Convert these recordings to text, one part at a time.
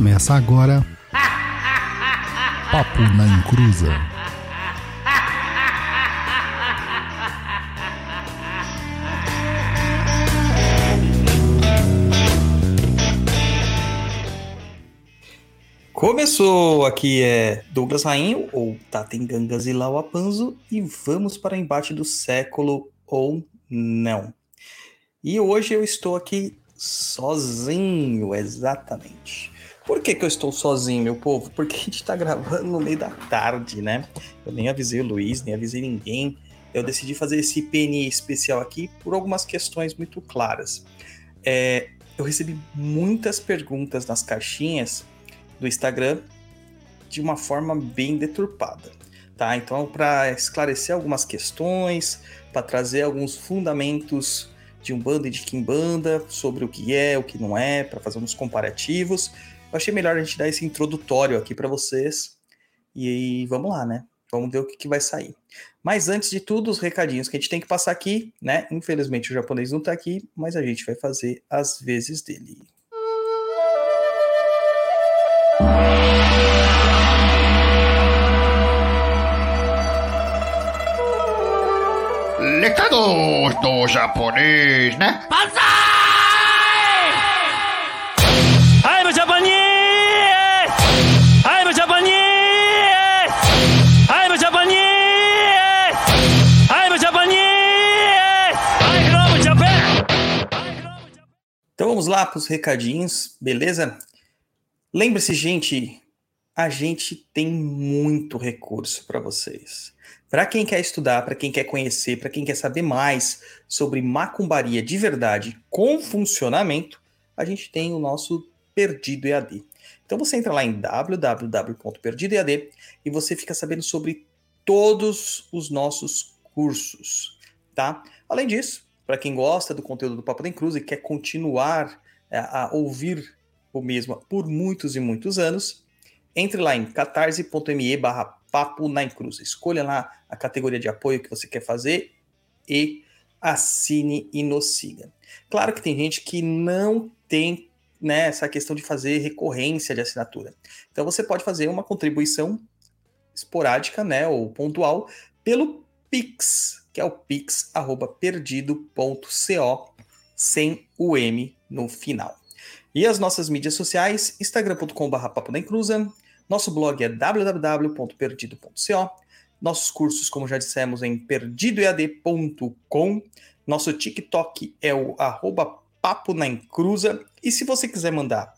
Começa agora. Papo na Encruza. Começou! Aqui é Douglas Rainho, ou Tatengangas e Lauapanzo, e vamos para o embate do século ou não. E hoje eu estou aqui sozinho, exatamente. Por que, que eu estou sozinho, meu povo? Porque a gente está gravando no meio da tarde, né? Eu nem avisei o Luiz, nem avisei ninguém. Eu decidi fazer esse PNI especial aqui por algumas questões muito claras. É, eu recebi muitas perguntas nas caixinhas do Instagram de uma forma bem deturpada. Tá? Então, para esclarecer algumas questões, para trazer alguns fundamentos de Umbanda e de Kimbanda, sobre o que é, o que não é, para fazer uns comparativos. Eu achei melhor a gente dar esse introdutório aqui para vocês. E aí, vamos lá, né? Vamos ver o que, que, vai sair. Mas antes de tudo, os recadinhos que a gente tem que passar aqui, né? Infelizmente o japonês não está aqui, mas a gente vai fazer as vezes dele. Recados do japonês, né? Banzai! Então vamos lá para os recadinhos, beleza? Lembre-se, gente, a gente tem muito recurso para vocês. Para quem quer estudar, para quem quer conhecer, para quem quer saber mais sobre macumbaria de verdade com funcionamento, a gente tem o nosso Perdido EAD. Então você entra lá em www.perdidoead e você fica sabendo sobre todos os nossos cursos, tá? Além disso, para quem gosta do conteúdo do Papo da Cruz e quer continuar a, é, a ouvir o mesmo por muitos e muitos anos, entre lá em catarse.me barra Papo na Encruza. Escolha lá a categoria de apoio que você quer fazer e assine e nos siga. Claro que tem gente que não tem né, essa questão de fazer recorrência de assinatura. Então você pode fazer uma contribuição esporádica, né, ou pontual pelo Pix, que é o pix@perdido.co sem o M no final. E as nossas mídias sociais, instagram.com/papo da encruza, nosso blog é www.perdido.co. Nossos cursos, como já dissemos, em perdidoead.com. Nosso TikTok é o arroba Papo na Encruza. E se você quiser mandar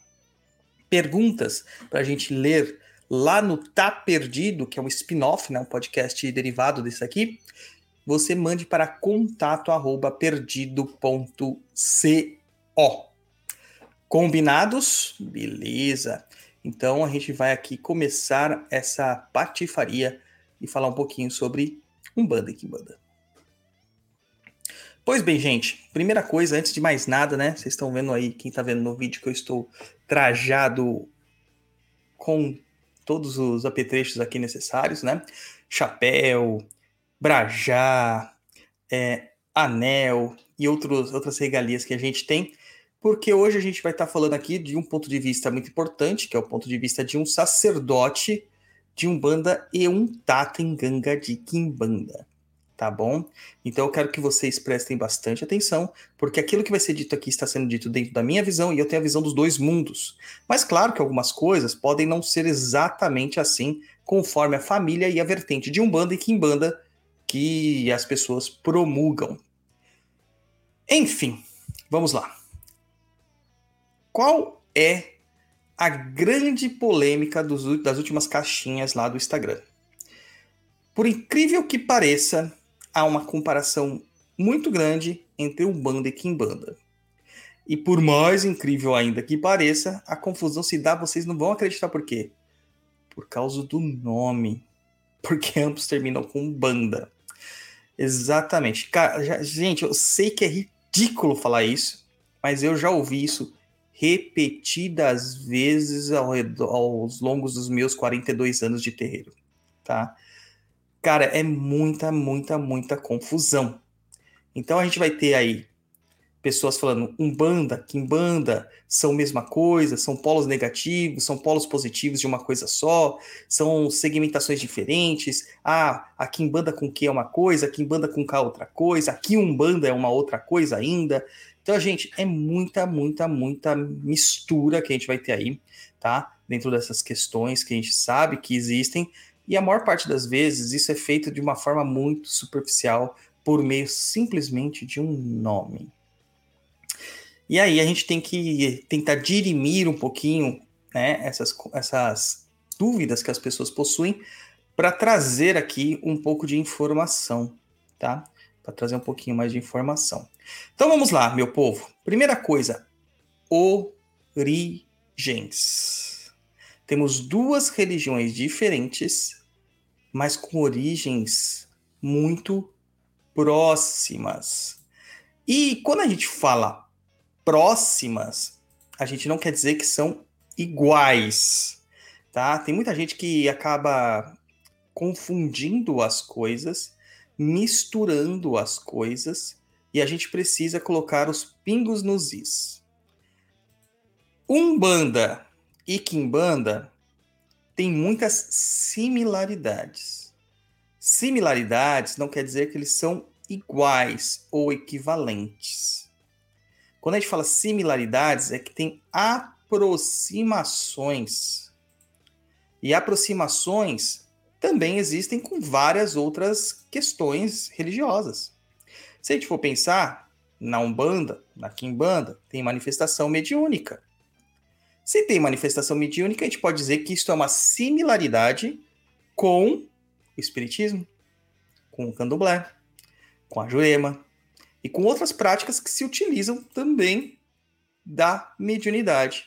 perguntas para a gente ler lá no Tá Perdido, que é um spin-off, né, um podcast derivado desse aqui, você mande para contato arroba perdido.co. Combinados? Beleza. Então a gente vai aqui começar essa patifaria e falar um pouquinho sobre Umbanda e Kimbanda. Pois bem, gente, primeira coisa, antes de mais nada, né? Vocês estão vendo aí, quem está vendo no vídeo, que eu estou trajado com todos os apetrechos aqui necessários, né? Chapéu, brajá, é, anel e outros, outras regalias que a gente tem porque hoje a gente vai estar tá falando aqui de um ponto de vista muito importante, que é o ponto de vista de um sacerdote de Umbanda e um Tatenganga de Kimbanda. Tá bom? Então eu quero que vocês prestem bastante atenção, porque aquilo que vai ser dito aqui está sendo dito dentro da minha visão e eu tenho a visão dos dois mundos. Mas claro que algumas coisas podem não ser exatamente assim, conforme a família e a vertente de Umbanda e Kimbanda que as pessoas promulgam. Enfim, vamos lá. Qual é a grande polêmica dos, das últimas caixinhas lá do Instagram? Por incrível que pareça, há uma comparação muito grande entre Umbanda e Kimbanda. E por mais incrível ainda que pareça, a confusão se dá, vocês não vão acreditar por quê? Por causa do nome. Porque ambos terminam com banda. Exatamente. Cara, já, gente, eu sei que é ridículo falar isso, mas eu já ouvi isso repetidas vezes ao redor, aos longos dos meus 42 anos de terreiro, tá? Cara, é muita, muita, muita confusão. Então a gente vai ter aí pessoas falando umbanda, quimbanda são mesma coisa, são polos negativos, são polos positivos de uma coisa só, são segmentações diferentes. Ah, a quimbanda com que é uma coisa, a quimbanda com cá outra coisa, aqui umbanda é uma outra coisa ainda. Então, gente, é muita, muita, muita mistura que a gente vai ter aí, tá? Dentro dessas questões que a gente sabe que existem. E a maior parte das vezes isso é feito de uma forma muito superficial, por meio simplesmente de um nome. E aí a gente tem que tentar dirimir um pouquinho né, essas, essas dúvidas que as pessoas possuem para trazer aqui um pouco de informação, tá? Para trazer um pouquinho mais de informação. Então vamos lá, meu povo. Primeira coisa, origens. Temos duas religiões diferentes, mas com origens muito próximas. E quando a gente fala próximas, a gente não quer dizer que são iguais, tá? Tem muita gente que acaba confundindo as coisas, misturando as coisas, e a gente precisa colocar os pingos nos is. Umbanda e Kimbanda têm muitas similaridades. Similaridades não quer dizer que eles são iguais ou equivalentes. Quando a gente fala similaridades, é que tem aproximações. E aproximações também existem com várias outras questões religiosas. Se a gente for pensar na Umbanda, na Kimbanda, tem manifestação mediúnica. Se tem manifestação mediúnica, a gente pode dizer que isto é uma similaridade com o Espiritismo, com o Candomblé, com a Jurema, e com outras práticas que se utilizam também da mediunidade.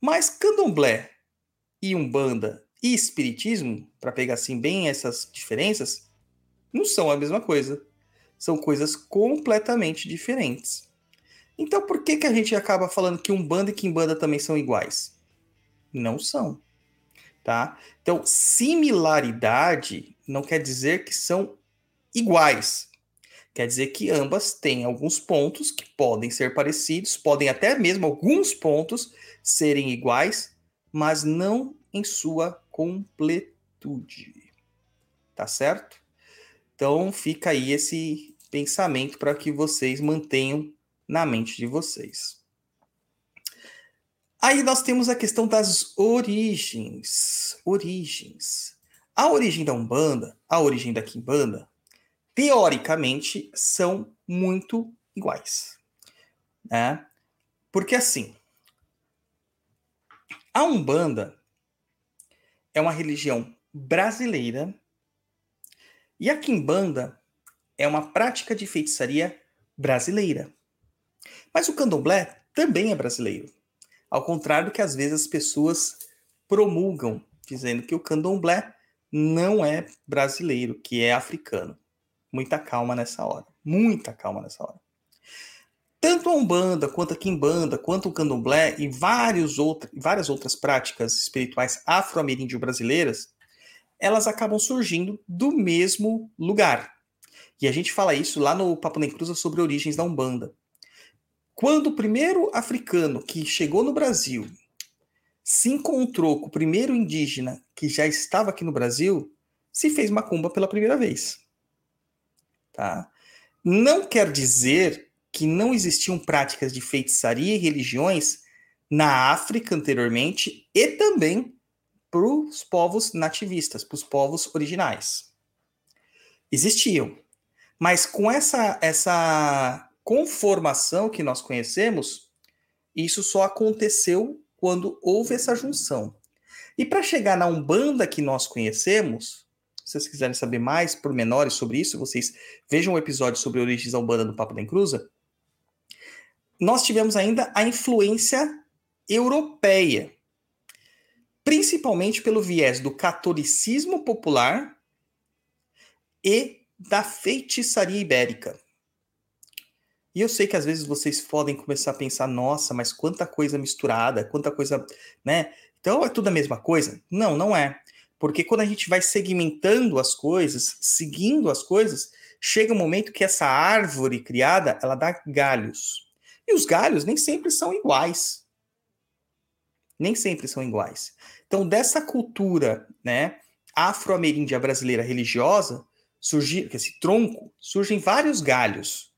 Mas candomblé e umbanda e espiritismo, para pegar assim bem essas diferenças, não são a mesma coisa. São coisas completamente diferentes. Então por que, que a gente acaba falando que umbanda e quimbanda também são iguais? Não são. Tá? Então, similaridade não quer dizer que são iguais. Quer dizer que ambas têm alguns pontos que podem ser parecidos, podem até mesmo alguns pontos serem iguais, mas não em sua completude. Tá certo? Então fica aí esse pensamento para que vocês mantenham na mente de vocês. Aí nós temos a questão das origens. Origens. A origem da Umbanda, a origem da Quimbanda, teoricamente, são muito iguais. Né? Porque assim, a Umbanda é uma religião brasileira e a Quimbanda é uma prática de feitiçaria brasileira. Mas o candomblé também é brasileiro. Ao contrário do que às vezes as pessoas promulgam, dizendo que o candomblé não é brasileiro, que é africano. Muita calma nessa hora. Muita calma nessa hora. Tanto a Umbanda, quanto a Kimbanda, quanto o Candomblé e vários várias outras práticas espirituais afro-ameríndio brasileiras, elas acabam surgindo do mesmo lugar. E a gente fala isso lá no Papo Cruza sobre origens da Umbanda. Quando o primeiro africano que chegou no Brasil se encontrou com o primeiro indígena que já estava aqui no Brasil, se fez macumba pela primeira vez. Tá? Não quer dizer que não existiam práticas de feitiçaria e religiões na África anteriormente e também para os povos nativistas, para os povos originais. Existiam. Mas com essa, essa conformação que nós conhecemos, isso só aconteceu quando houve essa junção. E para chegar na Umbanda que nós conhecemos, se vocês quiserem saber mais pormenores sobre isso, vocês vejam o episódio sobre origens Umbanda do Papo da Encruza. Nós tivemos ainda a influência europeia, principalmente pelo viés do catolicismo popular e da feitiçaria ibérica. E eu sei que às vezes vocês podem começar a pensar, nossa, mas quanta coisa misturada, quanta coisa, né? Então é tudo a mesma coisa? Não, não é. Porque quando a gente vai segmentando as coisas, seguindo as coisas, chega um momento que essa árvore criada, ela dá galhos. E os galhos nem sempre são iguais. Nem sempre são iguais. Então, dessa cultura, né, afro-ameríndia brasileira religiosa, surgir, esse tronco, surgem vários galhos.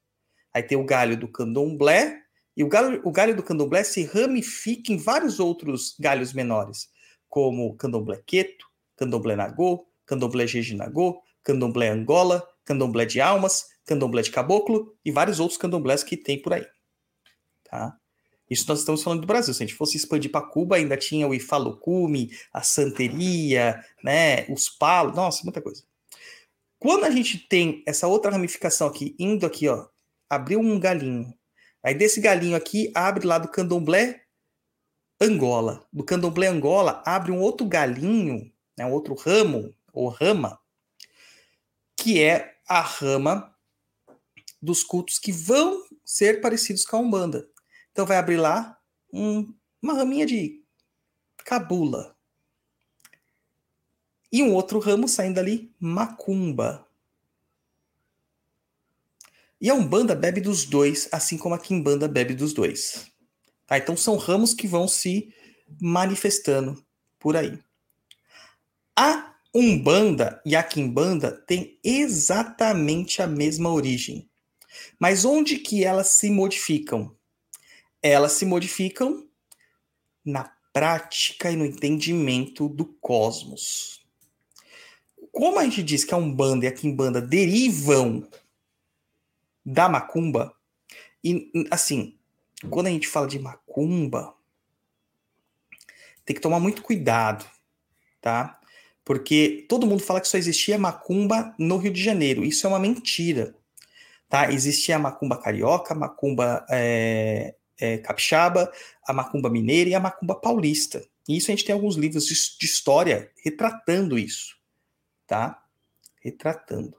Aí tem o galho do candomblé, e o galho, o galho do candomblé se ramifica em vários outros galhos menores, como candomblé queto, candomblé nagô, candomblé jejinagô, candomblé angola, candomblé de almas, candomblé de caboclo e vários outros candomblés que tem por aí. Tá? Isso nós estamos falando do Brasil. Se a gente fosse expandir para Cuba, ainda tinha o Ifalucume, a Santeria, né, os palos, nossa, muita coisa. Quando a gente tem essa outra ramificação aqui, indo aqui, ó, abriu um galinho, Aí desse galinho aqui, abre lá do candomblé Angola. Do candomblé Angola, abre um outro galinho, né, um outro ramo, ou rama, que é a rama dos cultos que vão ser parecidos com a Umbanda. Então vai abrir lá um, uma raminha de cabula. E um outro ramo saindo ali, macumba. E a Umbanda bebe dos dois, assim como a Kimbanda bebe dos dois. Tá? Então são ramos que vão se manifestando por aí. A Umbanda e a Kimbanda têm exatamente a mesma origem. Mas onde que elas se modificam? Elas se modificam na prática e no entendimento do cosmos. Como a gente diz que a Umbanda e a Kimbanda derivam da macumba. E, assim, quando a gente fala de macumba, tem que tomar muito cuidado, tá? Porque todo mundo fala que só existia macumba no Rio de Janeiro. Isso é uma mentira, tá? Existia a macumba carioca, a macumba é, é, capixaba, a macumba mineira e a macumba paulista. E isso a gente tem alguns livros de, de história retratando isso, tá? Retratando.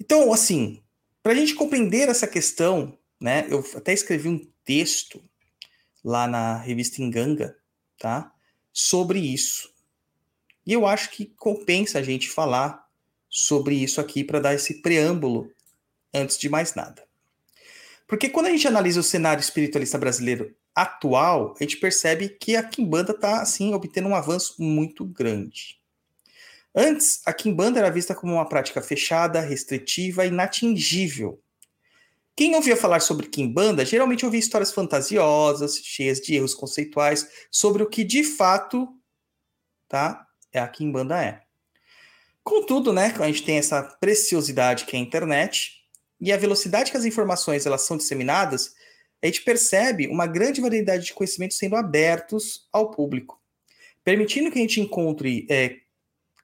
Então, assim, para a gente compreender essa questão, né, eu até escrevi um texto lá na revista Enganga, tá, sobre isso. E eu acho que compensa a gente falar sobre isso aqui para dar esse preâmbulo antes de mais nada. Porque quando a gente analisa o cenário espiritualista brasileiro atual, a gente percebe que a Kimbanda está assim obtendo um avanço muito grande. Antes, a Kimbanda era vista como uma prática fechada, restritiva e inatingível. Quem ouvia falar sobre Kimbanda geralmente ouvia histórias fantasiosas, cheias de erros conceituais, sobre o que de fato tá, é a Kimbanda é. Contudo, né, a gente tem essa preciosidade que é a internet e a velocidade que as informações elas são disseminadas, a gente percebe uma grande variedade de conhecimentos sendo abertos ao público, permitindo que a gente encontre é,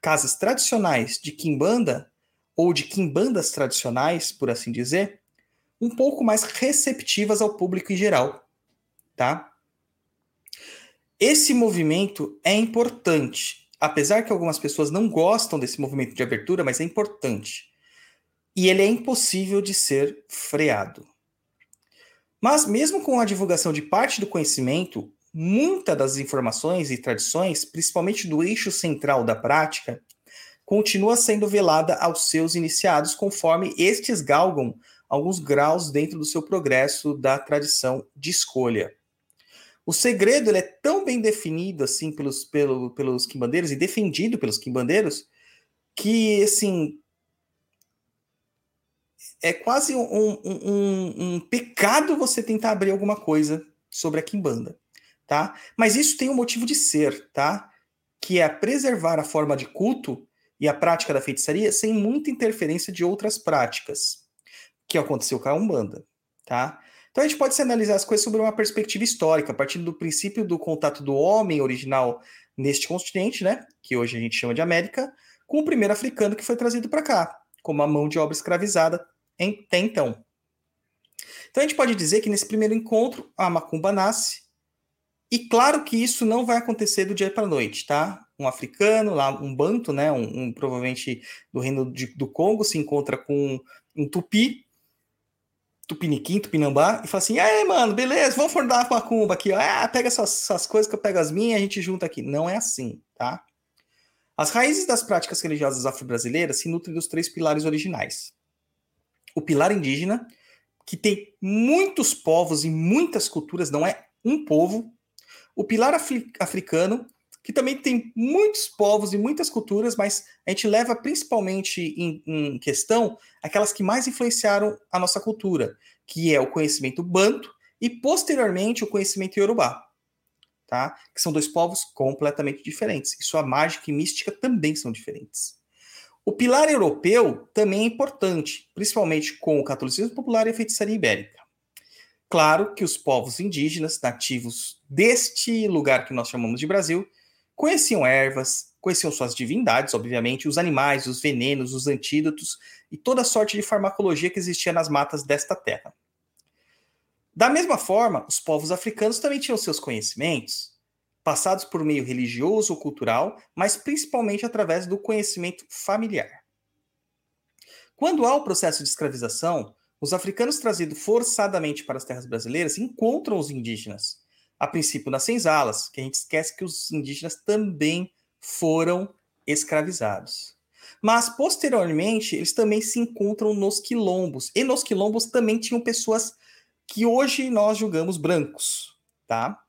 casas tradicionais de quimbanda, ou de quimbandas tradicionais, por assim dizer, um pouco mais receptivas ao público em geral, tá? Esse movimento é importante, apesar que algumas pessoas não gostam desse movimento de abertura, mas é importante. E ele é impossível de ser freado. Mas mesmo com a divulgação de parte do conhecimento, muitas das informações e tradições, principalmente do eixo central da prática, continua sendo velada aos seus iniciados, conforme estes galgam alguns graus dentro do seu progresso da tradição de escolha. O segredo ele é tão bem definido assim pelos, pelo, pelos quimbandeiros e defendido pelos quimbandeiros que assim é quase um, um, um, um pecado você tentar abrir alguma coisa sobre a quimbanda tá? Mas isso tem um motivo de ser, tá? Que é preservar a forma de culto e a prática da feitiçaria sem muita interferência de outras práticas, que aconteceu com a Umbanda, tá? Então a gente pode se analisar as coisas sobre uma perspectiva histórica, a partir do princípio do contato do homem original neste continente, né, que hoje a gente chama de América, com o primeiro africano que foi trazido para cá, como a mão de obra escravizada até então. Então a gente pode dizer que nesse primeiro encontro a macumba nasce e claro que isso não vai acontecer do dia para a noite, tá? Um africano, lá um banto, né? Um, um provavelmente do reino de, do Congo, se encontra com um tupi, tupiniquim, tupinambá, e fala assim: aí, mano, beleza, vamos formar uma cumba aqui, ó. Ah, pega essas, essas coisas que eu pego as minhas a gente junta aqui. Não é assim, tá? As raízes das práticas religiosas afro-brasileiras se nutrem dos três pilares originais: o pilar indígena, que tem muitos povos e muitas culturas, não é um povo. O pilar africano, que também tem muitos povos e muitas culturas, mas a gente leva principalmente em, em questão aquelas que mais influenciaram a nossa cultura, que é o conhecimento banto e posteriormente o conhecimento iorubá, tá? Que são dois povos completamente diferentes. E sua mágica e mística também são diferentes. O pilar europeu também é importante, principalmente com o catolicismo popular e a feitiçaria ibérica. Claro que os povos indígenas nativos deste lugar que nós chamamos de Brasil conheciam ervas, conheciam suas divindades, obviamente, os animais, os venenos, os antídotos e toda sorte de farmacologia que existia nas matas desta terra. Da mesma forma, os povos africanos também tinham seus conhecimentos, passados por meio religioso ou cultural, mas principalmente através do conhecimento familiar. Quando há o processo de escravização, os africanos trazidos forçadamente para as terras brasileiras encontram os indígenas, a princípio nas senzalas, que a gente esquece que os indígenas também foram escravizados. Mas, posteriormente, eles também se encontram nos quilombos. E nos quilombos também tinham pessoas que hoje nós julgamos brancos, tá?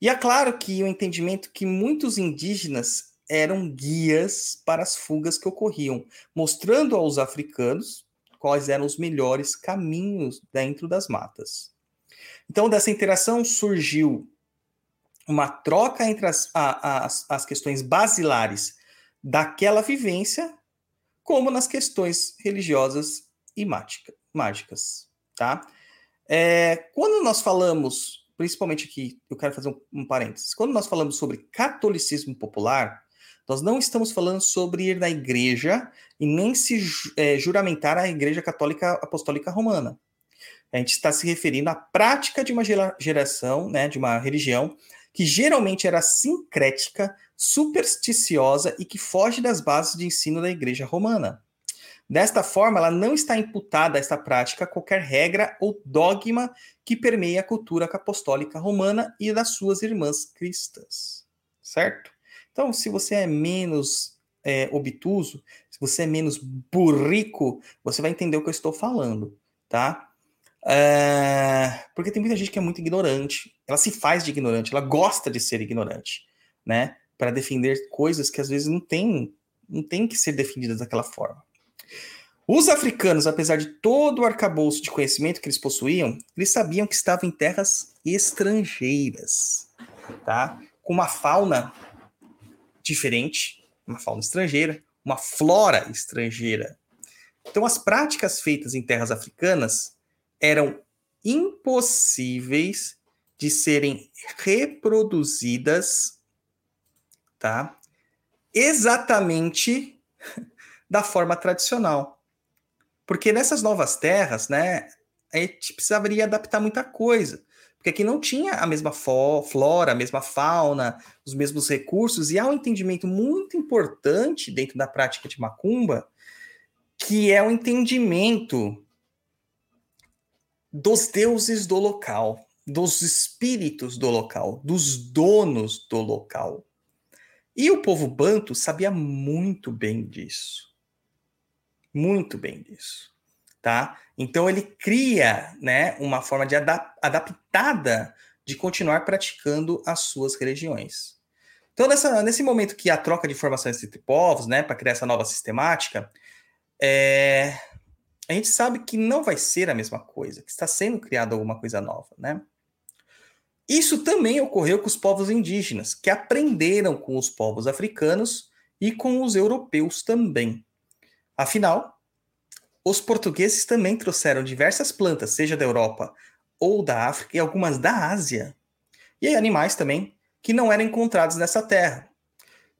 E é claro que o entendimento que muitos indígenas eram guias para as fugas que ocorriam, mostrando aos africanos quais eram os melhores caminhos dentro das matas. Então, dessa interação surgiu uma troca entre as, a, as, as questões basilares daquela vivência, como nas questões religiosas e mágica, mágicas, tá? É, quando nós falamos, principalmente aqui, eu quero fazer um, um parênteses, quando nós falamos sobre catolicismo popular, nós não estamos falando sobre ir na igreja e nem se é, juramentar a Igreja Católica Apostólica Romana. A gente está se referindo à prática de uma geração, né, de uma religião que geralmente era sincrética, supersticiosa e que foge das bases de ensino da Igreja Romana. Desta forma, ela não está imputada a esta prática qualquer regra ou dogma que permeie a cultura apostólica romana e das suas irmãs cristãs. Certo? Então, se você é menos é, obtuso, se você é menos burrico, você vai entender o que eu estou falando, tá? É, porque tem muita gente que é muito ignorante. Ela se faz de ignorante, ela gosta de ser ignorante, né? Para defender coisas que às vezes não tem, não tem que ser defendidas daquela forma. Os africanos, apesar de todo o arcabouço de conhecimento que eles possuíam, eles sabiam que estavam em terras estrangeiras, tá? Com uma fauna diferente, uma fauna estrangeira, uma flora estrangeira. Então, as práticas feitas em terras africanas eram impossíveis de serem reproduzidas, tá? Exatamente da forma tradicional. Porque nessas novas terras, né, a gente precisaria adaptar muita coisa. Porque aqui não tinha a mesma flora, a mesma fauna, os mesmos recursos, e há um entendimento muito importante dentro da prática de macumba, que é o entendimento dos deuses do local, dos espíritos do local, dos donos do local. E o povo banto sabia muito bem disso muito bem disso, tá? Então ele cria, né, uma forma de adap adaptada de continuar praticando as suas religiões. Então nessa, nesse momento que a troca de informações entre povos, né, para criar essa nova sistemática, é, a gente sabe que não vai ser a mesma coisa, que está sendo criada alguma coisa nova, né? Isso também ocorreu com os povos indígenas, que aprenderam com os povos africanos e com os europeus também. Afinal, os portugueses também trouxeram diversas plantas, seja da Europa ou da África e algumas da Ásia. E animais também que não eram encontrados nessa terra.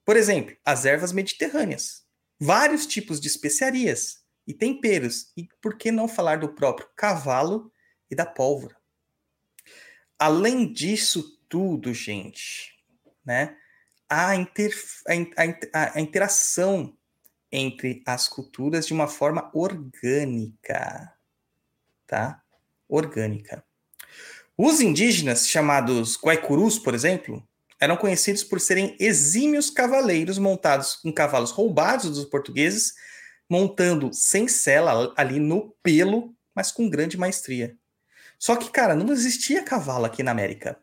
Por exemplo, as ervas mediterrâneas, vários tipos de especiarias e temperos, e por que não falar do próprio cavalo e da pólvora? Além disso tudo, gente, né, a, inter, a, interação entre as culturas de uma forma orgânica, tá? Orgânica. Os indígenas, chamados guaicurus, por exemplo, eram conhecidos por serem exímios cavaleiros montados em cavalos roubados dos portugueses, montando sem sela ali no pelo, mas com grande maestria. Só que, cara, não existia cavalo aqui na América,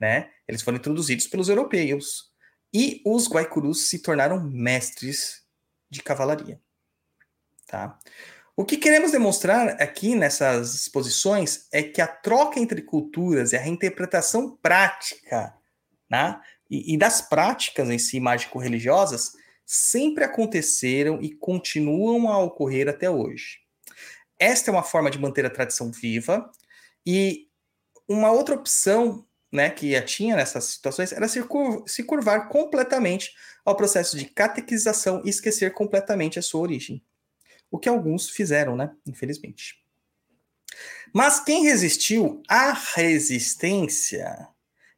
né? Eles foram introduzidos pelos europeus. E os guaicurus se tornaram mestres de cavalaria, tá? O que queremos demonstrar aqui nessas exposições é que a troca entre culturas e a reinterpretação prática né, e, e das práticas em si mágico-religiosas sempre aconteceram e continuam a ocorrer até hoje. Esta é uma forma de manter a tradição viva e uma outra opção né, que tinha nessas situações era se curvar completamente ao processo de catequização e esquecer completamente a sua origem o que alguns fizeram, né? Infelizmente. Mas quem resistiu à resistência,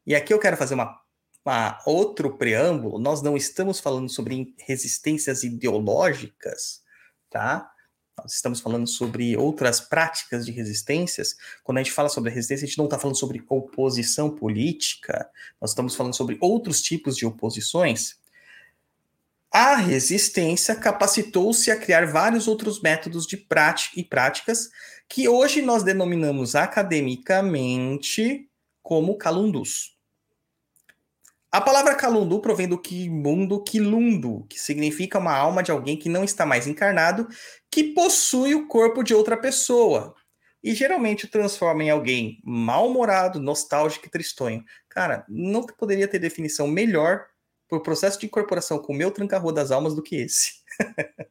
e aqui eu quero fazer uma, uma outro preâmbulo, nós não estamos falando sobre resistências ideológicas, tá? Nós estamos falando sobre outras práticas de resistências. Quando a gente fala sobre resistência, a gente não está falando sobre oposição política, nós estamos falando sobre outros tipos de oposições. A resistência capacitou-se a criar vários outros métodos de prática e práticas que hoje nós denominamos academicamente como calundus. A palavra calundu provém do quimundo quilundo, que significa uma alma de alguém que não está mais encarnado, que possui o corpo de outra pessoa. E geralmente transforma em alguém mal-humorado, nostálgico e tristonho. Cara, não poderia ter definição melhor por processo de incorporação com o meu tranca-rua das almas do que esse.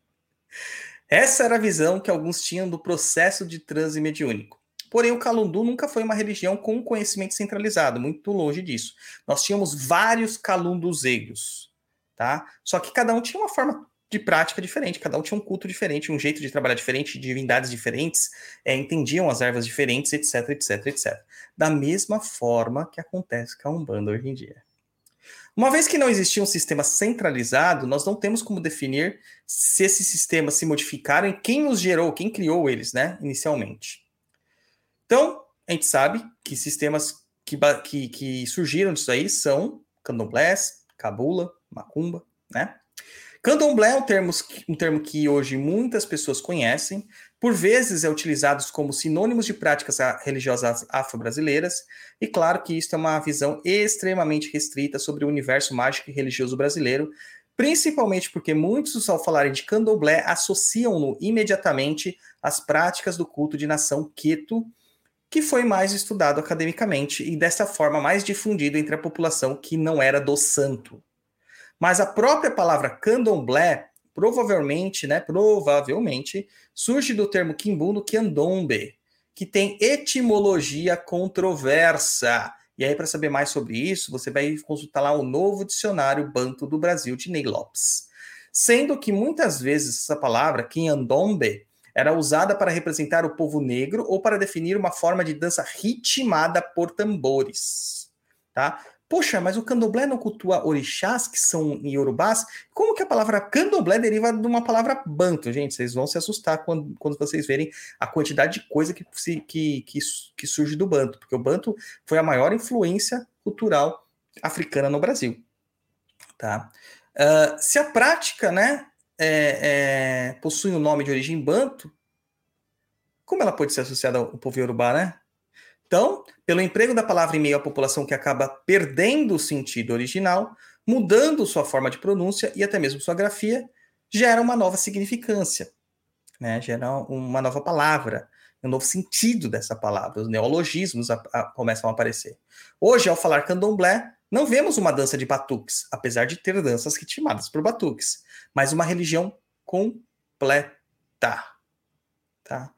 Essa era a visão que alguns tinham do processo de transe mediúnico. Porém, o Calundu nunca foi uma religião com conhecimento centralizado, muito longe disso. Nós tínhamos vários calunduzeiros, tá? Só que cada um tinha uma forma de prática diferente, cada um tinha um culto diferente, um jeito de trabalhar diferente, divindades diferentes, é, entendiam as ervas diferentes, etc, etc, etc. Da mesma forma que acontece com a Umbanda hoje em dia. Uma vez que não existia um sistema centralizado, nós não temos como definir se esses sistemas se modificaram e quem os gerou, quem criou eles, né, inicialmente. Então, a gente sabe que sistemas que, que, que surgiram disso aí são candomblés, cabula, macumba, né? Candomblé é um termo, um termo que hoje muitas pessoas conhecem, por vezes é utilizado como sinônimos de práticas religiosas afro-brasileiras, e claro que isso é uma visão extremamente restrita sobre o universo mágico e religioso brasileiro, principalmente porque muitos, ao falarem de candomblé, associam-no imediatamente às práticas do culto de nação Queto, que foi mais estudado academicamente e dessa forma mais difundido entre a população que não era do santo. Mas a própria palavra candomblé provavelmente, né, provavelmente, surge do termo quimbundo candombe, que tem etimologia controversa. E aí, para saber mais sobre isso, você vai consultar lá o novo dicionário Banto do Brasil de Ney Lopes. Sendo que muitas vezes essa palavra, quinhandombe, era usada para representar o povo negro ou para definir uma forma de dança ritmada por tambores. Tá? Poxa, mas o candomblé não cultua orixás, que são em yorubás? Como que a palavra candomblé deriva de uma palavra banto? Gente, vocês vão se assustar quando, quando vocês verem a quantidade de coisa que, que, que, que surge do banto, porque o banto foi a maior influência cultural africana no Brasil. Tá? Uh, se a prática né, é, é, possui um nome de origem banto, como ela pode ser associada ao povo yorubá, né? Então, pelo emprego da palavra em meio à população que acaba perdendo o sentido original, mudando sua forma de pronúncia e até mesmo sua grafia, gera uma nova significância, né? gera uma nova palavra, um novo sentido dessa palavra. Os neologismos a, a, começam a aparecer. Hoje, ao falar candomblé, não vemos uma dança de batuques, apesar de ter danças ritmadas por batuques, mas uma religião completa. Tá?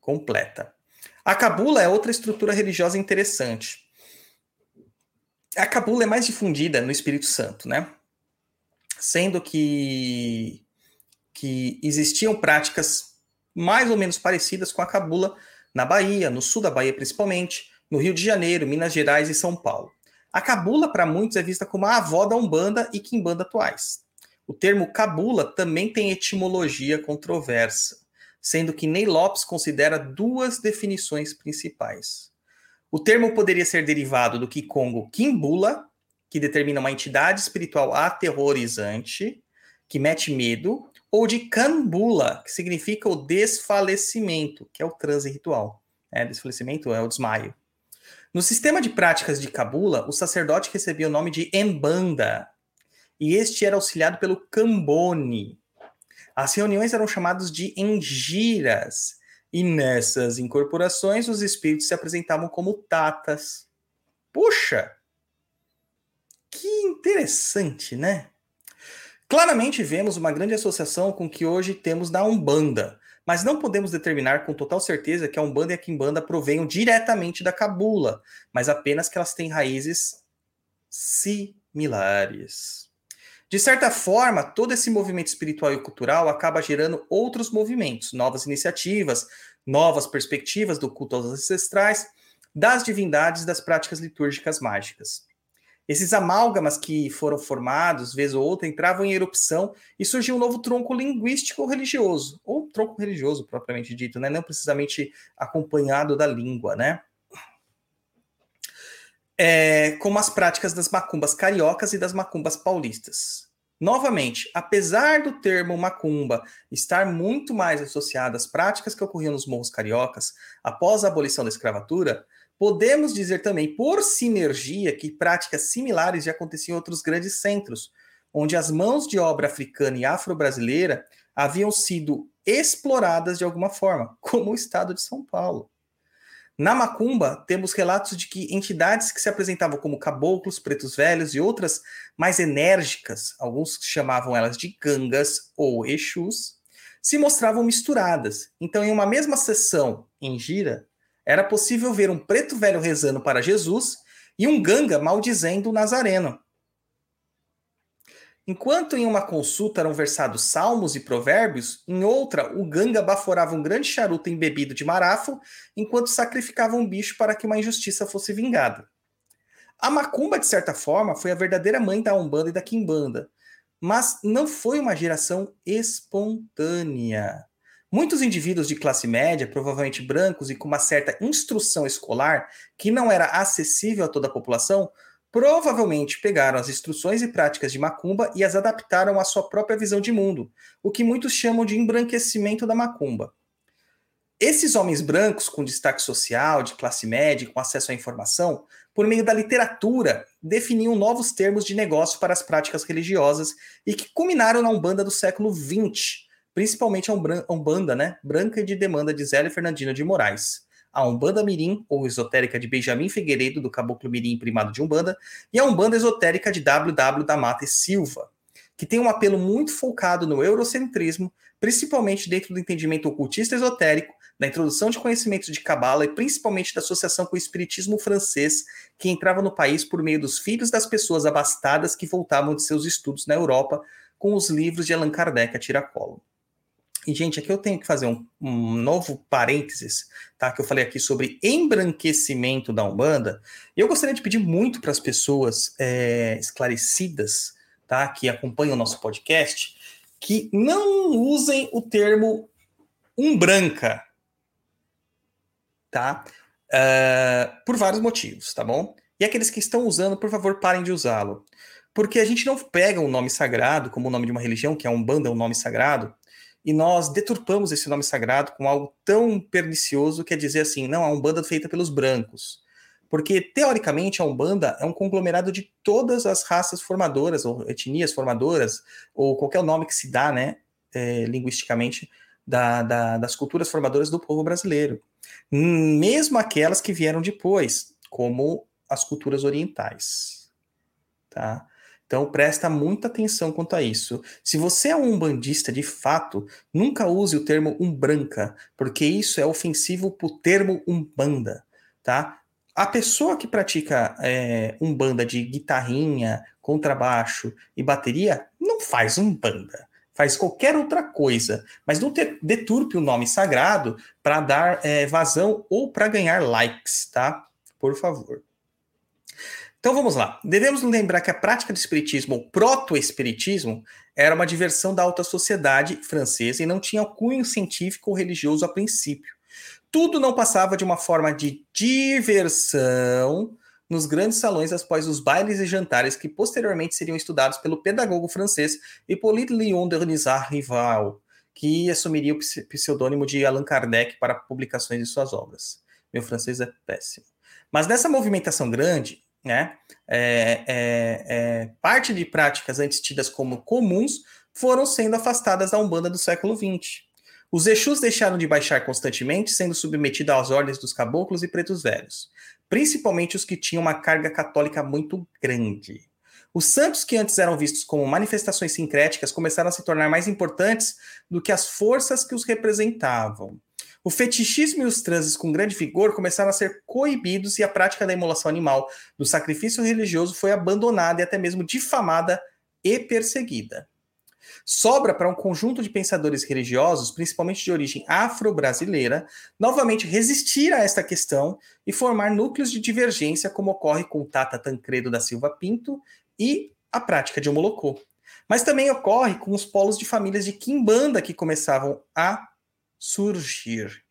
Completa. A cabula é outra estrutura religiosa interessante. A cabula é mais difundida no Espírito Santo, né? Sendo que, que existiam práticas mais ou menos parecidas com a cabula na Bahia, no sul da Bahia principalmente, no Rio de Janeiro, Minas Gerais e São Paulo. A cabula, para muitos, é vista como a avó da Umbanda e Quimbanda atuais. O termo cabula também tem etimologia controversa sendo que Ney Lopes considera duas definições principais. O termo poderia ser derivado do Kikongo Kimbula, que determina uma entidade espiritual aterrorizante, que mete medo, ou de cambula, que significa o desfalecimento, que é o transe ritual. É, desfalecimento é o desmaio. No sistema de práticas de cabula, o sacerdote recebia o nome de embanda, e este era auxiliado pelo cambone. As reuniões eram chamadas de engiras, e nessas incorporações os espíritos se apresentavam como tatas. Puxa! Que interessante, né? Claramente vemos uma grande associação com o que hoje temos na Umbanda, mas não podemos determinar com total certeza que a Umbanda e a Kimbanda provenham diretamente da Cabula, mas apenas que elas têm raízes similares. De certa forma, todo esse movimento espiritual e cultural acaba gerando outros movimentos, novas iniciativas, novas perspectivas do culto aos ancestrais, das divindades das práticas litúrgicas mágicas. Esses amálgamas que foram formados, vez ou outra, entravam em erupção e surgiu um novo tronco linguístico religioso, ou tronco religioso propriamente dito, né? não precisamente acompanhado da língua, né? É, como as práticas das macumbas cariocas e das macumbas paulistas. Novamente, apesar do termo macumba estar muito mais associado às práticas que ocorriam nos morros cariocas após a abolição da escravatura, Podemos dizer também, por sinergia, que práticas similares já aconteciam em outros grandes centros, onde as mãos de obra africana e afro-brasileira haviam sido exploradas de alguma forma, como o estado de São Paulo. Na Macumba, temos relatos de que entidades que se apresentavam como caboclos, pretos velhos e outras mais enérgicas, alguns chamavam elas de gangas ou exus, se mostravam misturadas. Então, em uma mesma sessão em gira, era possível ver um preto velho rezando para Jesus e um ganga maldizendo o Nazareno. Enquanto em uma consulta eram versados salmos e provérbios, em outra o ganga baforava um grande charuto embebido de marafo, enquanto sacrificava um bicho para que uma injustiça fosse vingada. A macumba, de certa forma, foi a verdadeira mãe da Umbanda e da Quimbanda, mas não foi uma geração espontânea. Muitos indivíduos de classe média, provavelmente brancos e com uma certa instrução escolar que não era acessível a toda a população, provavelmente pegaram as instruções e práticas de macumba e as adaptaram à sua própria visão de mundo, o que muitos chamam de embranquecimento da macumba. Esses homens brancos com destaque social, de classe média, com acesso à informação, por meio da literatura, definiam novos termos de negócio para as práticas religiosas e que culminaram na Umbanda do século XX, principalmente a Umbanda, né? Branca de demanda de Zélia Fernandina de Moraes. A Umbanda Mirim, ou esotérica de Benjamin Figueiredo, do Caboclo Mirim Primado de Umbanda, e a Umbanda esotérica de WW da Mata e Silva, que tem um apelo muito focado no eurocentrismo, principalmente dentro do entendimento ocultista esotérico, da introdução de conhecimentos de cabala e principalmente da associação com o espiritismo francês, que entrava no país por meio dos filhos das pessoas abastadas que voltavam de seus estudos na Europa com os livros de Allan Kardec a tiracolo. E, gente, aqui eu tenho que fazer um, um, novo parênteses, tá? Que eu falei aqui sobre embranquecimento da Umbanda. E eu gostaria de pedir muito para as pessoas é, esclarecidas, tá? Que acompanham o nosso podcast, que não usem o termo umbranca, tá? Uh, por vários motivos, tá bom? E aqueles que estão usando, por favor, parem de usá-lo. Porque a gente não pega um nome sagrado, como o nome de uma religião, que é a Umbanda, é um nome sagrado, e nós deturpamos esse nome sagrado com algo tão pernicioso que é dizer assim, não, a Umbanda feita pelos brancos. Porque, teoricamente, a Umbanda é um conglomerado de todas as raças formadoras, ou etnias formadoras, ou qualquer nome que se dá, né, é, linguisticamente, da, da, das culturas formadoras do povo brasileiro. Mesmo aquelas que vieram depois, como as culturas orientais. Tá? Então presta muita atenção quanto a isso. Se você é um bandista de fato, nunca use o termo umbranca, porque isso é ofensivo para o termo umbanda, tá? A pessoa que pratica é, umbanda de guitarrinha, contrabaixo e bateria não faz umbanda, faz qualquer outra coisa, mas não deturpe o nome sagrado para dar é, vazão ou para ganhar likes, tá? Por favor. Então vamos lá. Devemos lembrar que a prática do espiritismo, ou proto-espiritismo, era uma diversão da alta sociedade francesa e não tinha cunho científico ou religioso a princípio. Tudo não passava de uma forma de diversão nos grandes salões após os bailes e jantares que posteriormente seriam estudados pelo pedagogo francês Hippolyte Léon de Renizar Rival, que assumiria o pseudônimo de Allan Kardec para publicações de suas obras. Meu francês é péssimo. Mas nessa movimentação grande, né, é, é, é, parte de práticas antes tidas como comuns foram sendo afastadas da Umbanda do século XX. Os Exus deixaram de baixar constantemente, sendo submetidos às ordens dos caboclos e pretos velhos, principalmente os que tinham uma carga católica muito grande. Os santos que antes eram vistos como manifestações sincréticas começaram a se tornar mais importantes do que as forças que os representavam. O fetichismo e os transes com grande vigor começaram a ser coibidos e a prática da imolação animal, do sacrifício religioso, foi abandonada e até mesmo difamada e perseguida. Sobra para um conjunto de pensadores religiosos, principalmente de origem afro-brasileira, novamente resistir a esta questão e formar núcleos de divergência, como ocorre com Tata Tancredo da Silva Pinto e a prática de Omolocô. Mas também ocorre com os polos de famílias de Quimbanda que começavam a surgir.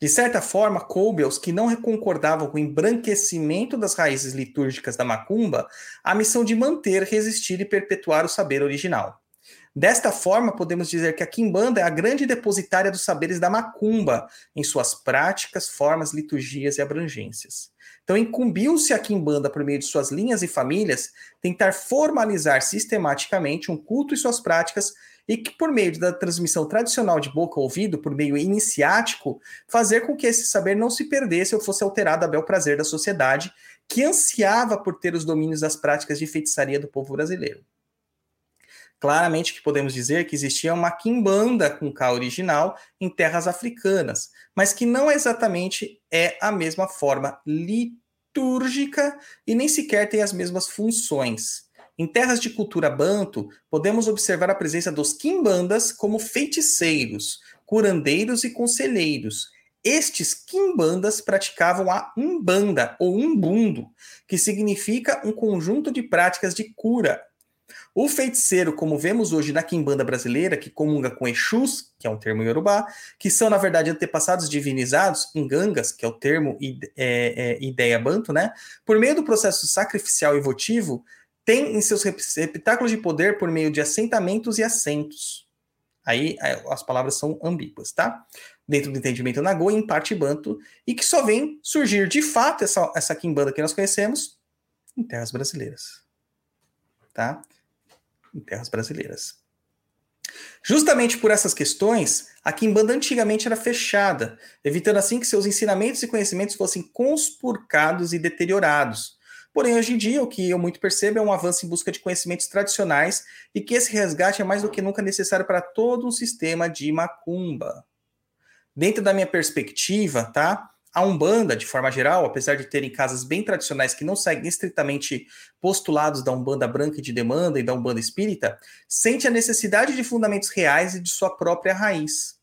De certa forma, coube aos que não concordavam com o embranquecimento das raízes litúrgicas da macumba a missão de manter, resistir e perpetuar o saber original. Desta forma, podemos dizer que a Quimbanda é a grande depositária dos saberes da macumba, em suas práticas, formas, liturgias e abrangências. Então, incumbiu-se a Quimbanda, por meio de suas linhas e famílias, tentar formalizar sistematicamente um culto e suas práticas e que, por meio da transmissão tradicional de boca a ouvido, por meio iniciático, fazer com que esse saber não se perdesse ou fosse alterado a bel prazer da sociedade, que ansiava por ter os domínios das práticas de feitiçaria do povo brasileiro. Claramente que podemos dizer que existia uma quimbanda com K original em terras africanas, mas que não exatamente é a mesma forma litúrgica e nem sequer tem as mesmas funções. Em terras de cultura banto, podemos observar a presença dos quimbandas como feiticeiros, curandeiros e conselheiros. Estes quimbandas praticavam a umbanda ou umbundo, que significa um conjunto de práticas de cura. O feiticeiro, como vemos hoje na quimbanda brasileira, que comunga com Exus, que é um termo iorubá, que são, na verdade, antepassados divinizados em gangas, que é o termo é, é, ideia banto, né? Por meio do processo sacrificial e votivo, tem em seus repitáculos de poder por meio de assentamentos e assentos. Aí as palavras são ambíguas, tá? Dentro do entendimento Nagô, em parte banto, e que só vem surgir de fato essa, essa quimbanda que nós conhecemos em terras brasileiras. Tá? Em terras brasileiras. Justamente por essas questões, a quimbanda antigamente era fechada, evitando assim que seus ensinamentos e conhecimentos fossem conspurcados e deteriorados Porém, hoje em dia, o que eu muito percebo é um avanço em busca de conhecimentos tradicionais e que esse resgate é mais do que nunca necessário para todo um sistema de macumba. Dentro da minha perspectiva, tá? A Umbanda, de forma geral, apesar de terem casas bem tradicionais que não seguem estritamente postulados da Umbanda branca de demanda e da Umbanda espírita, sente a necessidade de fundamentos reais e de sua própria raiz.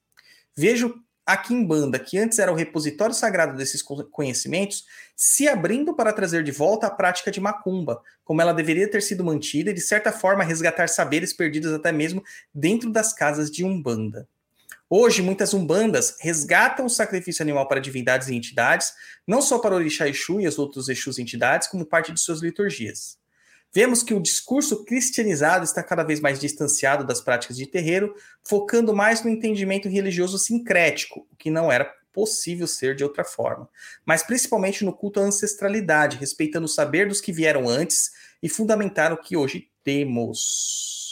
Vejo a Kimbanda, que antes era o repositório sagrado desses conhecimentos, se abrindo para trazer de volta a prática de macumba, como ela deveria ter sido mantida e, de certa forma, resgatar saberes perdidos até mesmo dentro das casas de Umbanda. Hoje, muitas umbandas resgatam o sacrifício animal para divindades e entidades, não só para Orixá Exu e as outras Exus entidades, como parte de suas liturgias. Vemos que o discurso cristianizado está cada vez mais distanciado das práticas de terreiro, focando mais no entendimento religioso sincrético, o que não era possível ser de outra forma, mas principalmente no culto à ancestralidade, respeitando o saber dos que vieram antes e fundamentaram o que hoje temos.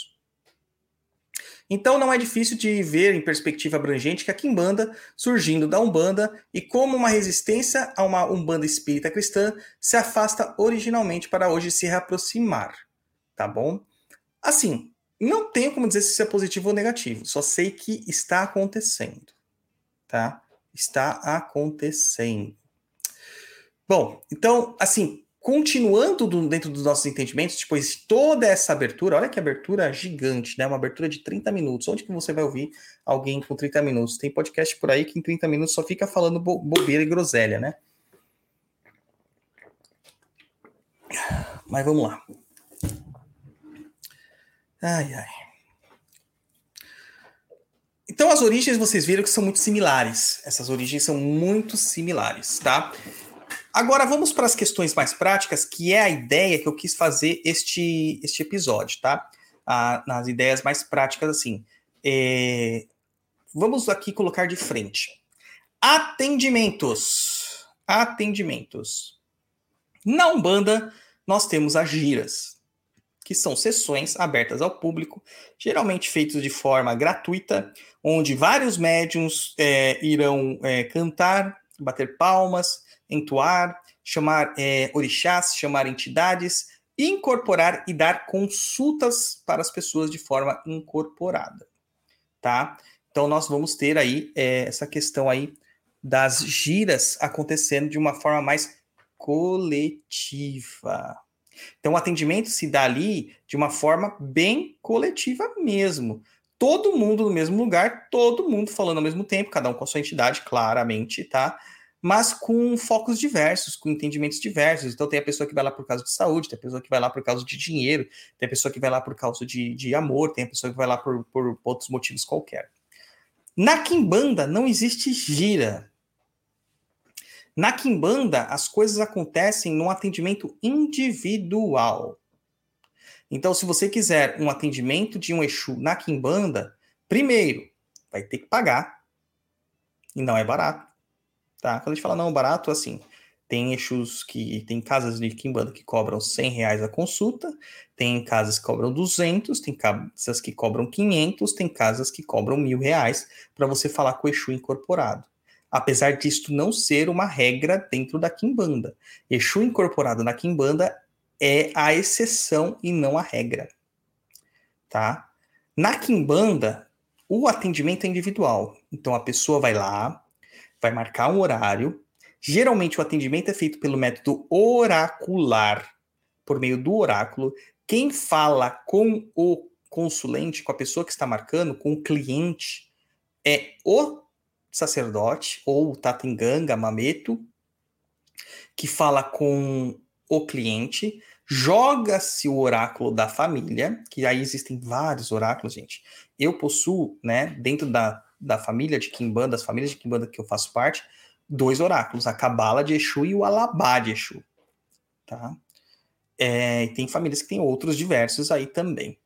Então não é difícil de ver em perspectiva abrangente que a Kimbanda, surgindo da Umbanda e como uma resistência a uma Umbanda espírita cristã, se afasta originalmente para hoje se reaproximar, tá bom? Assim, não tenho como dizer se isso é positivo ou negativo, só sei que está acontecendo, tá? Está acontecendo. Bom, então, assim, continuando do, dentro dos nossos entendimentos, depois de toda essa abertura, olha que abertura gigante, né? Uma abertura de 30 minutos. Onde que você vai ouvir alguém com 30 minutos? Tem podcast por aí que em 30 minutos só fica falando bo bobeira e groselha, né? Mas vamos lá. Ai, ai. Então, as origens vocês viram que são muito similares. Essas origens são muito similares, tá? Agora vamos para as questões mais práticas, que é a ideia que eu quis fazer este, este episódio, tá? Ah, nas ideias mais práticas, assim. É... Vamos aqui colocar de frente. Atendimentos. Atendimentos. Na Umbanda, nós temos as giras, que são sessões abertas ao público, geralmente feitas de forma gratuita, onde vários médiums é, irão é, cantar, bater palmas, entoar, chamar é, orixás, chamar entidades, incorporar e dar consultas para as pessoas de forma incorporada, tá? Então nós vamos ter aí é, essa questão aí das giras acontecendo de uma forma mais coletiva. Então o atendimento se dá ali de uma forma bem coletiva mesmo. Todo mundo no mesmo lugar, todo mundo falando ao mesmo tempo, cada um com a sua entidade, claramente, tá? Mas com focos diversos, com entendimentos diversos. Então, tem a pessoa que vai lá por causa de saúde, tem a pessoa que vai lá por causa de dinheiro, tem a pessoa que vai lá por causa de, de amor, tem a pessoa que vai lá por, por outros motivos qualquer. Na Kimbanda não existe gira. Na Kimbanda, as coisas acontecem num atendimento individual. Então, se você quiser um atendimento de um Exu na Kimbanda, primeiro, vai ter que pagar. E não é barato. Tá? Quando a gente fala não barato, assim, tem Exus que tem casas de Kimbanda que cobram 100 reais a consulta, tem casas que cobram 200, tem casas que cobram 500, tem casas que cobram mil reais para você falar com o Exu incorporado. Apesar disto não ser uma regra dentro da Kimbanda. Exu incorporado na Kimbanda é a exceção e não a regra. Tá? Na Kimbanda, o atendimento é individual. Então a pessoa vai lá, vai marcar um horário. Geralmente o atendimento é feito pelo método oracular, por meio do oráculo. Quem fala com o consulente, com a pessoa que está marcando, com o cliente, é o sacerdote ou Tatenganga, Mameto, que fala com o cliente, joga-se o oráculo da família, que aí existem vários oráculos, gente. Eu possuo, né, dentro da da família de Kimbanda, das famílias de Kimbanda que eu faço parte, dois oráculos, a Cabala de Exu e o Alabá de Exu. Tá? É, tem famílias que têm outros diversos aí também.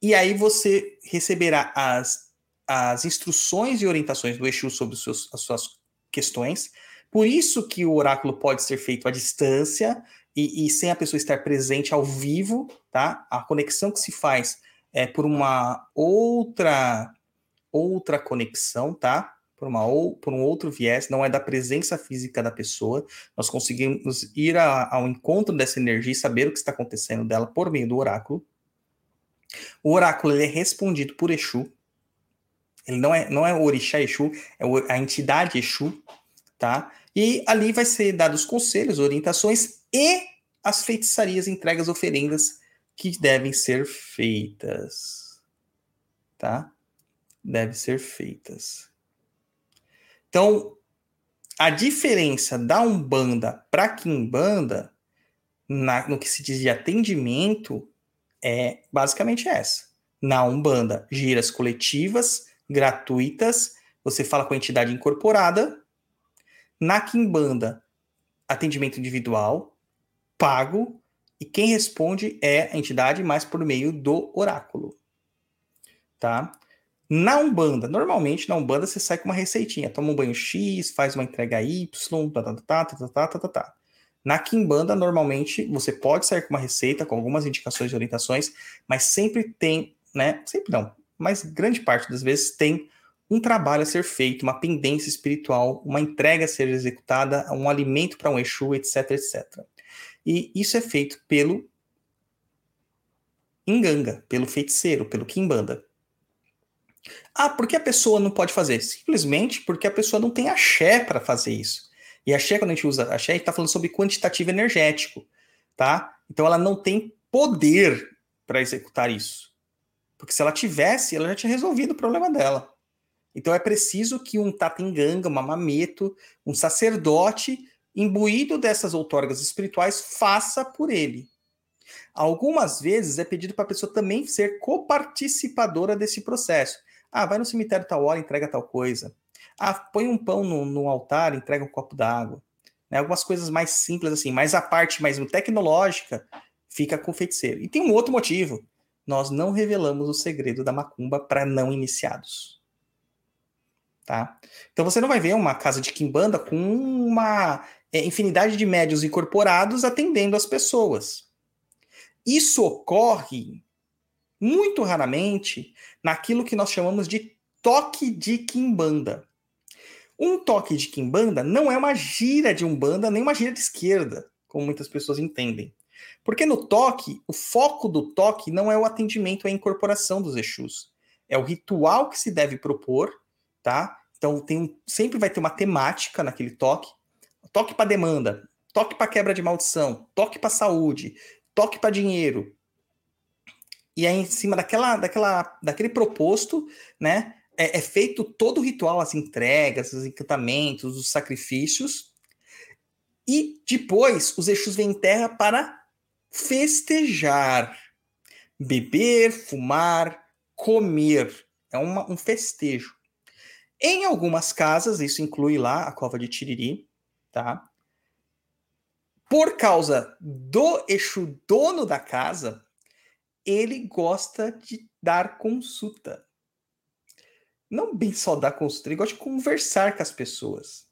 E aí você receberá as, as instruções e orientações do Exu sobre seus, as suas questões. Por isso que o oráculo pode ser feito à distância e, e, sem a pessoa estar presente ao vivo, tá? A conexão que se faz é por uma outra outra conexão, tá? Por, uma, ou, por um outro viés, não é da presença física da pessoa. Nós conseguimos ir a, ao encontro dessa energia e saber o que está acontecendo dela por meio do oráculo. O oráculo é respondido por Exu. Ele não é, não é o orixá Exu, é a entidade Exu, tá? E ali vai ser dados conselhos, orientações e as feitiçarias, entregas, oferendas que devem ser feitas, tá? Devem ser feitas. Então, a diferença da Umbanda para Kimbanda, na, no que se diz de atendimento, é basicamente essa. Na Umbanda, giras coletivas, gratuitas, você fala com a entidade incorporada. Na Kimbanda, atendimento individual, pago, e quem responde é a entidade, mas por meio do oráculo. Tá? Na Umbanda, normalmente na Umbanda você sai com uma receitinha, toma um banho X, faz uma entrega Y, tá, tá, tá, tá, tá, tá, tá, tá. Na Kimbanda, normalmente, você pode sair com uma receita, com algumas indicações e orientações, mas sempre tem, né? Sempre não, mas grande parte das vezes tem um trabalho a ser feito, uma pendência espiritual, uma entrega a ser executada, um alimento para um Exu, etc, etc. E isso é feito pelo Inganga, pelo feiticeiro, pelo Kimbanda. Ah, por que a pessoa não pode fazer? Simplesmente porque a pessoa não tem axé para fazer isso. E axé, quando a gente usa axé, a gente está falando sobre quantitativo energético, tá? Então ela não tem poder para executar isso. Porque se ela tivesse, ela já tinha resolvido o problema dela. Então é preciso que um tatenganga, um mamameto, um sacerdote imbuído dessas outorgas espirituais faça por ele. Algumas vezes é pedido para a pessoa também ser coparticipadora desse processo. Ah, vai no cemitério tal hora, entrega tal coisa. Ah, põe um pão no, no altar, entrega um copo d'água. né? Algumas coisas mais simples assim, mas a parte mais tecnológica fica com o feiticeiro. E tem um outro motivo. Nós não revelamos o segredo da macumba para não iniciados. Tá? Então você não vai ver uma casa de quimbanda com uma é, infinidade de médios incorporados atendendo as pessoas. Isso ocorre muito raramente naquilo que nós chamamos de toque de quimbanda. Um toque de quimbanda não é uma gira de umbanda nem uma gira de esquerda, como muitas pessoas entendem. Porque no toque, o foco do toque não é o atendimento, é a incorporação dos Exus. É o ritual que se deve propor, tá? Então tem, sempre vai ter uma temática naquele toque. Toque para demanda, toque para quebra de maldição, toque para saúde, toque para dinheiro. E aí, em cima daquela, daquela, daquele proposto, né, é, é, feito todo o ritual, as entregas, os encantamentos, os sacrifícios. E depois os Exus vêm em terra para festejar. Beber, fumar, comer. É uma, um festejo. Em algumas casas, isso inclui lá a cova de Tiriri, tá? Por causa do Exu dono da casa, ele gosta de dar consulta não bem só dar consulta, ele gosta de conversar com as pessoas.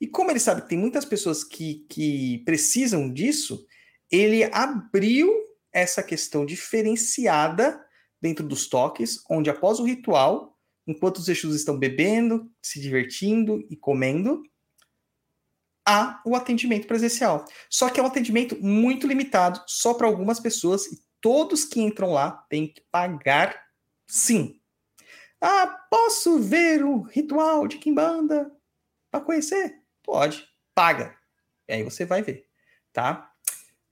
E como ele sabe que tem muitas pessoas que, que precisam disso, ele abriu essa questão diferenciada dentro dos toques, onde após o ritual, enquanto os Exus estão bebendo, se divertindo e comendo, há o atendimento presencial. Só que é um atendimento muito limitado, só para algumas pessoas, e todos que entram lá têm que pagar sim. Ah, posso ver o ritual de Kimbanda para conhecer? Pode, paga. E aí você vai ver, tá?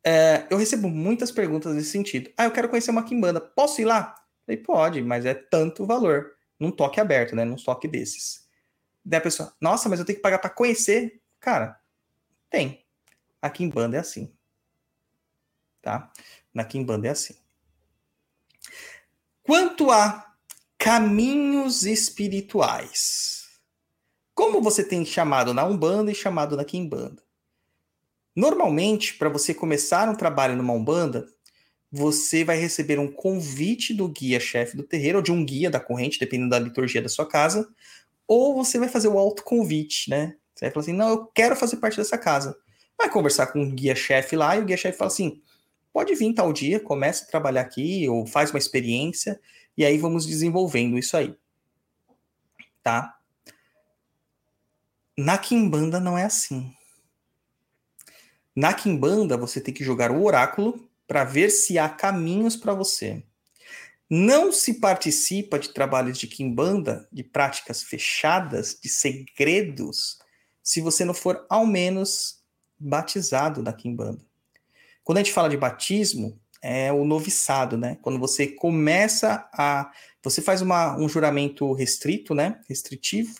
É, eu recebo muitas perguntas nesse sentido. Ah, eu quero conhecer uma Kimbanda, posso ir lá? Falei, pode, mas é tanto valor. Num toque aberto, né? Num toque desses. Daí a pessoa, nossa, mas eu tenho que pagar para conhecer? Cara, tem. A Kimbanda é assim. Tá? Na Kimbanda é assim. Quanto a Caminhos espirituais. Como você tem chamado na Umbanda e chamado na Quimbanda? Normalmente, para você começar um trabalho numa Umbanda, você vai receber um convite do guia-chefe do terreiro, ou de um guia da corrente, dependendo da liturgia da sua casa, ou você vai fazer o autoconvite, né? Você vai falar assim: não, eu quero fazer parte dessa casa. Vai conversar com o guia-chefe lá, e o guia-chefe fala assim: pode vir tal dia, começa a trabalhar aqui, ou faz uma experiência, e aí vamos desenvolvendo isso aí. Tá? Na Kimbanda não é assim. Na Kimbanda você tem que jogar o oráculo para ver se há caminhos para você. Não se participa de trabalhos de Kimbanda, de práticas fechadas, de segredos, se você não for ao menos batizado na Kimbanda. Quando a gente fala de batismo, é o noviçado, né? Quando você começa a. Você faz uma, um juramento restrito, né? Restritivo,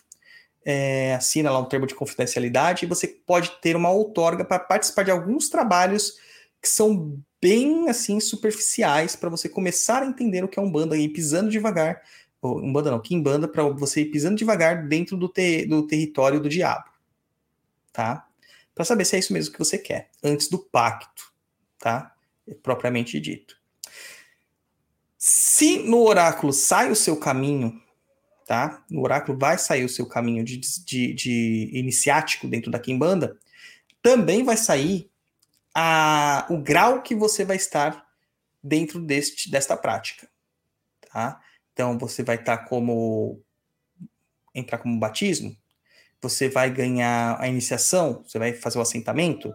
é, assina lá um termo de confidencialidade e você pode ter uma outorga para participar de alguns trabalhos que são bem assim superficiais para você começar a entender o que é um banda e pisando devagar, um banda não, que banda para você ir pisando devagar dentro do, te, do território do diabo, tá? Para saber se é isso mesmo que você quer antes do pacto, tá? propriamente dito. Se no oráculo sai o seu caminho, tá? No oráculo vai sair o seu caminho de, de, de iniciático dentro da Kimbanda, também vai sair a, o grau que você vai estar dentro deste, desta prática, tá? Então você vai estar como entrar como batismo, você vai ganhar a iniciação, você vai fazer o assentamento,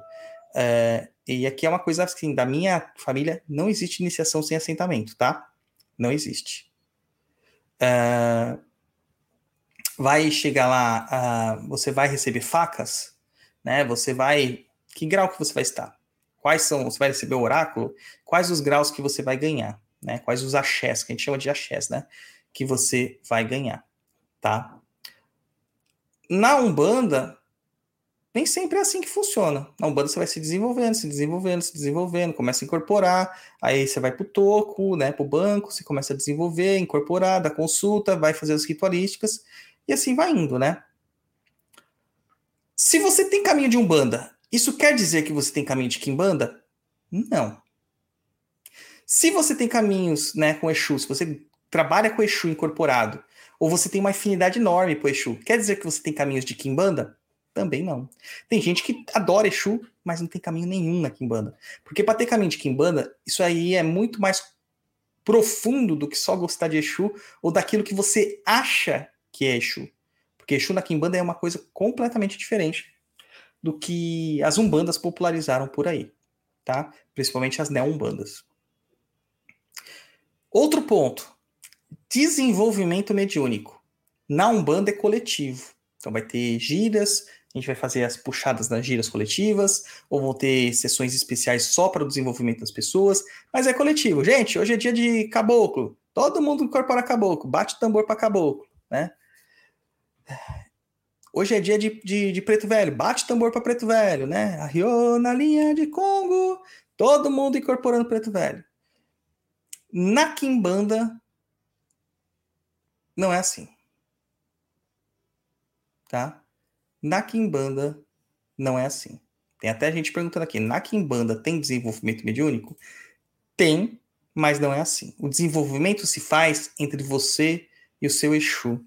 é, e aqui é uma coisa assim, da minha família, não existe iniciação sem assentamento, tá? Não existe. Uh, vai chegar lá, uh, você vai receber facas, né? Você vai. Que grau que você vai estar? Quais são? Você vai receber o oráculo? Quais os graus que você vai ganhar? Né? Quais os axés, que a gente chama de axés, né? Que você vai ganhar, tá? Na Umbanda, nem sempre é assim que funciona. Na Umbanda você vai se desenvolvendo, se desenvolvendo, se desenvolvendo, começa a incorporar, aí você vai para o toco, né, para o banco, você começa a desenvolver, incorporar, dar consulta, vai fazer as ritualísticas, e assim vai indo, né? Se você tem caminho de Umbanda Isso quer dizer que você tem caminho de Kimbanda? Não. Se você tem caminhos né, com Exu, se você trabalha com Exu incorporado, ou você tem uma afinidade enorme com Exu, quer dizer que você tem caminhos de Kimbanda? Também não. Tem gente que adora Exu, mas não tem caminho nenhum na Kimbanda. Porque para ter caminho de Kimbanda, isso aí é muito mais profundo do que só gostar de Exu ou daquilo que você acha que é Exu. Porque Exu na Kimbanda é uma coisa completamente diferente do que as umbandas popularizaram por aí, tá? Principalmente as neo-umbandas. Outro ponto, desenvolvimento mediúnico. Na Umbanda é coletivo. Então vai ter giras, a gente vai fazer as puxadas nas giras coletivas, ou vão ter sessões especiais só para o desenvolvimento das pessoas, mas é coletivo. Gente, hoje é dia de caboclo. Todo mundo incorpora caboclo, bate tambor para caboclo, né? Hoje é dia de, de, de preto velho, bate tambor para preto velho, né? Arriou na linha de Congo, todo mundo incorporando preto velho. Na Kimbanda, não é assim. Tá? Na Kimbanda, não é assim. Tem até gente perguntando aqui: na Kimbanda tem desenvolvimento mediúnico? Tem, mas não é assim. O desenvolvimento se faz entre você e o seu Exu.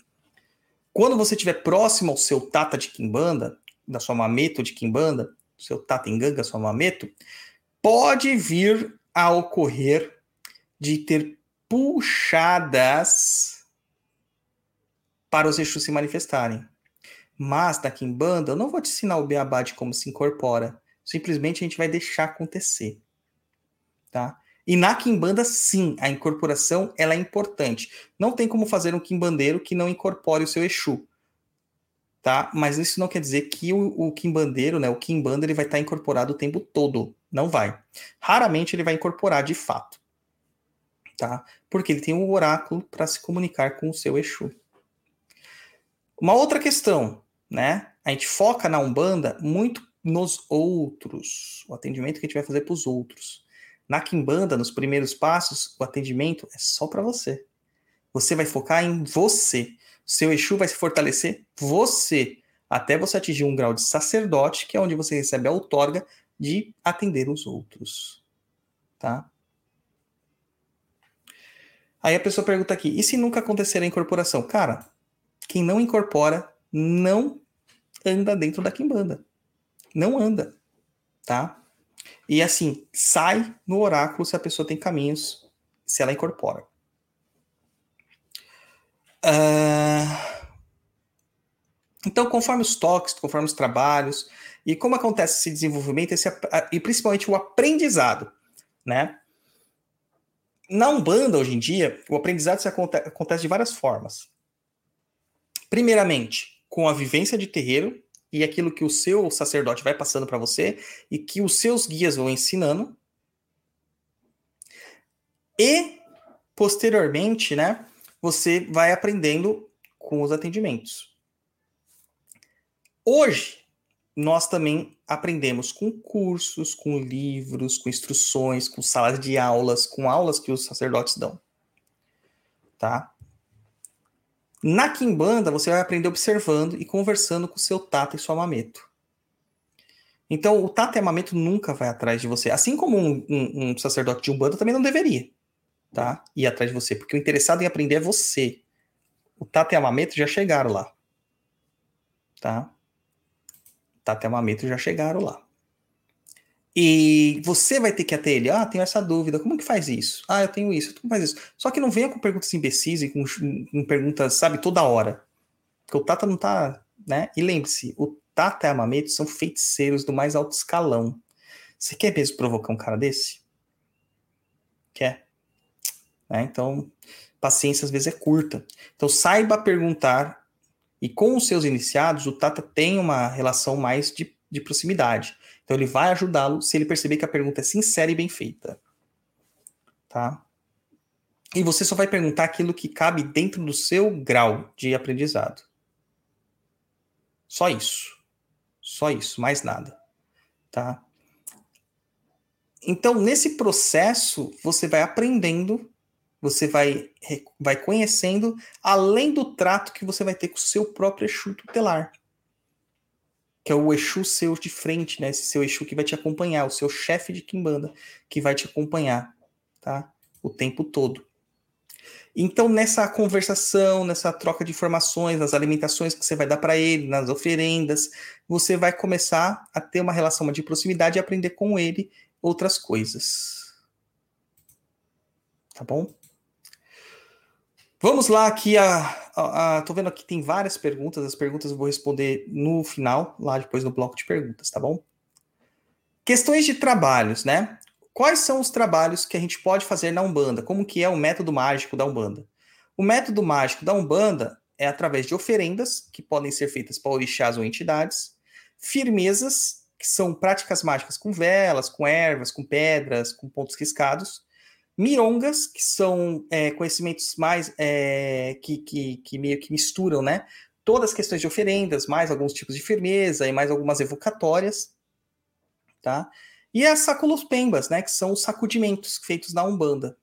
Quando você estiver próximo ao seu Tata de Kimbanda, da sua Mameto de Kimbanda, seu Tata Enganga, sua Mameto, pode vir a ocorrer de ter puxadas para os Exus se manifestarem. Mas na Kimbanda, eu não vou te ensinar o beabá de como se incorpora. Simplesmente a gente vai deixar acontecer. Tá? E na Kimbanda, sim, a incorporação ela é importante. Não tem como fazer um Kimbandeiro que não incorpore o seu Exu. Tá? Mas isso não quer dizer que o, o Kimbandeiro, né, o Kimbanda, ele vai estar incorporado o tempo todo. Não vai. Raramente ele vai incorporar de fato. Tá? Porque ele tem um oráculo para se comunicar com o seu Exu. Uma outra questão, né? A gente foca na Umbanda muito nos outros, o atendimento que a gente vai fazer para os outros. Na Kimbanda, nos primeiros passos, o atendimento é só para você. Você vai focar em você. Seu Exu vai se fortalecer você, até você atingir um grau de sacerdote, que é onde você recebe a outorga de atender os outros. Tá? Aí a pessoa pergunta aqui: e se nunca acontecer a incorporação? Cara, quem não incorpora não anda dentro da quimbanda. Não anda, tá? E assim, sai no oráculo se a pessoa tem caminhos, se ela incorpora. Uh... Então, conforme os toques, conforme os trabalhos, e como acontece esse desenvolvimento, esse, e principalmente o aprendizado, né? Na Umbanda, hoje em dia, o aprendizado acontece de várias formas. Primeiramente, com a vivência de terreiro e aquilo que o seu sacerdote vai passando para você e que os seus guias vão ensinando. E posteriormente, né, você vai aprendendo com os atendimentos. Hoje, nós também aprendemos com cursos, com livros, com instruções, com salas de aulas, com aulas que os sacerdotes dão. Tá? Na Kimbanda, você vai aprender observando e conversando com seu Tata e sua Mameto. Então, o Tata e a Mameto nunca vai atrás de você. Assim como um, um, um sacerdote de Umbanda também não deveria, tá? Ir atrás de você. Porque o interessado em aprender é você. O Tata e a Mameto já chegaram lá. Tá? Tata e Mameto já chegaram lá. E você vai ter que até ele, ah, tenho essa dúvida, como que faz isso? Ah, eu tenho isso, como faz isso? Só que não venha com perguntas imbecis e com, com perguntas, sabe, toda hora. Porque o Tata não tá, né? E lembre-se, o Tata e a Mameto são feiticeiros do mais alto escalão. Você quer mesmo provocar um cara desse? Quer? É, então, paciência às vezes é curta. Então, saiba perguntar. E com os seus iniciados, o Tata tem uma relação mais de, de proximidade. Então ele vai ajudá-lo se ele perceber que a pergunta é sincera e bem feita. Tá? E você só vai perguntar aquilo que cabe dentro do seu grau de aprendizado. Só isso. Só isso, mais nada. Tá? Então, nesse processo, você vai aprendendo, você vai, vai conhecendo, além do trato que você vai ter com o seu próprio Exu tutelar. Que é o Exu seu de frente, né? Esse seu Exu que vai te acompanhar, o seu chefe de Kimbanda que vai te acompanhar, tá? O tempo todo. Então, nessa conversação, nessa troca de informações, nas alimentações que você vai dar para ele, nas oferendas, você vai começar a ter uma relação de proximidade e aprender com ele outras coisas. Tá bom? Vamos lá aqui, a, a, a, tô vendo aqui tem várias perguntas, as perguntas eu vou responder no final, lá depois no bloco de perguntas, tá bom? Questões de trabalhos, né? Quais são os trabalhos que a gente pode fazer na Umbanda? Como que é o método mágico da Umbanda? O método mágico da Umbanda é através de oferendas, que podem ser feitas para orixás ou entidades, firmezas, que são práticas mágicas com velas, com ervas, com pedras, com pontos riscados, Mirongas, que são é, conhecimentos mais é, que, que, que, meio que misturam, né? Todas as questões de oferendas, mais alguns tipos de firmeza e mais algumas evocatórias, tá? E as saculos pembas, né? Que são os sacudimentos feitos na Umbanda.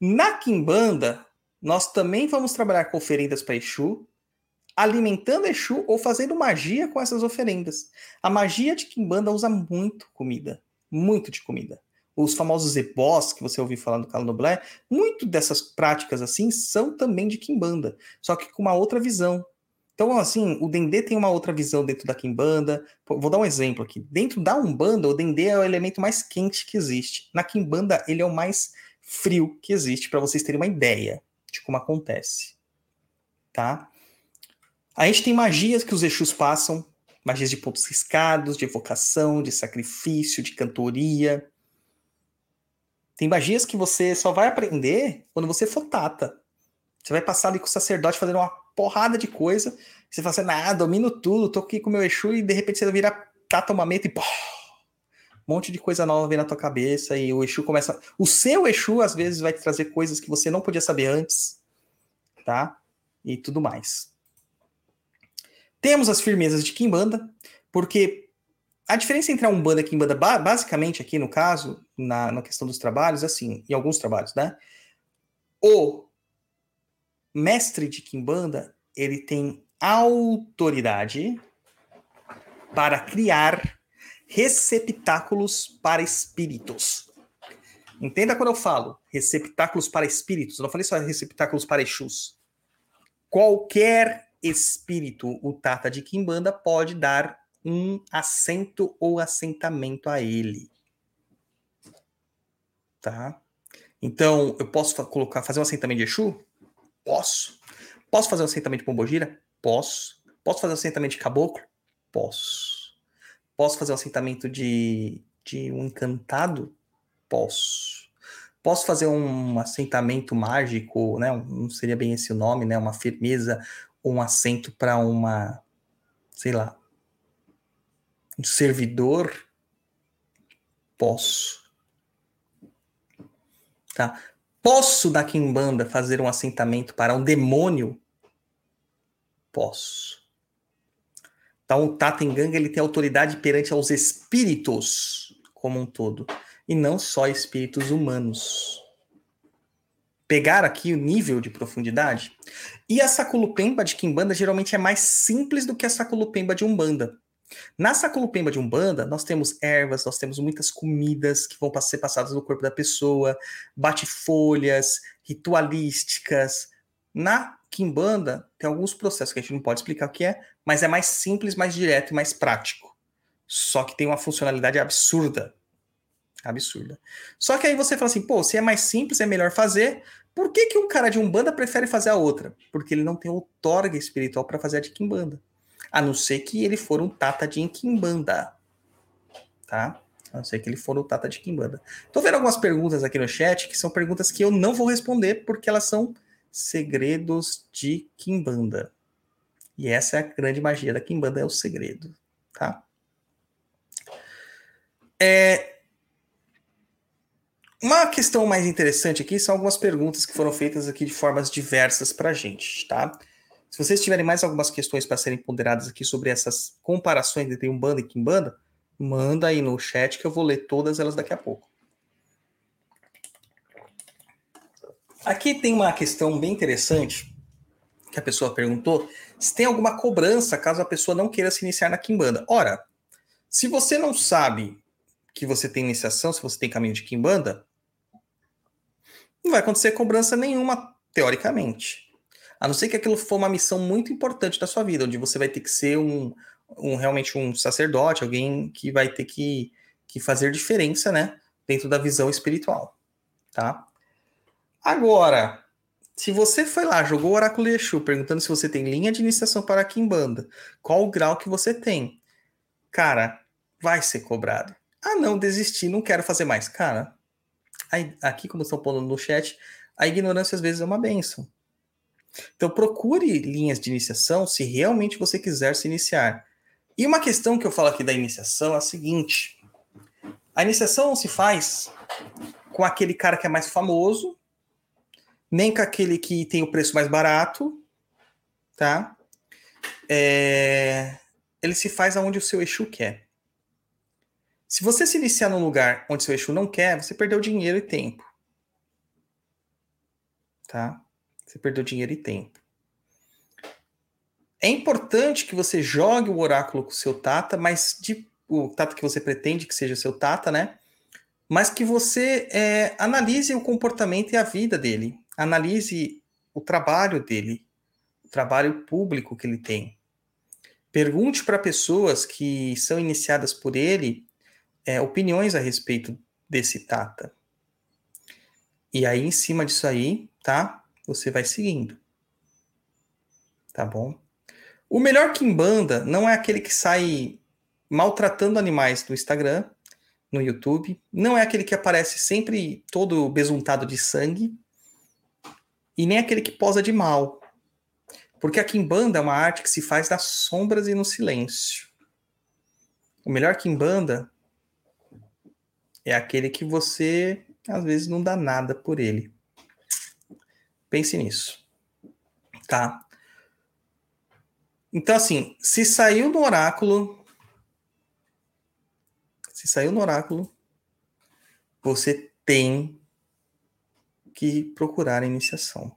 Na Kimbanda, nós também vamos trabalhar com oferendas para Exu, alimentando Exu ou fazendo magia com essas oferendas. A magia de Kimbanda usa muito comida, muito de comida os famosos ebós que você ouviu falar no Candomblé, muito dessas práticas assim são também de Kimbanda, só que com uma outra visão. Então, assim, o Dendê tem uma outra visão dentro da Kimbanda. Vou dar um exemplo aqui. Dentro da Umbanda, o Dendê é o elemento mais quente que existe. Na Kimbanda, ele é o mais frio que existe, para vocês terem uma ideia de como acontece. Tá? A gente tem magias que os Exus passam, magias de pontos riscados, de evocação, de sacrifício, de cantoria. Tem magias que você só vai aprender quando você for tata. Você vai passar ali com o sacerdote fazendo uma porrada de coisa. Você fala assim, ah, domino tudo, tô aqui com o meu Exu, e de repente você vira tata uma meta e pô, um monte de coisa nova vem na tua cabeça e o Exu começa. O seu Exu, às vezes, vai te trazer coisas que você não podia saber antes, tá? E tudo mais. Temos as firmezas de Kimbanda, porque a diferença entre a Umbanda e a Kimbanda, basicamente aqui no caso, na, na questão dos trabalhos, assim, em alguns trabalhos, né? O mestre de Kimbanda, ele tem autoridade para criar receptáculos para espíritos. Entenda quando eu falo receptáculos para espíritos, eu não falei só receptáculos para Exus. Qualquer espírito, o Tata de Kimbanda pode dar um assento ou assentamento a ele. Tá? Então, eu posso colocar, fazer um assentamento de Exu? Posso. Posso fazer um assentamento de Pombogira? Posso. Posso fazer um assentamento de Caboclo? Posso. Posso fazer um assentamento de, de um encantado? Posso. Posso fazer um assentamento mágico, né? Não seria bem esse o nome, né? Uma firmeza, um assento para uma, sei lá, um servidor, posso. Tá? Posso da Kimbanda fazer um assentamento para um demônio? Posso. Então, o Tatenganga ele tem autoridade perante aos espíritos como um todo, e não só espíritos humanos. Pegar aqui o nível de profundidade. E a Saculupemba de Kimbanda geralmente é mais simples do que a Saculupemba de Umbanda. Na Sacolupemba de Umbanda, nós temos ervas, nós temos muitas comidas que vão ser passadas no corpo da pessoa, bate-folhas, ritualísticas. Na Kimbanda, tem alguns processos que a gente não pode explicar o que é, mas é mais simples, mais direto e mais prático. Só que tem uma funcionalidade absurda. Absurda. Só que aí você fala assim, pô, se é mais simples, é melhor fazer. Por que, que um cara de Umbanda prefere fazer a outra? Porque ele não tem outorga espiritual para fazer a de Kimbanda a não ser que ele for um Tata de Kimbanda, tá? A não ser que ele for um Tata de Kimbanda. Tô vendo algumas perguntas aqui no chat que são perguntas que eu não vou responder porque elas são segredos de Kimbanda. E essa é a grande magia da Kimbanda, é o segredo, tá? É... Uma questão mais interessante aqui são algumas perguntas que foram feitas aqui de formas diversas para a gente, tá? Se vocês tiverem mais algumas questões para serem ponderadas aqui sobre essas comparações entre Umbanda e Kimbanda, manda aí no chat que eu vou ler todas elas daqui a pouco. Aqui tem uma questão bem interessante que a pessoa perguntou, se tem alguma cobrança caso a pessoa não queira se iniciar na Kimbanda. Ora, se você não sabe que você tem iniciação, se você tem caminho de Kimbanda, não vai acontecer cobrança nenhuma, teoricamente. A não ser que aquilo for uma missão muito importante da sua vida, onde você vai ter que ser um, um realmente um sacerdote, alguém que vai ter que, que fazer diferença, né? Dentro da visão espiritual, tá? Agora, se você foi lá, jogou o Oráculo Exu, perguntando se você tem linha de iniciação para Kimbanda, qual o grau que você tem, cara, vai ser cobrado. Ah, não, desisti, não quero fazer mais. Cara, aí, aqui, como estão pondo no chat, a ignorância às vezes é uma benção. Então, procure linhas de iniciação se realmente você quiser se iniciar. E uma questão que eu falo aqui da iniciação é a seguinte: a iniciação não se faz com aquele cara que é mais famoso, nem com aquele que tem o preço mais barato, tá? É... Ele se faz aonde o seu Exu quer. Se você se iniciar num lugar onde seu Exu não quer, você perdeu dinheiro e tempo. Tá? Você perdeu dinheiro e tempo. É importante que você jogue o oráculo com o seu Tata, mas de, o Tata que você pretende que seja seu Tata, né? Mas que você é, analise o comportamento e a vida dele analise o trabalho dele, o trabalho público que ele tem. Pergunte para pessoas que são iniciadas por ele é, opiniões a respeito desse Tata. E aí, em cima disso aí, tá? Você vai seguindo. Tá bom? O melhor Kimbanda não é aquele que sai maltratando animais no Instagram, no YouTube. Não é aquele que aparece sempre todo besuntado de sangue e nem aquele que posa de mal. Porque a Kimbanda é uma arte que se faz nas sombras e no silêncio. O melhor Kimbanda é aquele que você às vezes não dá nada por ele. Pense nisso. Tá? Então, assim, se saiu no oráculo. Se saiu no oráculo, você tem que procurar a iniciação.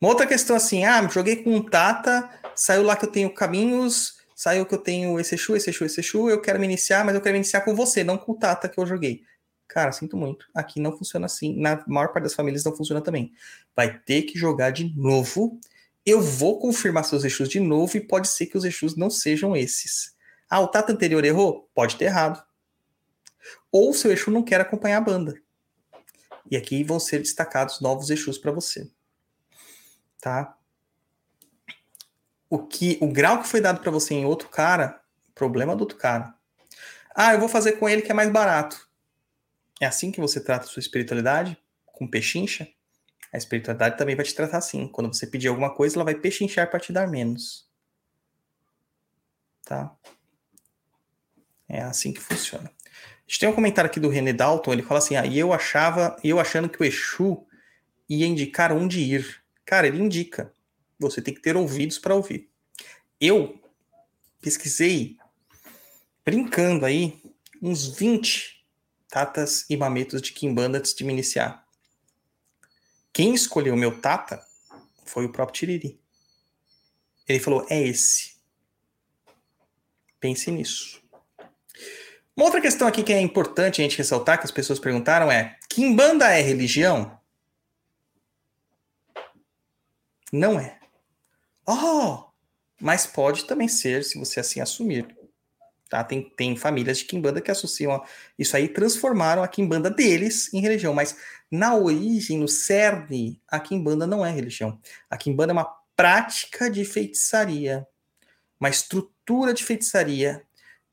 Uma outra questão assim, ah, joguei com Tata, saiu lá que eu tenho caminhos, saiu que eu tenho esse Exu, esse Exu, esse Exu, eu quero me iniciar, mas eu quero me iniciar com você, não com o Tata que eu joguei. Cara, sinto muito. Aqui não funciona assim. Na maior parte das famílias não funciona também. Vai ter que jogar de novo. Eu vou confirmar seus Exus de novo e pode ser que os Exus não sejam esses. Ah, o Tata anterior errou? Pode ter errado. Ou seu Exu não quer acompanhar a banda. E aqui vão ser destacados novos Exus para você. Tá? O que o grau que foi dado para você em outro cara, problema do outro cara. Ah, eu vou fazer com ele que é mais barato. É assim que você trata a sua espiritualidade? Com pechincha? A espiritualidade também vai te tratar assim. Quando você pedir alguma coisa, ela vai pechinchar para te dar menos. Tá? É assim que funciona. A gente tem um comentário aqui do René Dalton, ele fala assim: ah, e eu achava, eu achando que o Exu ia indicar onde ir. Cara, ele indica. Você tem que ter ouvidos para ouvir. Eu pesquisei, brincando aí, uns 20 tatas e mametos de Kimbanda antes de me iniciar. Quem escolheu meu tata foi o próprio Tiriri. Ele falou: é esse. Pense nisso. Uma outra questão aqui que é importante a gente ressaltar, que as pessoas perguntaram é: Kimbanda é religião? Não é. Oh, mas pode também ser, se você assim assumir. Tá? Tem, tem famílias de Kimbanda que associam isso aí transformaram a Kimbanda deles em religião, mas na origem, no cerne, a Kimbanda não é religião. A Kimbanda é uma prática de feitiçaria, uma estrutura de feitiçaria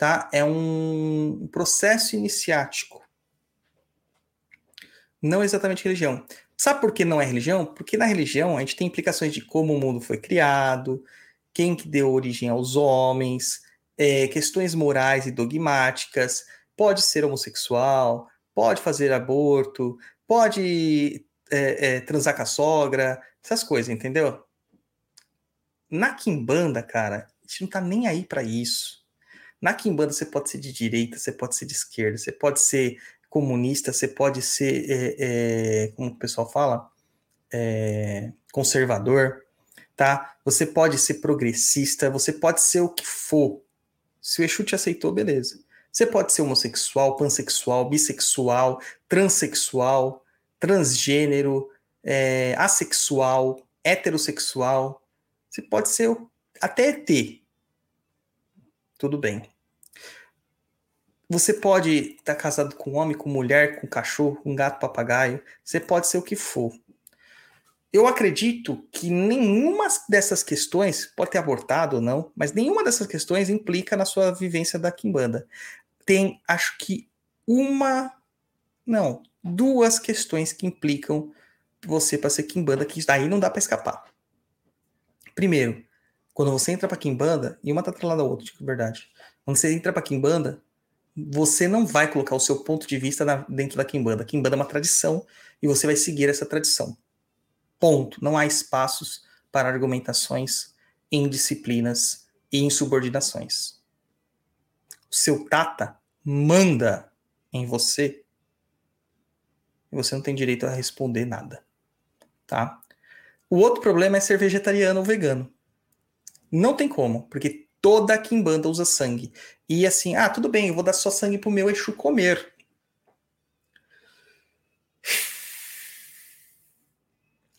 tá? É um processo iniciático. Não exatamente religião. Sabe por que não é religião? Porque na religião a gente tem implicações de como o mundo foi criado, quem que deu origem aos homens, é, questões morais e dogmáticas, pode ser homossexual, pode fazer aborto, pode é, é, transar com a sogra, essas coisas, entendeu? Na Kimbanda, cara, a gente não tá nem aí para isso. Na Kimbanda você pode ser de direita, você pode ser de esquerda, você pode ser comunista, você pode ser, é, é, como o pessoal fala, é, conservador. tá? Você pode ser progressista, você pode ser o que for. Se o Exu te aceitou, beleza. Você pode ser homossexual, pansexual, bissexual, transexual, transgênero, é, assexual, heterossexual. Você pode ser até ET. Tudo bem. Você pode estar tá casado com homem, com mulher, com cachorro, com gato, papagaio. Você pode ser o que for. Eu acredito que nenhuma dessas questões, pode ter abortado ou não, mas nenhuma dessas questões implica na sua vivência da Kimbanda. Tem, acho que, uma, não, duas questões que implicam você para ser Kimbanda, que daí não dá para escapar. Primeiro, quando você entra para Kimbanda, e uma tá atrelada da outra, de verdade. Quando você entra para Kimbanda, você não vai colocar o seu ponto de vista na, dentro da Kimbanda. Kimbanda é uma tradição e você vai seguir essa tradição. Ponto. Não há espaços para argumentações, indisciplinas e insubordinações. O seu tata manda em você e você não tem direito a responder nada, tá? O outro problema é ser vegetariano ou vegano. Não tem como, porque toda a Kimbanda usa sangue. E assim, ah, tudo bem, eu vou dar só sangue pro meu Exu comer.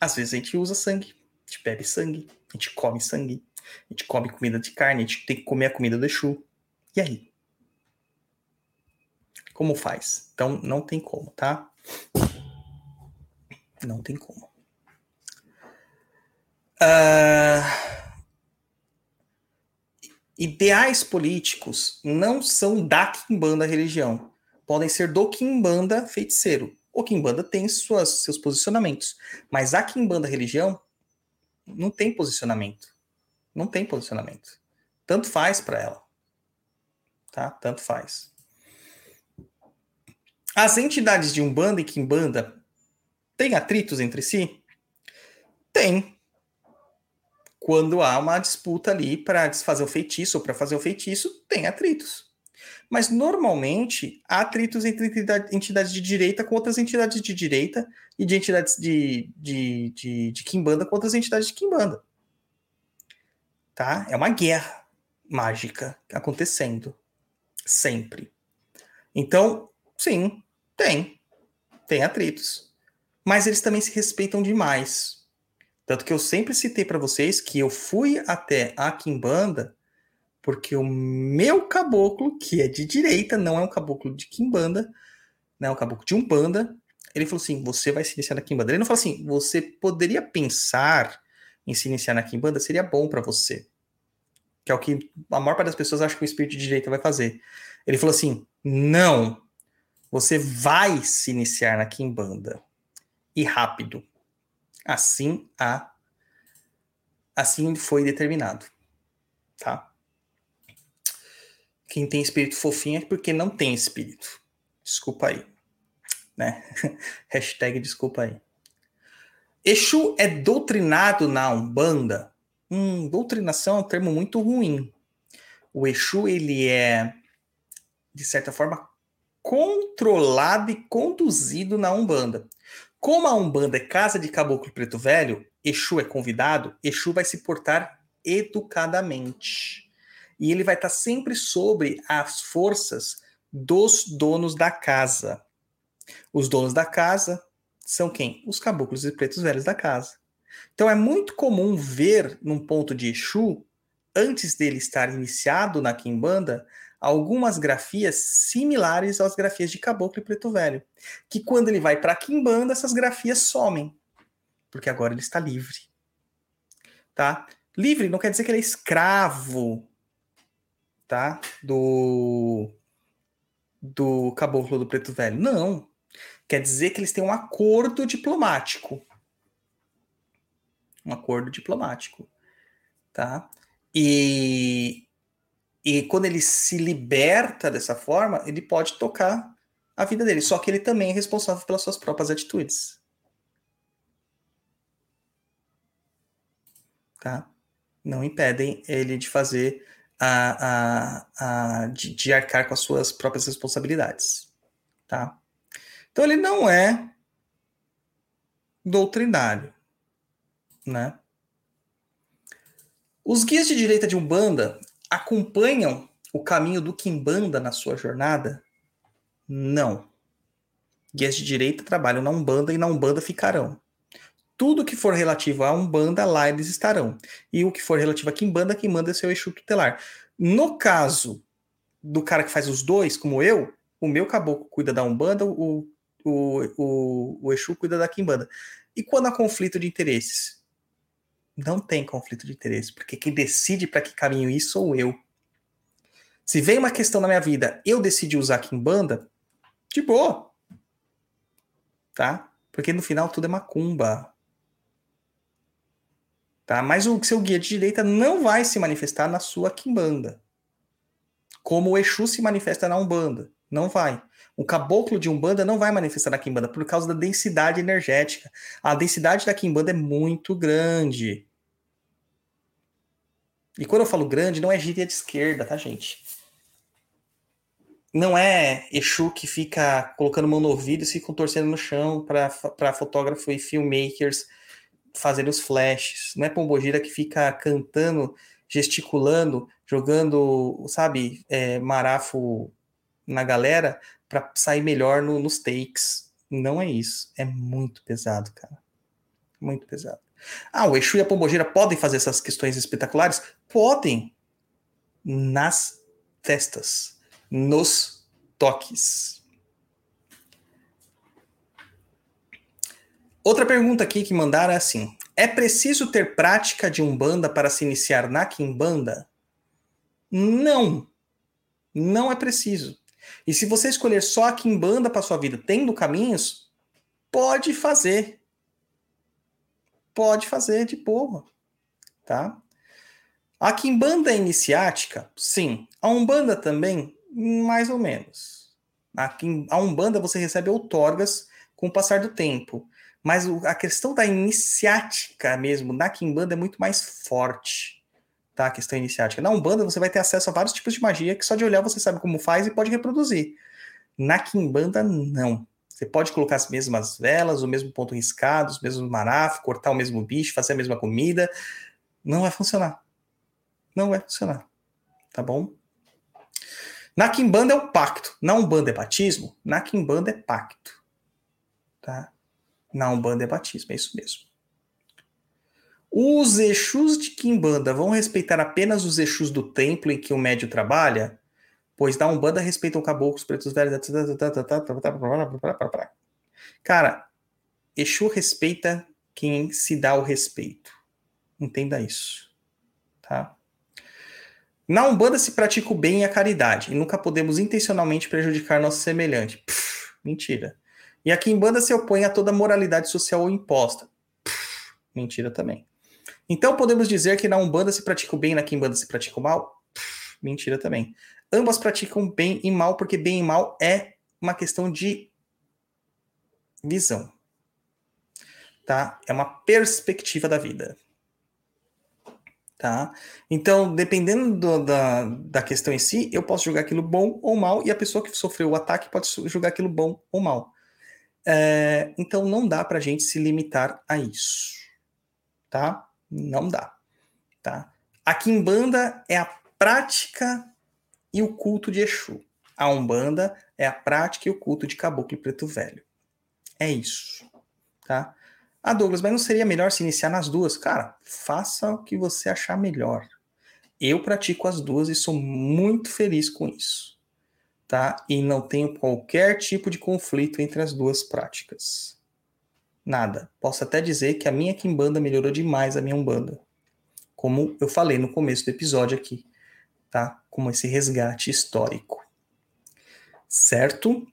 Às vezes a gente usa sangue, a gente bebe sangue, a gente come sangue, a gente come comida de carne, a gente tem que comer a comida do Exu. E aí? Como faz? Então não tem como, tá? Não tem como. Uh... Ideais políticos não são da Kimbanda religião. Podem ser do Kimbanda feiticeiro o Kimbanda tem suas, seus posicionamentos. Mas a Kimbanda religião não tem posicionamento. Não tem posicionamento. Tanto faz para ela. Tá? Tanto faz. As entidades de Umbanda e Kimbanda têm atritos entre si? Tem. Quando há uma disputa ali para desfazer o feitiço ou para fazer o feitiço, tem atritos. Mas normalmente há atritos entre entidades de direita com outras entidades de direita e de entidades de, de, de, de Kimbanda com outras entidades de Kimbanda. Tá? É uma guerra mágica acontecendo. Sempre. Então, sim, tem. Tem atritos. Mas eles também se respeitam demais. Tanto que eu sempre citei para vocês que eu fui até a Kimbanda porque o meu caboclo, que é de direita, não é um caboclo de Kimbanda, não é um caboclo de Umbanda, ele falou assim: você vai se iniciar na Kimbanda. Ele não falou assim: você poderia pensar em se iniciar na Kimbanda, seria bom para você. Que é o que a maior parte das pessoas acha que o espírito de direita vai fazer. Ele falou assim: não, você vai se iniciar na Kimbanda. E rápido. Assim a assim foi determinado. Tá? Quem tem espírito fofinho é porque não tem espírito. Desculpa aí. Né? Hashtag desculpa aí. Exu é doutrinado na Umbanda? Hum, doutrinação é um termo muito ruim. O Exu, ele é, de certa forma, controlado e conduzido na Umbanda. Como a Umbanda é casa de caboclo preto velho, Exu é convidado, Exu vai se portar educadamente e ele vai estar sempre sobre as forças dos donos da casa. Os donos da casa são quem? Os caboclos e pretos velhos da casa. Então é muito comum ver num ponto de Exu, antes dele estar iniciado na Kimbanda, algumas grafias similares às grafias de caboclo e preto velho. Que quando ele vai para a essas grafias somem. Porque agora ele está livre. Tá? Livre não quer dizer que ele é escravo tá? Do do caboclo do preto velho. Não. Quer dizer que eles têm um acordo diplomático. Um acordo diplomático, tá? E e quando ele se liberta dessa forma, ele pode tocar a vida dele. Só que ele também é responsável pelas suas próprias atitudes. Tá? Não impedem ele de fazer a, a, a de, de, arcar com as suas próprias responsabilidades, tá? Então ele não é doutrinário, né? Os guias de direita de Umbanda acompanham o caminho do Kimbanda na sua jornada? Não. Guias de direita trabalham na Umbanda e na Umbanda ficarão. Tudo que for relativo a Umbanda, lá eles estarão. E o que for relativo a Kimbanda, quem manda é seu Exu tutelar. No caso do cara que faz os dois, como eu, o meu caboclo cuida da Umbanda, o, o, o, o Exu cuida da Kimbanda. E quando há conflito de interesses? Não tem conflito de interesse, porque quem decide para que caminho ir sou eu. Se vem uma questão na minha vida, eu decidi usar Kimbanda, de boa. Tá? Porque no final tudo é macumba. Tá? Mas o seu guia de direita não vai se manifestar na sua Kimbanda. Como o Exu se manifesta na Umbanda. Não vai. O caboclo de Umbanda não vai manifestar na Kimbanda por causa da densidade energética. A densidade da Kimbanda é muito grande. E quando eu falo grande, não é gíria de esquerda, tá, gente? Não é Exu que fica colocando mão no ouvido e ficam torcendo no chão para fotógrafo e filmmakers fazendo os flashes. Não é Pombogira que fica cantando, gesticulando, jogando, sabe, é, marafo na galera para sair melhor no, nos takes. Não é isso. É muito pesado, cara. Muito pesado. Ah, o Exu e a Pombogira podem fazer essas questões espetaculares? Podem. Nas festas, nos toques. Outra pergunta aqui que mandaram é assim: é preciso ter prática de umbanda para se iniciar na quimbanda? Não. Não é preciso. E se você escolher só a Kimbanda para sua vida, tendo caminhos, pode fazer. Pode fazer de boa, tá? A Kimbanda é iniciática? Sim. A Umbanda também? Mais ou menos. A, a Umbanda você recebe outorgas com o passar do tempo. Mas a questão da iniciática mesmo na Kimbanda é muito mais forte tá? A questão iniciática. Na Umbanda você vai ter acesso a vários tipos de magia que só de olhar você sabe como faz e pode reproduzir. Na Kimbanda, não. Você pode colocar as mesmas velas, o mesmo ponto riscado, os mesmos marafos, cortar o mesmo bicho, fazer a mesma comida. Não vai funcionar. Não vai funcionar. Tá bom? Na Kimbanda é o pacto. Na Umbanda é batismo? Na Kimbanda é pacto. Tá? Na Umbanda é batismo, é isso mesmo. Os Exus de Kimbanda vão respeitar apenas os Exus do templo em que o médio trabalha? Pois da Umbanda respeitam caboclos, pretos velhos, Cara, Exu respeita quem se dá o respeito. Entenda isso. Tá? Na Umbanda se pratica o bem e a caridade, e nunca podemos intencionalmente prejudicar nosso semelhante. Mentira. E a Kimbanda se opõe a toda moralidade social imposta. Pff, mentira também. Então podemos dizer que na Umbanda se pratica o bem e na Kimbanda se pratica o mal? Pff, mentira também. Ambas praticam bem e mal, porque bem e mal é uma questão de visão. Tá? É uma perspectiva da vida. Tá? Então, dependendo do, da, da questão em si, eu posso julgar aquilo bom ou mal, e a pessoa que sofreu o ataque pode julgar aquilo bom ou mal. É, então, não dá para a gente se limitar a isso. Tá? Não dá, tá? A Kimbanda é a prática e o culto de Exu. A Umbanda é a prática e o culto de Caboclo e Preto Velho. É isso, tá? Ah, Douglas, mas não seria melhor se iniciar nas duas? Cara, faça o que você achar melhor. Eu pratico as duas e sou muito feliz com isso, tá? E não tenho qualquer tipo de conflito entre as duas práticas. Nada. Posso até dizer que a minha Kimbanda melhorou demais a minha Umbanda. Como eu falei no começo do episódio aqui, tá? Como esse resgate histórico. Certo?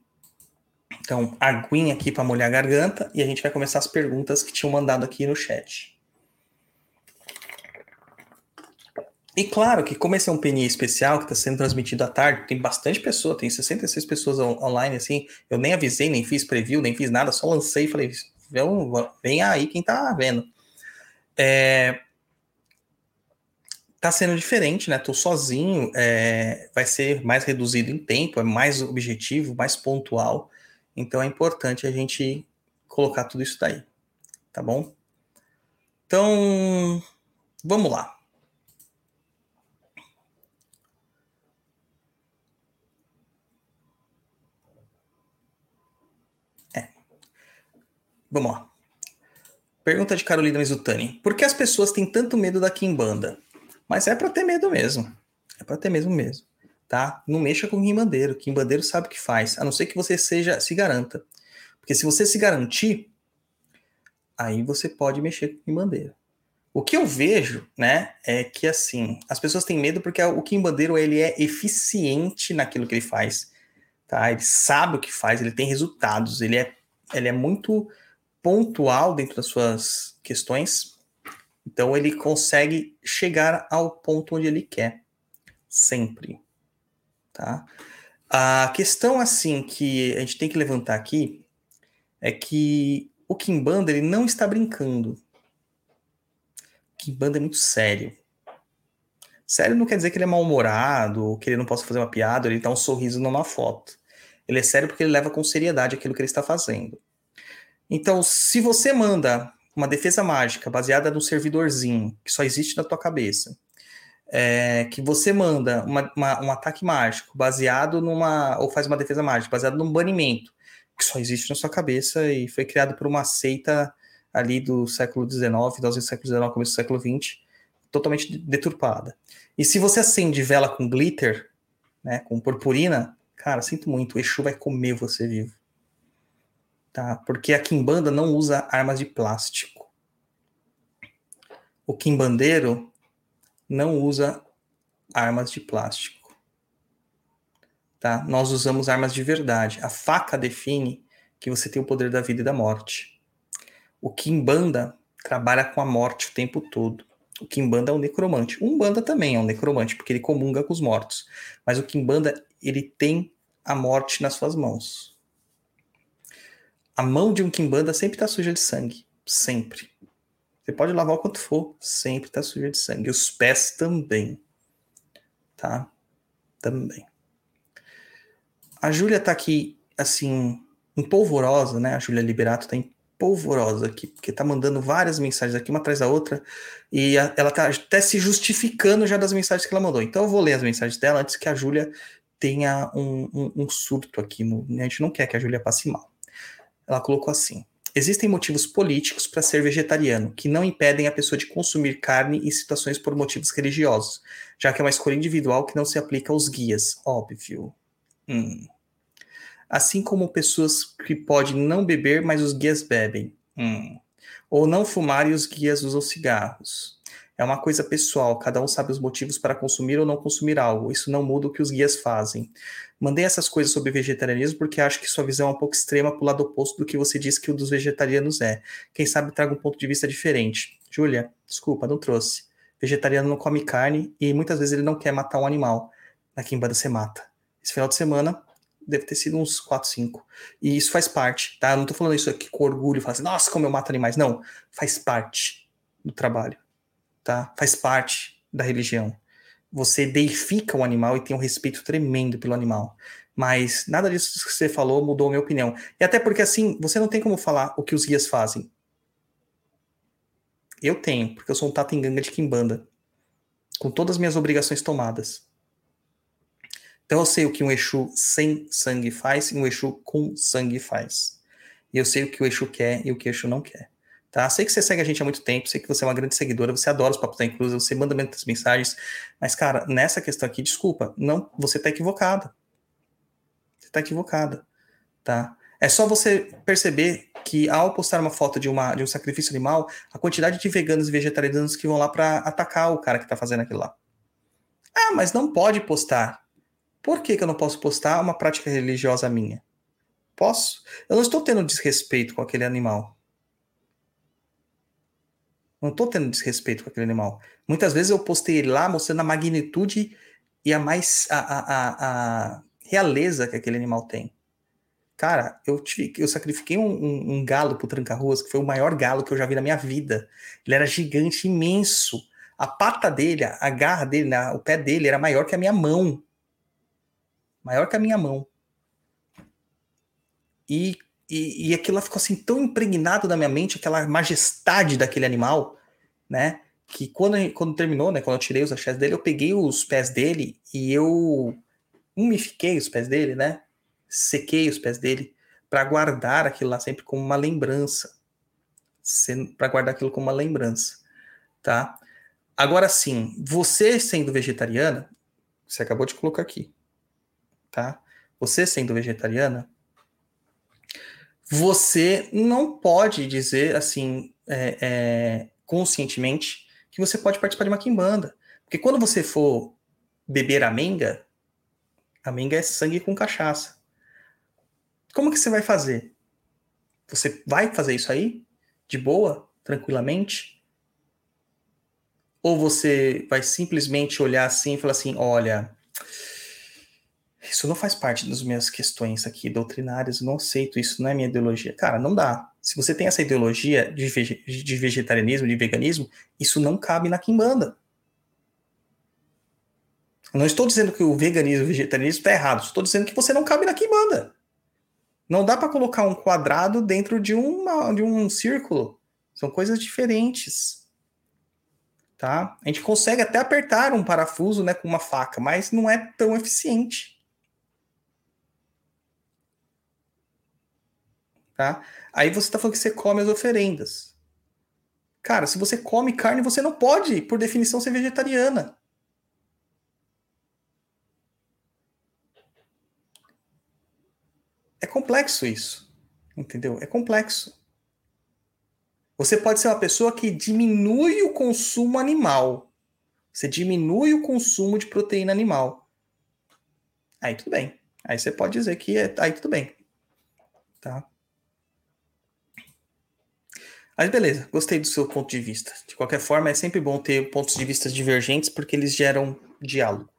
Então, aguinha aqui para molhar a garganta e a gente vai começar as perguntas que tinham mandado aqui no chat. E claro que como esse é um PNI especial que está sendo transmitido à tarde, tem bastante pessoa, tem 66 pessoas online, assim, eu nem avisei, nem fiz preview, nem fiz nada, só lancei e falei, vem aí quem tá vendo. É, tá sendo diferente, né? Tô sozinho, é, vai ser mais reduzido em tempo, é mais objetivo, mais pontual. Então é importante a gente colocar tudo isso daí, tá bom? Então, vamos lá. Vamos lá. Pergunta de Carolina Mizutani. Por que as pessoas têm tanto medo da Kimbanda? Mas é para ter medo mesmo. É para ter mesmo mesmo. Tá? Não mexa com Kimbandeiro. Kimbandeiro sabe o que faz. A não ser que você seja se garanta. Porque se você se garantir, aí você pode mexer com Kimbandeiro. O que eu vejo, né, é que assim, as pessoas têm medo porque o Kimbandeiro ele é eficiente naquilo que ele faz. Tá? Ele sabe o que faz, ele tem resultados, ele é, ele é muito pontual dentro das suas questões, então ele consegue chegar ao ponto onde ele quer, sempre, tá? A questão assim que a gente tem que levantar aqui é que o Kimbanda ele não está brincando. O Kimbanda é muito sério. Sério não quer dizer que ele é mal-humorado, ou que ele não possa fazer uma piada, ou ele dá um sorriso numa foto. Ele é sério porque ele leva com seriedade aquilo que ele está fazendo. Então, se você manda uma defesa mágica baseada no servidorzinho que só existe na tua cabeça, é, que você manda uma, uma, um ataque mágico baseado numa. ou faz uma defesa mágica baseado num banimento que só existe na sua cabeça e foi criado por uma seita ali do século XIX, do século XIX, começo do século XX, totalmente deturpada. E se você acende vela com glitter, né, com purpurina, cara, sinto muito, o Exu vai comer você vivo tá? Porque a Kimbanda não usa armas de plástico. O Kimbandeiro não usa armas de plástico. Tá? Nós usamos armas de verdade. A faca define que você tem o poder da vida e da morte. O Kimbanda trabalha com a morte o tempo todo. O Kimbanda é um necromante. O Umbanda também é um necromante, porque ele comunga com os mortos. Mas o Kimbanda, ele tem a morte nas suas mãos a mão de um Kimbanda sempre está suja de sangue. Sempre. Você pode lavar o quanto for, sempre está suja de sangue. Os pés também. Tá? Também. A Júlia tá aqui, assim, empolvorosa, né? A Júlia Liberato tá empolvorosa aqui, porque tá mandando várias mensagens aqui, uma atrás da outra, e a, ela tá até se justificando já das mensagens que ela mandou. Então eu vou ler as mensagens dela antes que a Júlia tenha um, um, um surto aqui. No, a gente não quer que a Júlia passe mal. Ela colocou assim: Existem motivos políticos para ser vegetariano que não impedem a pessoa de consumir carne em situações por motivos religiosos, já que é uma escolha individual que não se aplica aos guias, óbvio. Hum. Assim como pessoas que podem não beber, mas os guias bebem. Hum. Ou não fumar e os guias usam cigarros. É uma coisa pessoal, cada um sabe os motivos para consumir ou não consumir algo. Isso não muda o que os guias fazem. Mandei essas coisas sobre vegetarianismo porque acho que sua visão é um pouco extrema para o lado oposto do que você disse que o dos vegetarianos é. Quem sabe traga um ponto de vista diferente. Júlia, desculpa, não trouxe. Vegetariano não come carne e muitas vezes ele não quer matar um animal. Na Kimbanda você mata. Esse final de semana deve ter sido uns 4, 5. E isso faz parte, tá? Eu não tô falando isso aqui com orgulho, falando assim, nossa, como eu mato animais. Não, faz parte do trabalho, tá? Faz parte da religião você deifica o animal e tem um respeito tremendo pelo animal. Mas nada disso que você falou mudou a minha opinião. E até porque, assim, você não tem como falar o que os guias fazem. Eu tenho, porque eu sou um Tatenganga de Kimbanda. Com todas as minhas obrigações tomadas. Então eu sei o que um Exu sem sangue faz e um Exu com sangue faz. E eu sei o que o Exu quer e o que o Exu não quer. Tá? Sei que você segue a gente há muito tempo, sei que você é uma grande seguidora, você adora os papos da inclusa, você manda muitas mensagens, mas, cara, nessa questão aqui, desculpa, não, você tá equivocada. Você tá equivocada, tá? É só você perceber que ao postar uma foto de, uma, de um sacrifício animal, a quantidade de veganos e vegetarianos que vão lá para atacar o cara que tá fazendo aquilo lá. Ah, mas não pode postar. Por que, que eu não posso postar uma prática religiosa minha? Posso? Eu não estou tendo desrespeito com aquele animal. Não estou tendo desrespeito com aquele animal. Muitas vezes eu postei ele lá mostrando a magnitude e a mais a, a, a realeza que aquele animal tem. Cara, eu, tive, eu sacrifiquei um, um, um galo pro Tranca-Ruas, que foi o maior galo que eu já vi na minha vida. Ele era gigante, imenso. A pata dele, a garra dele, né, o pé dele era maior que a minha mão. Maior que a minha mão. E e, e aquilo ficou assim tão impregnado na minha mente, aquela majestade daquele animal, né? Que quando, quando terminou, né? Quando eu tirei os axés dele, eu peguei os pés dele e eu umifiquei os pés dele, né? Sequei os pés dele para guardar aquilo lá sempre como uma lembrança, para guardar aquilo como uma lembrança, tá? Agora sim, você sendo vegetariana, você acabou de colocar aqui, tá? Você sendo vegetariana, você não pode dizer assim é, é, conscientemente que você pode participar de uma quimbanda, porque quando você for beber a menga, a menga é sangue com cachaça. Como que você vai fazer? Você vai fazer isso aí de boa, tranquilamente? Ou você vai simplesmente olhar assim e falar assim: olha, isso não faz parte das minhas questões aqui doutrinárias, não aceito isso, não é minha ideologia. Cara, não dá. Se você tem essa ideologia de, vege de vegetarianismo, de veganismo, isso não cabe na Kimbanda. Eu não estou dizendo que o veganismo e o vegetarianismo está errado, estou dizendo que você não cabe na Kimbanda. Não dá para colocar um quadrado dentro de, uma, de um círculo. São coisas diferentes. Tá? A gente consegue até apertar um parafuso né, com uma faca, mas não é tão eficiente. Tá? Aí você está falando que você come as oferendas. Cara, se você come carne, você não pode, por definição, ser vegetariana. É complexo isso. Entendeu? É complexo. Você pode ser uma pessoa que diminui o consumo animal. Você diminui o consumo de proteína animal. Aí tudo bem. Aí você pode dizer que é, aí tudo bem. Tá? Mas beleza, gostei do seu ponto de vista. De qualquer forma, é sempre bom ter pontos de vista divergentes porque eles geram diálogo,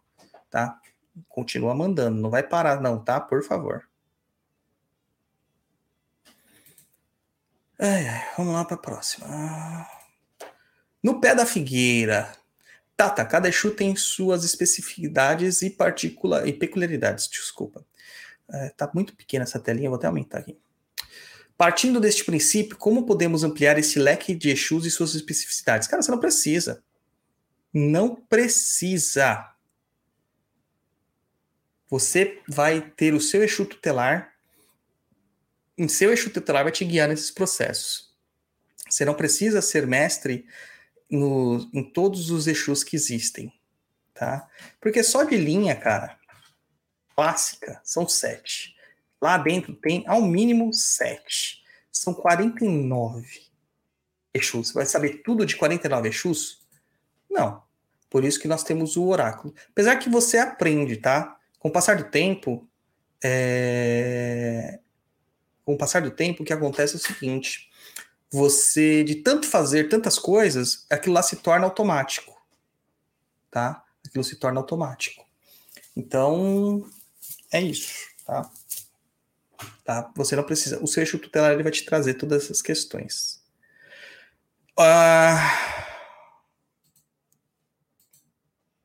tá? Continua mandando, não vai parar não, tá? Por favor. Ai, ai, vamos lá para a próxima. No pé da figueira. Tata, cada Exu tem suas especificidades e, particula e peculiaridades. Desculpa. É, tá muito pequena essa telinha, vou até aumentar aqui. Partindo deste princípio, como podemos ampliar esse leque de Exus e suas especificidades? Cara, você não precisa. Não precisa. Você vai ter o seu Exu tutelar em seu eixo tutelar vai te guiar nesses processos. Você não precisa ser mestre no, em todos os eixos que existem, tá? Porque só de linha, cara, clássica, são sete. Lá dentro tem, ao mínimo, sete. São 49 eixos. Você vai saber tudo de 49 eixos? Não. Por isso que nós temos o oráculo. Apesar que você aprende, tá? Com o passar do tempo, é com o passar do tempo, o que acontece é o seguinte: você, de tanto fazer tantas coisas, aquilo lá se torna automático. Tá? Aquilo se torna automático. Então, é isso, tá? Tá? Você não precisa. O seu eixo tutelar ele vai te trazer todas essas questões. Ah,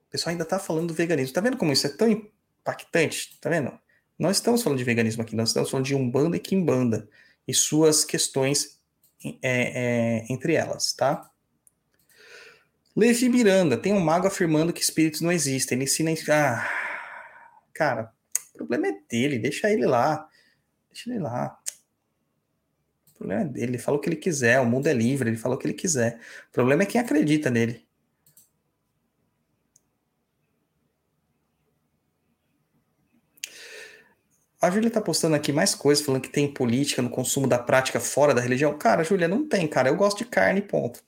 o pessoal ainda tá falando do veganismo. Tá vendo como isso é tão impactante? Tá vendo? Não estamos falando de veganismo aqui, nós estamos falando de Umbanda e Kimbanda e suas questões é, é, entre elas, tá? Levi Miranda, tem um mago afirmando que espíritos não existem. Ele ensina. Ah, cara, o problema é dele, deixa ele lá. Deixa ele lá. O problema é dele, ele fala o que ele quiser, o mundo é livre, ele fala o que ele quiser. O problema é quem acredita nele. A Júlia tá postando aqui mais coisas, falando que tem política no consumo da prática fora da religião. Cara, Júlia, não tem, cara. Eu gosto de carne, ponto.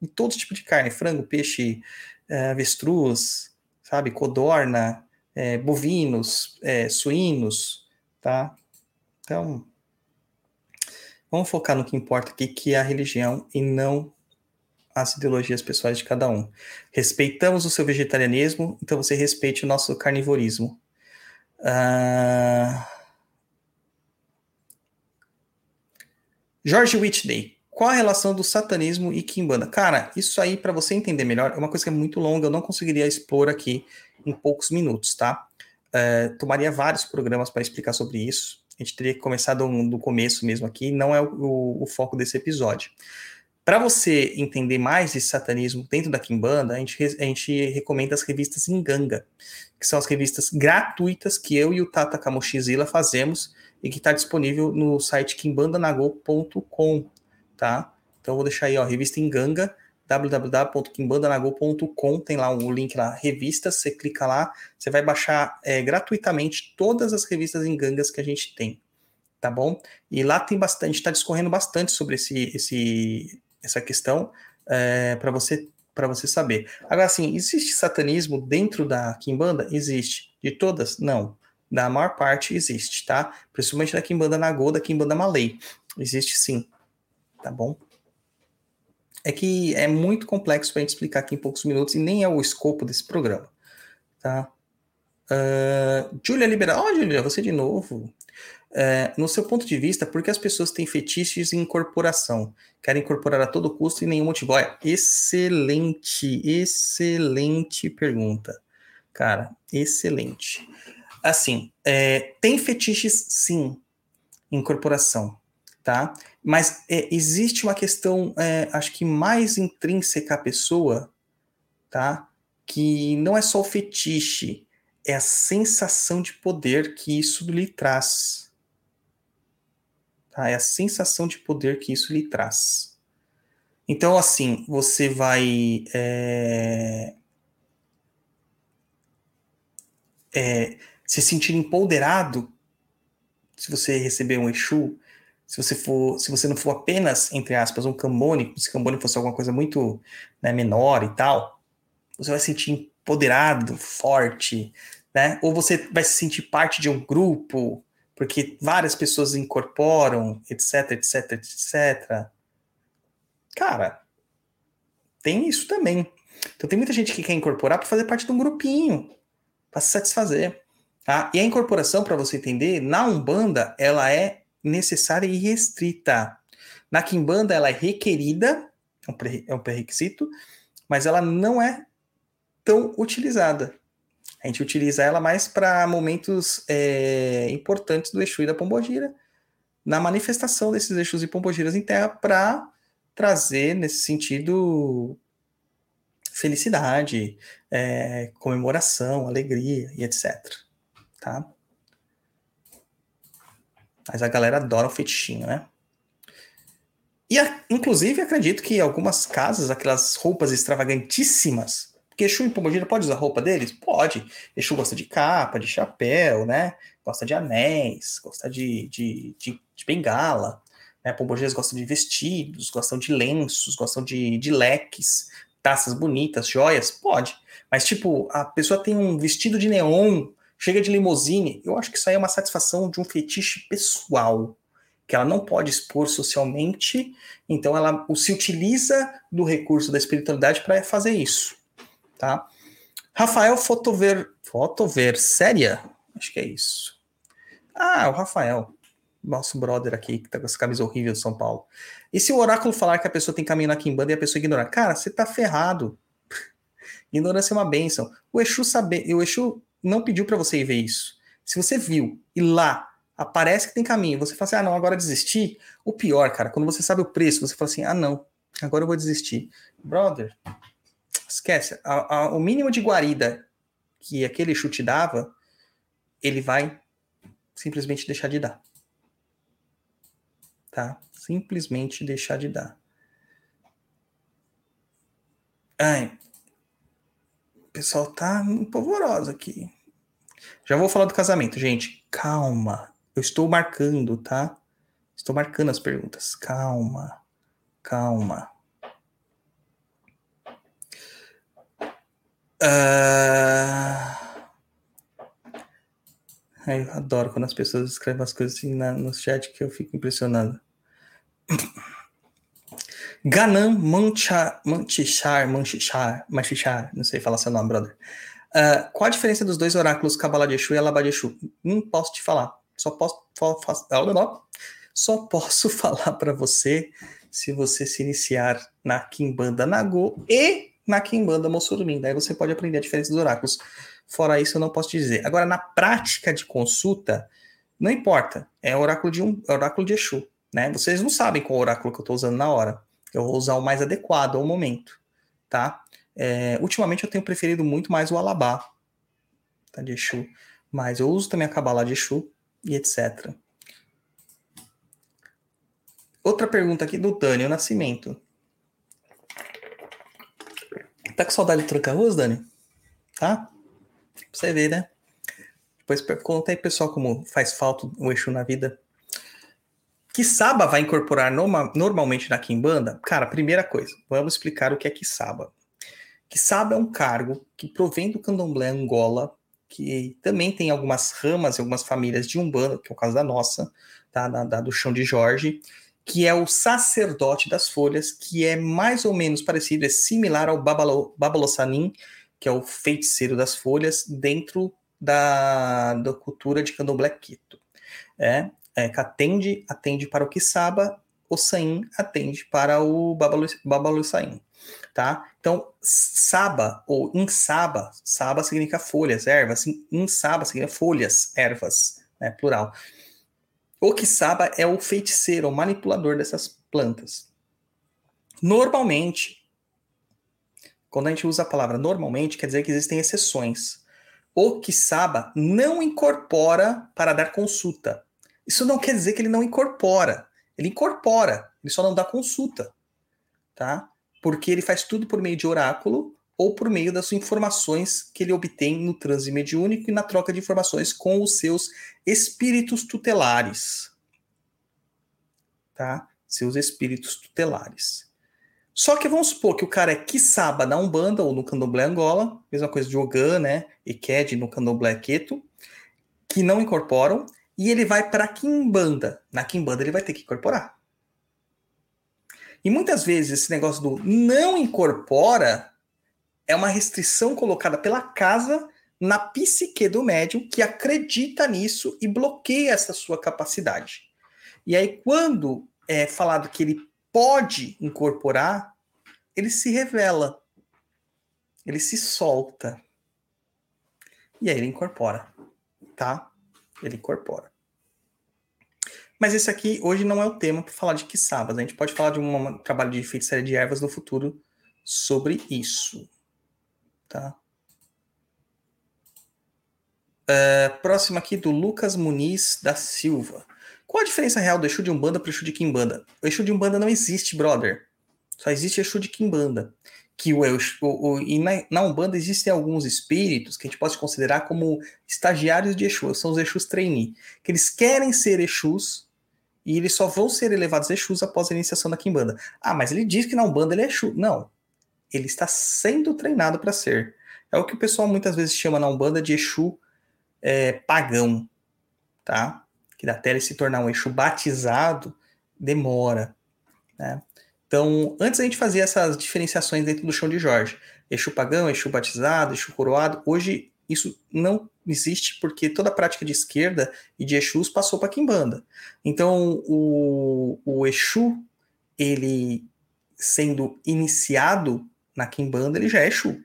E todo tipo de carne: frango, peixe, é, avestruz, sabe? Codorna, é, bovinos, é, suínos, tá? Então, vamos focar no que importa aqui, que é a religião e não as ideologias pessoais de cada um. Respeitamos o seu vegetarianismo, então você respeite o nosso carnivorismo. Uh... George Whitney, qual a relação do satanismo e Kimbanda? Cara, isso aí, para você entender melhor, é uma coisa que é muito longa, eu não conseguiria expor aqui em poucos minutos, tá? Uh, tomaria vários programas para explicar sobre isso. A gente teria que começar do, do começo mesmo aqui, não é o, o, o foco desse episódio. Para você entender mais de satanismo dentro da Kimbanda, a gente, a gente recomenda as revistas Inganga, que são as revistas gratuitas que eu e o Tata Kamoshizila fazemos e que está disponível no site kimbandanago.com, tá? Então eu vou deixar aí, ó, revista em Www.kimbandanago.com, tem lá um link lá, revistas, você clica lá, você vai baixar é, gratuitamente todas as revistas em Gangas que a gente tem, tá bom? E lá tem bastante, está discorrendo bastante sobre esse, esse, essa questão é, para você para você saber. Agora, assim, existe satanismo dentro da Kimbanda? Existe. De todas? Não. Da maior parte existe, tá? Principalmente da Kimbanda Nagô, da Kimbanda Malay. Existe sim. Tá bom? É que é muito complexo para a gente explicar aqui em poucos minutos e nem é o escopo desse programa, tá? Uh, Júlia Liberal, ó, oh, Júlia, você de novo. Uh, no seu ponto de vista, por que as pessoas têm fetiches em incorporação? Querem incorporar a todo custo e nenhum motivo? Olha, excelente, excelente pergunta. Cara, excelente. Assim, é, tem fetiches sim, incorporação tá? Mas é, existe uma questão, é, acho que mais intrínseca à pessoa, tá? Que não é só o fetiche, é a sensação de poder que isso lhe traz. Tá? É a sensação de poder que isso lhe traz. Então, assim, você vai. É, é, se sentir empoderado se você receber um Exu, se você for, se você não for apenas, entre aspas, um cambone, se cambone fosse alguma coisa muito né, menor e tal, você vai se sentir empoderado, forte, né? Ou você vai se sentir parte de um grupo, porque várias pessoas incorporam, etc, etc, etc. Cara, tem isso também. Então tem muita gente que quer incorporar para fazer parte de um grupinho, para se satisfazer. Tá? E a incorporação, para você entender, na Umbanda, ela é necessária e restrita. Na Kimbanda, ela é requerida, é um pré-requisito, mas ela não é tão utilizada. A gente utiliza ela mais para momentos é, importantes do Exu e da Pombogira, na manifestação desses Exus e Pombogiras em terra, para trazer, nesse sentido, felicidade, é, comemoração, alegria e etc. Tá? Mas a galera adora o fetichinho, né? E, inclusive, acredito que algumas casas, aquelas roupas extravagantíssimas, porque Exu e Pombogira pode usar roupa deles? Pode. Exu gosta de capa, de chapéu, né? Gosta de anéis, gosta de, de, de, de bengala. Né? Pombogiras gostam de vestidos, gostam de lenços, gostam de, de leques, taças bonitas, joias? Pode. Mas, tipo, a pessoa tem um vestido de neon chega de limusine, eu acho que isso aí é uma satisfação de um fetiche pessoal, que ela não pode expor socialmente, então ela se utiliza do recurso da espiritualidade para fazer isso, tá? Rafael Fotover, Fotover, séria? Acho que é isso. Ah, o Rafael, nosso brother aqui, que tá com essa camisa horrível de São Paulo. E se o oráculo falar que a pessoa tem caminho na Kimbanda e a pessoa ignorar? Cara, você tá ferrado. Ignorância é uma benção. O Exu saber, o Exu não pediu para você ir ver isso. Se você viu e lá aparece que tem caminho, você fala assim, ah, não, agora desistir. O pior, cara, quando você sabe o preço, você fala assim, ah, não, agora eu vou desistir. Brother, esquece. A, a, o mínimo de guarida que aquele chute dava, ele vai simplesmente deixar de dar. Tá? Simplesmente deixar de dar. Ai, pessoal tá polvoroso aqui. Já vou falar do casamento, gente. Calma. Eu estou marcando, tá? Estou marcando as perguntas. Calma. Calma. Uh... Eu adoro quando as pessoas escrevem as coisas assim na, no chat que eu fico impressionado. Ganan Manchar, Manchichar, Manchichar, Manchichar, não sei falar seu nome, brother. Uh, qual a diferença dos dois oráculos Kabbalah de Exu e Alabá de Exu? Não posso te falar. Só posso, só posso falar para você se você se iniciar na Kimbanda Nagô e na Kimbanda Mossurumim. Daí você pode aprender a diferença dos oráculos. Fora isso, eu não posso te dizer. Agora, na prática de consulta, não importa. É oráculo de um, é oráculo de Exu. Né? Vocês não sabem qual oráculo que eu estou usando na hora. Eu vou usar o mais adequado ao momento, tá? É, ultimamente eu tenho preferido muito mais o Alabá, tá, de Exu. Mas eu uso também a Kabbalah de Exu e etc. Outra pergunta aqui do Dani, o Nascimento. Tá com saudade de trocar arroz, Dani? Tá? Pra você ver, né? Depois conta aí, pessoal, como faz falta o Exu na vida. Que Saba vai incorporar norma, normalmente na Kimbanda? Cara, primeira coisa, vamos explicar o que é Kisaba. Kisaba é um cargo que provém do candomblé Angola, que também tem algumas ramas e algumas famílias de Umbanda, que é o caso da nossa, tá? da, da do chão de Jorge, que é o sacerdote das folhas, que é mais ou menos parecido, é similar ao Babalo, Babalossanin, que é o feiticeiro das folhas, dentro da, da cultura de candomblé quito. É, é, que atende, atende para o Kisaba, o Sain atende para o Babalu Sain, tá? Então, Saba ou Insaba, Saba significa folhas, ervas, Insaba significa folhas, ervas, né, plural. O Kisaba é o feiticeiro, o manipulador dessas plantas. Normalmente, quando a gente usa a palavra normalmente, quer dizer que existem exceções. O Kisaba não incorpora para dar consulta. Isso não quer dizer que ele não incorpora. Ele incorpora, ele só não dá consulta, tá? Porque ele faz tudo por meio de oráculo ou por meio das informações que ele obtém no transe mediúnico e na troca de informações com os seus espíritos tutelares. Tá? Seus espíritos tutelares. Só que vamos supor que o cara é Kisaba na Umbanda ou no Candomblé Angola, mesma coisa de Ogã, né? E Ked no Candomblé Queto, que não incorporam, e ele vai para Kimbanda. Na Kimbanda ele vai ter que incorporar. E muitas vezes esse negócio do não incorpora é uma restrição colocada pela casa na psique do médium que acredita nisso e bloqueia essa sua capacidade. E aí, quando é falado que ele pode incorporar, ele se revela, ele se solta. E aí ele incorpora, tá? Ele incorpora. Mas esse aqui hoje não é o tema para falar de quiçabas. A gente pode falar de um trabalho de feitiçaria de ervas no futuro sobre isso. Tá? Uh, próximo aqui do Lucas Muniz da Silva. Qual a diferença real do Exu de Umbanda para o Exu de Kimbanda? O Exu de Umbanda não existe, brother. Só existe Exu de Kimbanda. Que o, o, o e na, na, Umbanda existem alguns espíritos que a gente pode considerar como estagiários de Exu. São os Exus trainee. Que eles querem ser Exus e eles só vão ser elevados Exus após a iniciação da Kimbanda. Ah, mas ele diz que na Umbanda ele é Exu. Não ele está sendo treinado para ser. É o que o pessoal muitas vezes chama na Umbanda de Exu é, pagão, tá? Que até ele se tornar um Exu batizado, demora, né? Então, antes a gente fazia essas diferenciações dentro do chão de Jorge. Exu pagão, Exu batizado, Exu coroado. Hoje isso não existe porque toda a prática de esquerda e de Exus passou para Kimbanda. Então, o, o Exu, ele sendo iniciado na Kimbanda ele já é Exu.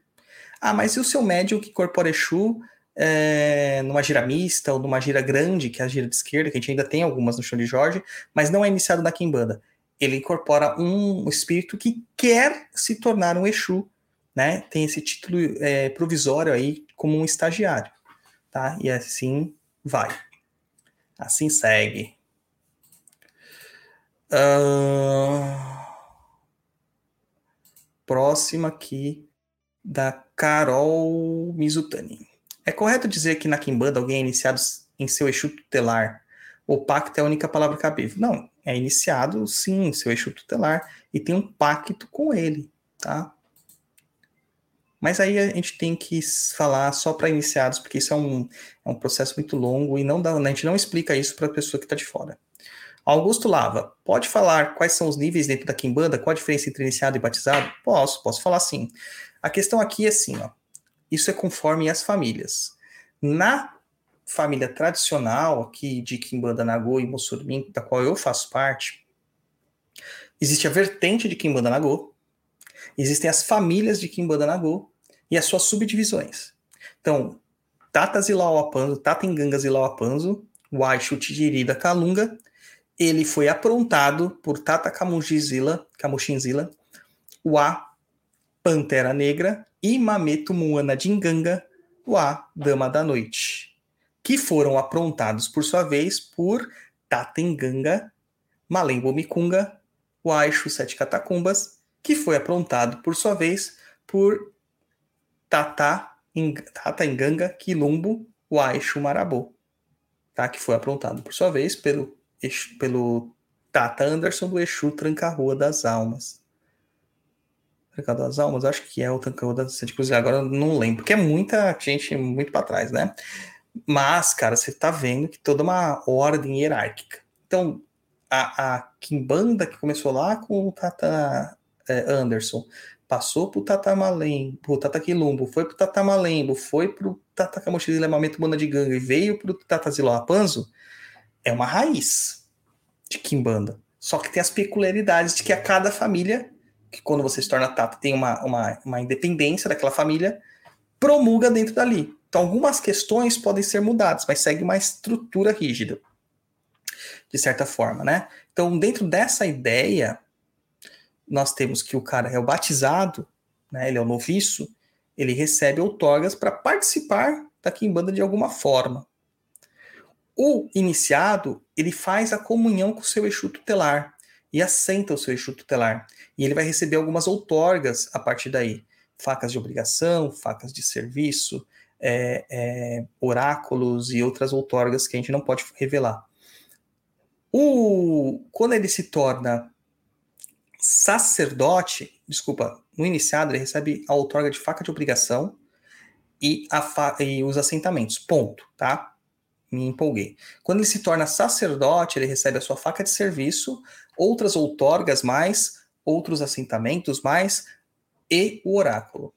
Ah, mas e o seu médium que incorpora Exu é, numa gira mista ou numa gira grande, que é a gira de esquerda, que a gente ainda tem algumas no show de Jorge, mas não é iniciado na Kimbanda. Ele incorpora um espírito que quer se tornar um Exu, né? Tem esse título é, provisório aí como um estagiário, tá? E assim vai. Assim segue. Uh próxima aqui da Carol Mizutani. É correto dizer que na Kimbanda alguém é iniciado em seu eixo tutelar? O pacto é a única palavra cabível. Não, é iniciado sim seu eixo tutelar e tem um pacto com ele, tá? Mas aí a gente tem que falar só para iniciados, porque isso é um, é um processo muito longo e não dá, a gente não explica isso para a pessoa que está de fora. Augusto Lava, pode falar quais são os níveis dentro da Kimbanda? Qual a diferença entre iniciado e batizado? Posso, posso falar sim. A questão aqui é assim, ó. Isso é conforme as famílias. Na família tradicional aqui de Kimbanda Nagô e Mussurmin, da qual eu faço parte, existe a vertente de Kimbanda Nagô, existem as famílias de Kimbanda Nagô e as suas subdivisões. Então, Tata Zilau Apanzo, Tata Enganga Zilau Apanzo, Waixu Tijiri Kalunga ele foi aprontado por Tata Kamushinzila, Kamushinzila, Wa Pantera Negra e Mameto Muana Dinganga, Wa Dama da Noite, que foram aprontados por sua vez por Tatenganga, Malembo Micunga, o Sete Catacumbas, que foi aprontado, por sua vez, por Tata, Tata Enganga Quilumbo, o Aishu Marabô, tá? que foi aprontado, por sua vez, pelo, pelo Tata Anderson do Exu Tranca-Rua das Almas. Tranca-Rua das Almas? Acho que é o Tranca-Rua das Sete Cruzes, agora não lembro, porque é muita gente muito para trás, né? Mas, cara, você tá vendo que toda uma ordem hierárquica. Então, a, a Kimbanda que começou lá com o Tata é, Anderson, passou pro Tata Malembo, Tata Quilumbo, foi pro Tata Malembo, foi pro Tata Camochila de Lemamento Banda de Ganga e veio pro Tata Ziloapanzo, é uma raiz de Kimbanda. Só que tem as peculiaridades de que a cada família, que quando você se torna Tata, tem uma, uma, uma independência daquela família, promulga dentro dali. Então, algumas questões podem ser mudadas, mas segue uma estrutura rígida, de certa forma, né? Então, dentro dessa ideia, nós temos que o cara é o batizado, né? Ele é o noviço, ele recebe outorgas para participar da quimbanda de alguma forma. O iniciado, ele faz a comunhão com o seu Exu tutelar e assenta o seu Exu tutelar. E ele vai receber algumas outorgas a partir daí. Facas de obrigação, facas de serviço, é, é, oráculos e outras outorgas que a gente não pode revelar. O, quando ele se torna sacerdote, desculpa, no iniciado ele recebe a outorga de faca de obrigação e, e os assentamentos, ponto, tá? Me empolguei. Quando ele se torna sacerdote, ele recebe a sua faca de serviço, outras outorgas mais, outros assentamentos mais e o oráculo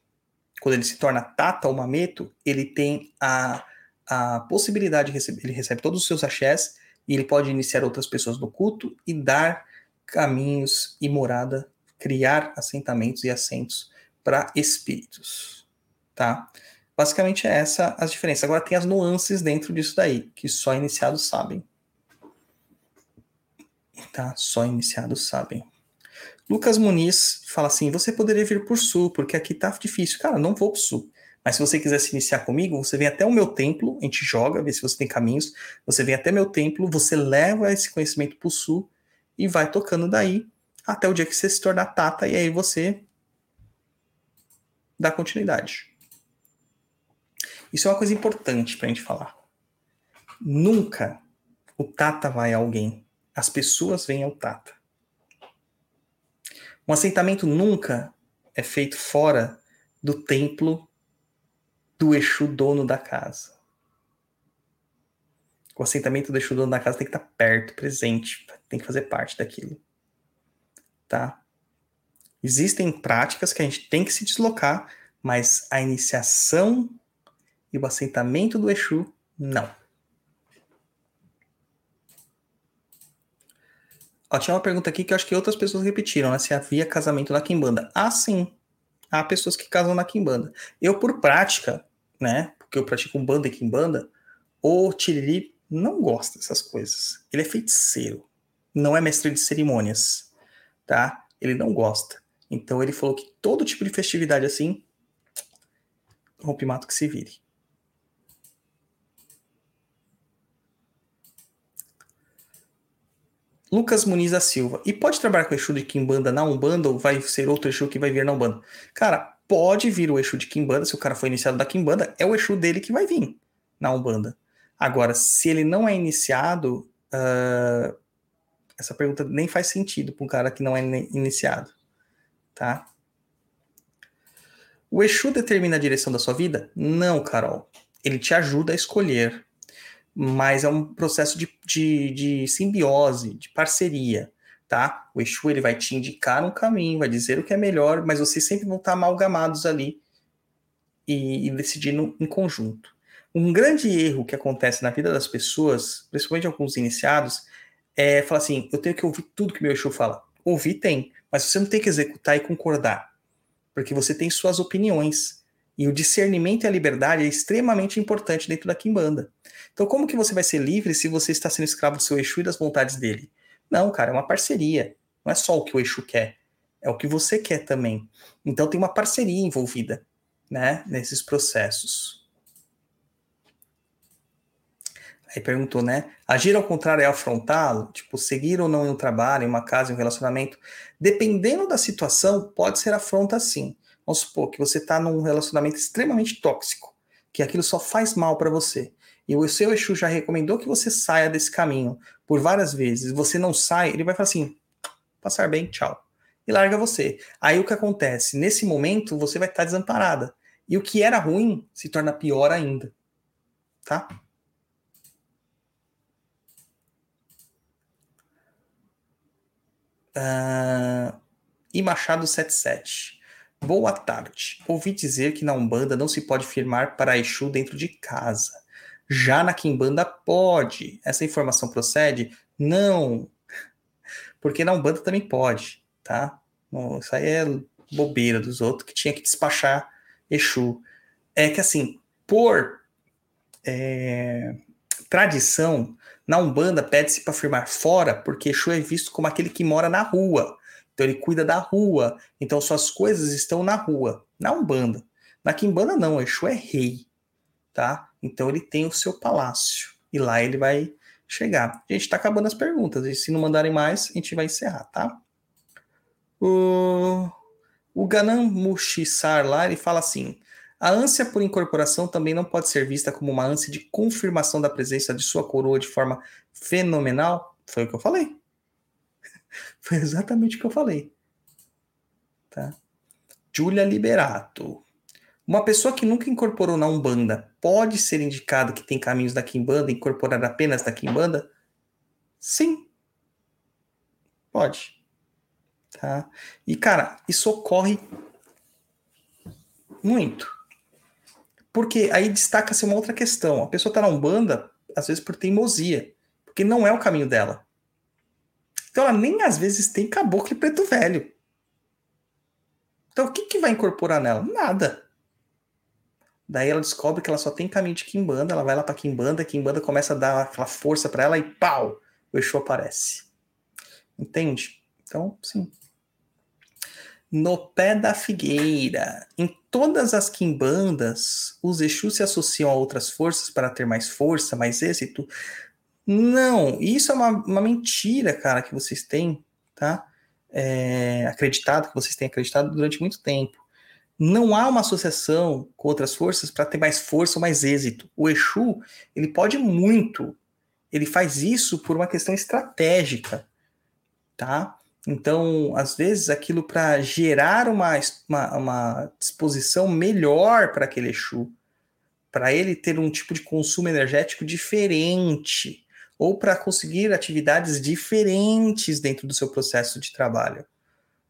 quando ele se torna Tata ou Mameto, ele tem a, a possibilidade de receber, ele recebe todos os seus axés e ele pode iniciar outras pessoas no culto e dar caminhos e morada, criar assentamentos e assentos para espíritos, tá? Basicamente é essa as diferenças. Agora tem as nuances dentro disso daí, que só iniciados sabem. Tá? Só iniciados sabem. Lucas Muniz fala assim: você poderia vir por sul, porque aqui tá difícil. Cara, não vou pro sul. Mas se você quiser se iniciar comigo, você vem até o meu templo, a gente joga, vê se você tem caminhos. Você vem até meu templo, você leva esse conhecimento pro sul e vai tocando daí até o dia que você se tornar tata e aí você dá continuidade. Isso é uma coisa importante pra gente falar. Nunca o tata vai a alguém. As pessoas vêm ao tata. Um assentamento nunca é feito fora do templo do Exu dono da casa. O assentamento do Exu dono da casa tem que estar perto, presente, tem que fazer parte daquilo. Tá? Existem práticas que a gente tem que se deslocar, mas a iniciação e o assentamento do Exu, não. Ó, tinha uma pergunta aqui que eu acho que outras pessoas repetiram, né? Se havia casamento na Kimbanda. Ah, sim. Há pessoas que casam na Kimbanda. Eu, por prática, né? Porque eu pratico um banda e Kimbanda, o Tiriri não gosta dessas coisas. Ele é feiticeiro. Não é mestre de cerimônias. Tá? Ele não gosta. Então ele falou que todo tipo de festividade assim, rompe-mato que se vire. Lucas Muniz da Silva. E pode trabalhar com o Exu de Kimbanda na Umbanda ou vai ser outro Exu que vai vir na Umbanda? Cara, pode vir o Exu de Kimbanda, se o cara foi iniciado da Kimbanda, é o Exu dele que vai vir na Umbanda. Agora, se ele não é iniciado, uh, essa pergunta nem faz sentido para um cara que não é iniciado, tá? O Exu determina a direção da sua vida? Não, Carol. Ele te ajuda a escolher mas é um processo de, de, de, simbiose, de parceria, tá? O Exu ele vai te indicar um caminho, vai dizer o que é melhor, mas vocês sempre vão estar amalgamados ali e, e decidindo em conjunto. Um grande erro que acontece na vida das pessoas, principalmente alguns iniciados, é falar assim: eu tenho que ouvir tudo que meu Exu fala. Ouvir tem, mas você não tem que executar e concordar, porque você tem suas opiniões. E o discernimento e a liberdade é extremamente importante dentro da Kimbanda. Então, como que você vai ser livre se você está sendo escravo do seu Exu e das vontades dele? Não, cara, é uma parceria. Não é só o que o Exu quer, é o que você quer também. Então, tem uma parceria envolvida, né, nesses processos. Aí perguntou, né? Agir ao contrário é afrontá-lo? Tipo, seguir ou não em um trabalho, em uma casa, em um relacionamento? Dependendo da situação, pode ser afronta sim. Vamos supor que você está num relacionamento extremamente tóxico, que aquilo só faz mal para você. E o seu Exu já recomendou que você saia desse caminho por várias vezes. Você não sai, ele vai falar assim: passar bem, tchau. E larga você. Aí o que acontece? Nesse momento, você vai estar desamparada. E o que era ruim se torna pior ainda. Tá? Uh, e Machado 77. Boa tarde. Ouvi dizer que na Umbanda não se pode firmar para Exu dentro de casa. Já na Kimbanda pode. Essa informação procede? Não. Porque na Umbanda também pode, tá? Isso aí é bobeira dos outros que tinha que despachar Exu. É que assim, por é, tradição, na Umbanda pede-se para firmar fora, porque Exu é visto como aquele que mora na rua. Então ele cuida da rua. Então suas coisas estão na rua. Na Umbanda. Na Kimbanda não, Exu é rei. Tá? Então ele tem o seu palácio. E lá ele vai chegar. Gente, está acabando as perguntas. E se não mandarem mais, a gente vai encerrar, tá? O, o Ganam lá, ele fala assim: a ânsia por incorporação também não pode ser vista como uma ânsia de confirmação da presença de sua coroa de forma fenomenal. Foi o que eu falei. Foi exatamente o que eu falei. Tá? Julia Liberato. Uma pessoa que nunca incorporou na Umbanda pode ser indicado que tem caminhos da Kimbanda incorporar apenas da Kimbanda? Sim. Pode. Tá? E, cara, isso ocorre muito. Porque aí destaca-se uma outra questão. A pessoa está na Umbanda, às vezes por teimosia, porque não é o caminho dela. Então ela nem às vezes tem caboclo e preto velho. Então o que, que vai incorporar nela? Nada. Daí ela descobre que ela só tem caminho de Kimbanda, ela vai lá pra Kimbanda, Kimbanda começa a dar aquela força para ela e pau, o Exu aparece. Entende? Então, sim no pé da figueira. Em todas as quimbandas, os Exus se associam a outras forças para ter mais força, mais êxito. Não, isso é uma, uma mentira, cara, que vocês têm, tá? É, acreditado, que vocês têm acreditado durante muito tempo. Não há uma associação com outras forças para ter mais força ou mais êxito. O Exu, ele pode muito. Ele faz isso por uma questão estratégica, tá? Então, às vezes, aquilo para gerar uma, uma, uma, disposição melhor para aquele Exu, para ele ter um tipo de consumo energético diferente, ou para conseguir atividades diferentes dentro do seu processo de trabalho,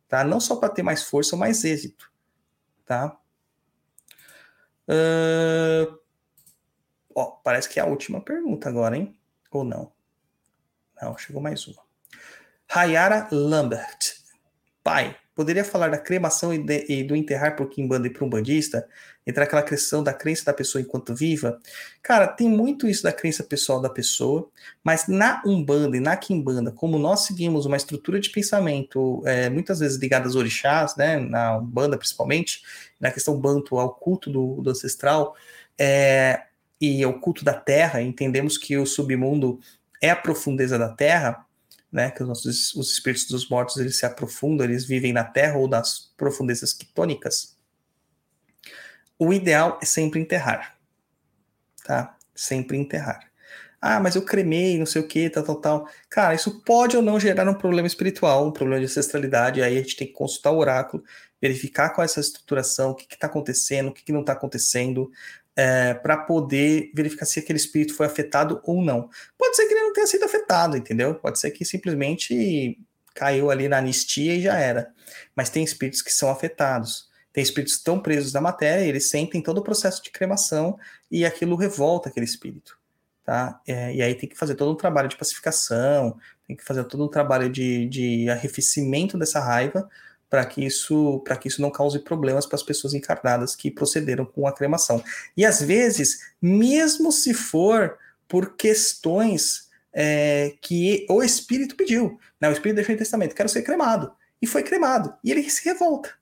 tá? Não só para ter mais força ou mais êxito, tá? Uh... Ó, parece que é a última pergunta agora, hein? Ou não? Não, chegou mais uma. Rayara Lambert. Pai, poderia falar da cremação e, de, e do enterrar por quimbanda e para um bandista? Entrar aquela questão da crença da pessoa enquanto viva? Cara, tem muito isso da crença pessoal da pessoa, mas na Umbanda e na Kimbanda, como nós seguimos uma estrutura de pensamento é, muitas vezes ligada aos orixás, né, na Umbanda principalmente, na questão banto ao culto do, do ancestral, é, e ao culto da terra, entendemos que o submundo é a profundeza da terra, né, que os nossos os espíritos dos mortos eles se aprofundam, eles vivem na Terra ou nas profundezas quitônicas. O ideal é sempre enterrar, tá? Sempre enterrar. Ah, mas eu cremei, não sei o que, tal, tal, tal. Cara, isso pode ou não gerar um problema espiritual, um problema de ancestralidade. Aí a gente tem que consultar o oráculo, verificar qual é essa estruturação, o que está acontecendo, o que, que não está acontecendo, é, para poder verificar se aquele espírito foi afetado ou não. Pode ser que ele não tenha sido afetado, entendeu? Pode ser que simplesmente caiu ali na anistia e já era. Mas tem espíritos que são afetados. Tem espíritos que estão presos na matéria, eles sentem todo o processo de cremação e aquilo revolta aquele espírito. Tá? É, e aí tem que fazer todo um trabalho de pacificação, tem que fazer todo um trabalho de, de arrefecimento dessa raiva para que isso para que isso não cause problemas para as pessoas encarnadas que procederam com a cremação. E às vezes, mesmo se for por questões é, que o espírito pediu, né? O espírito deixou em testamento, quero ser cremado e foi cremado e ele se revolta,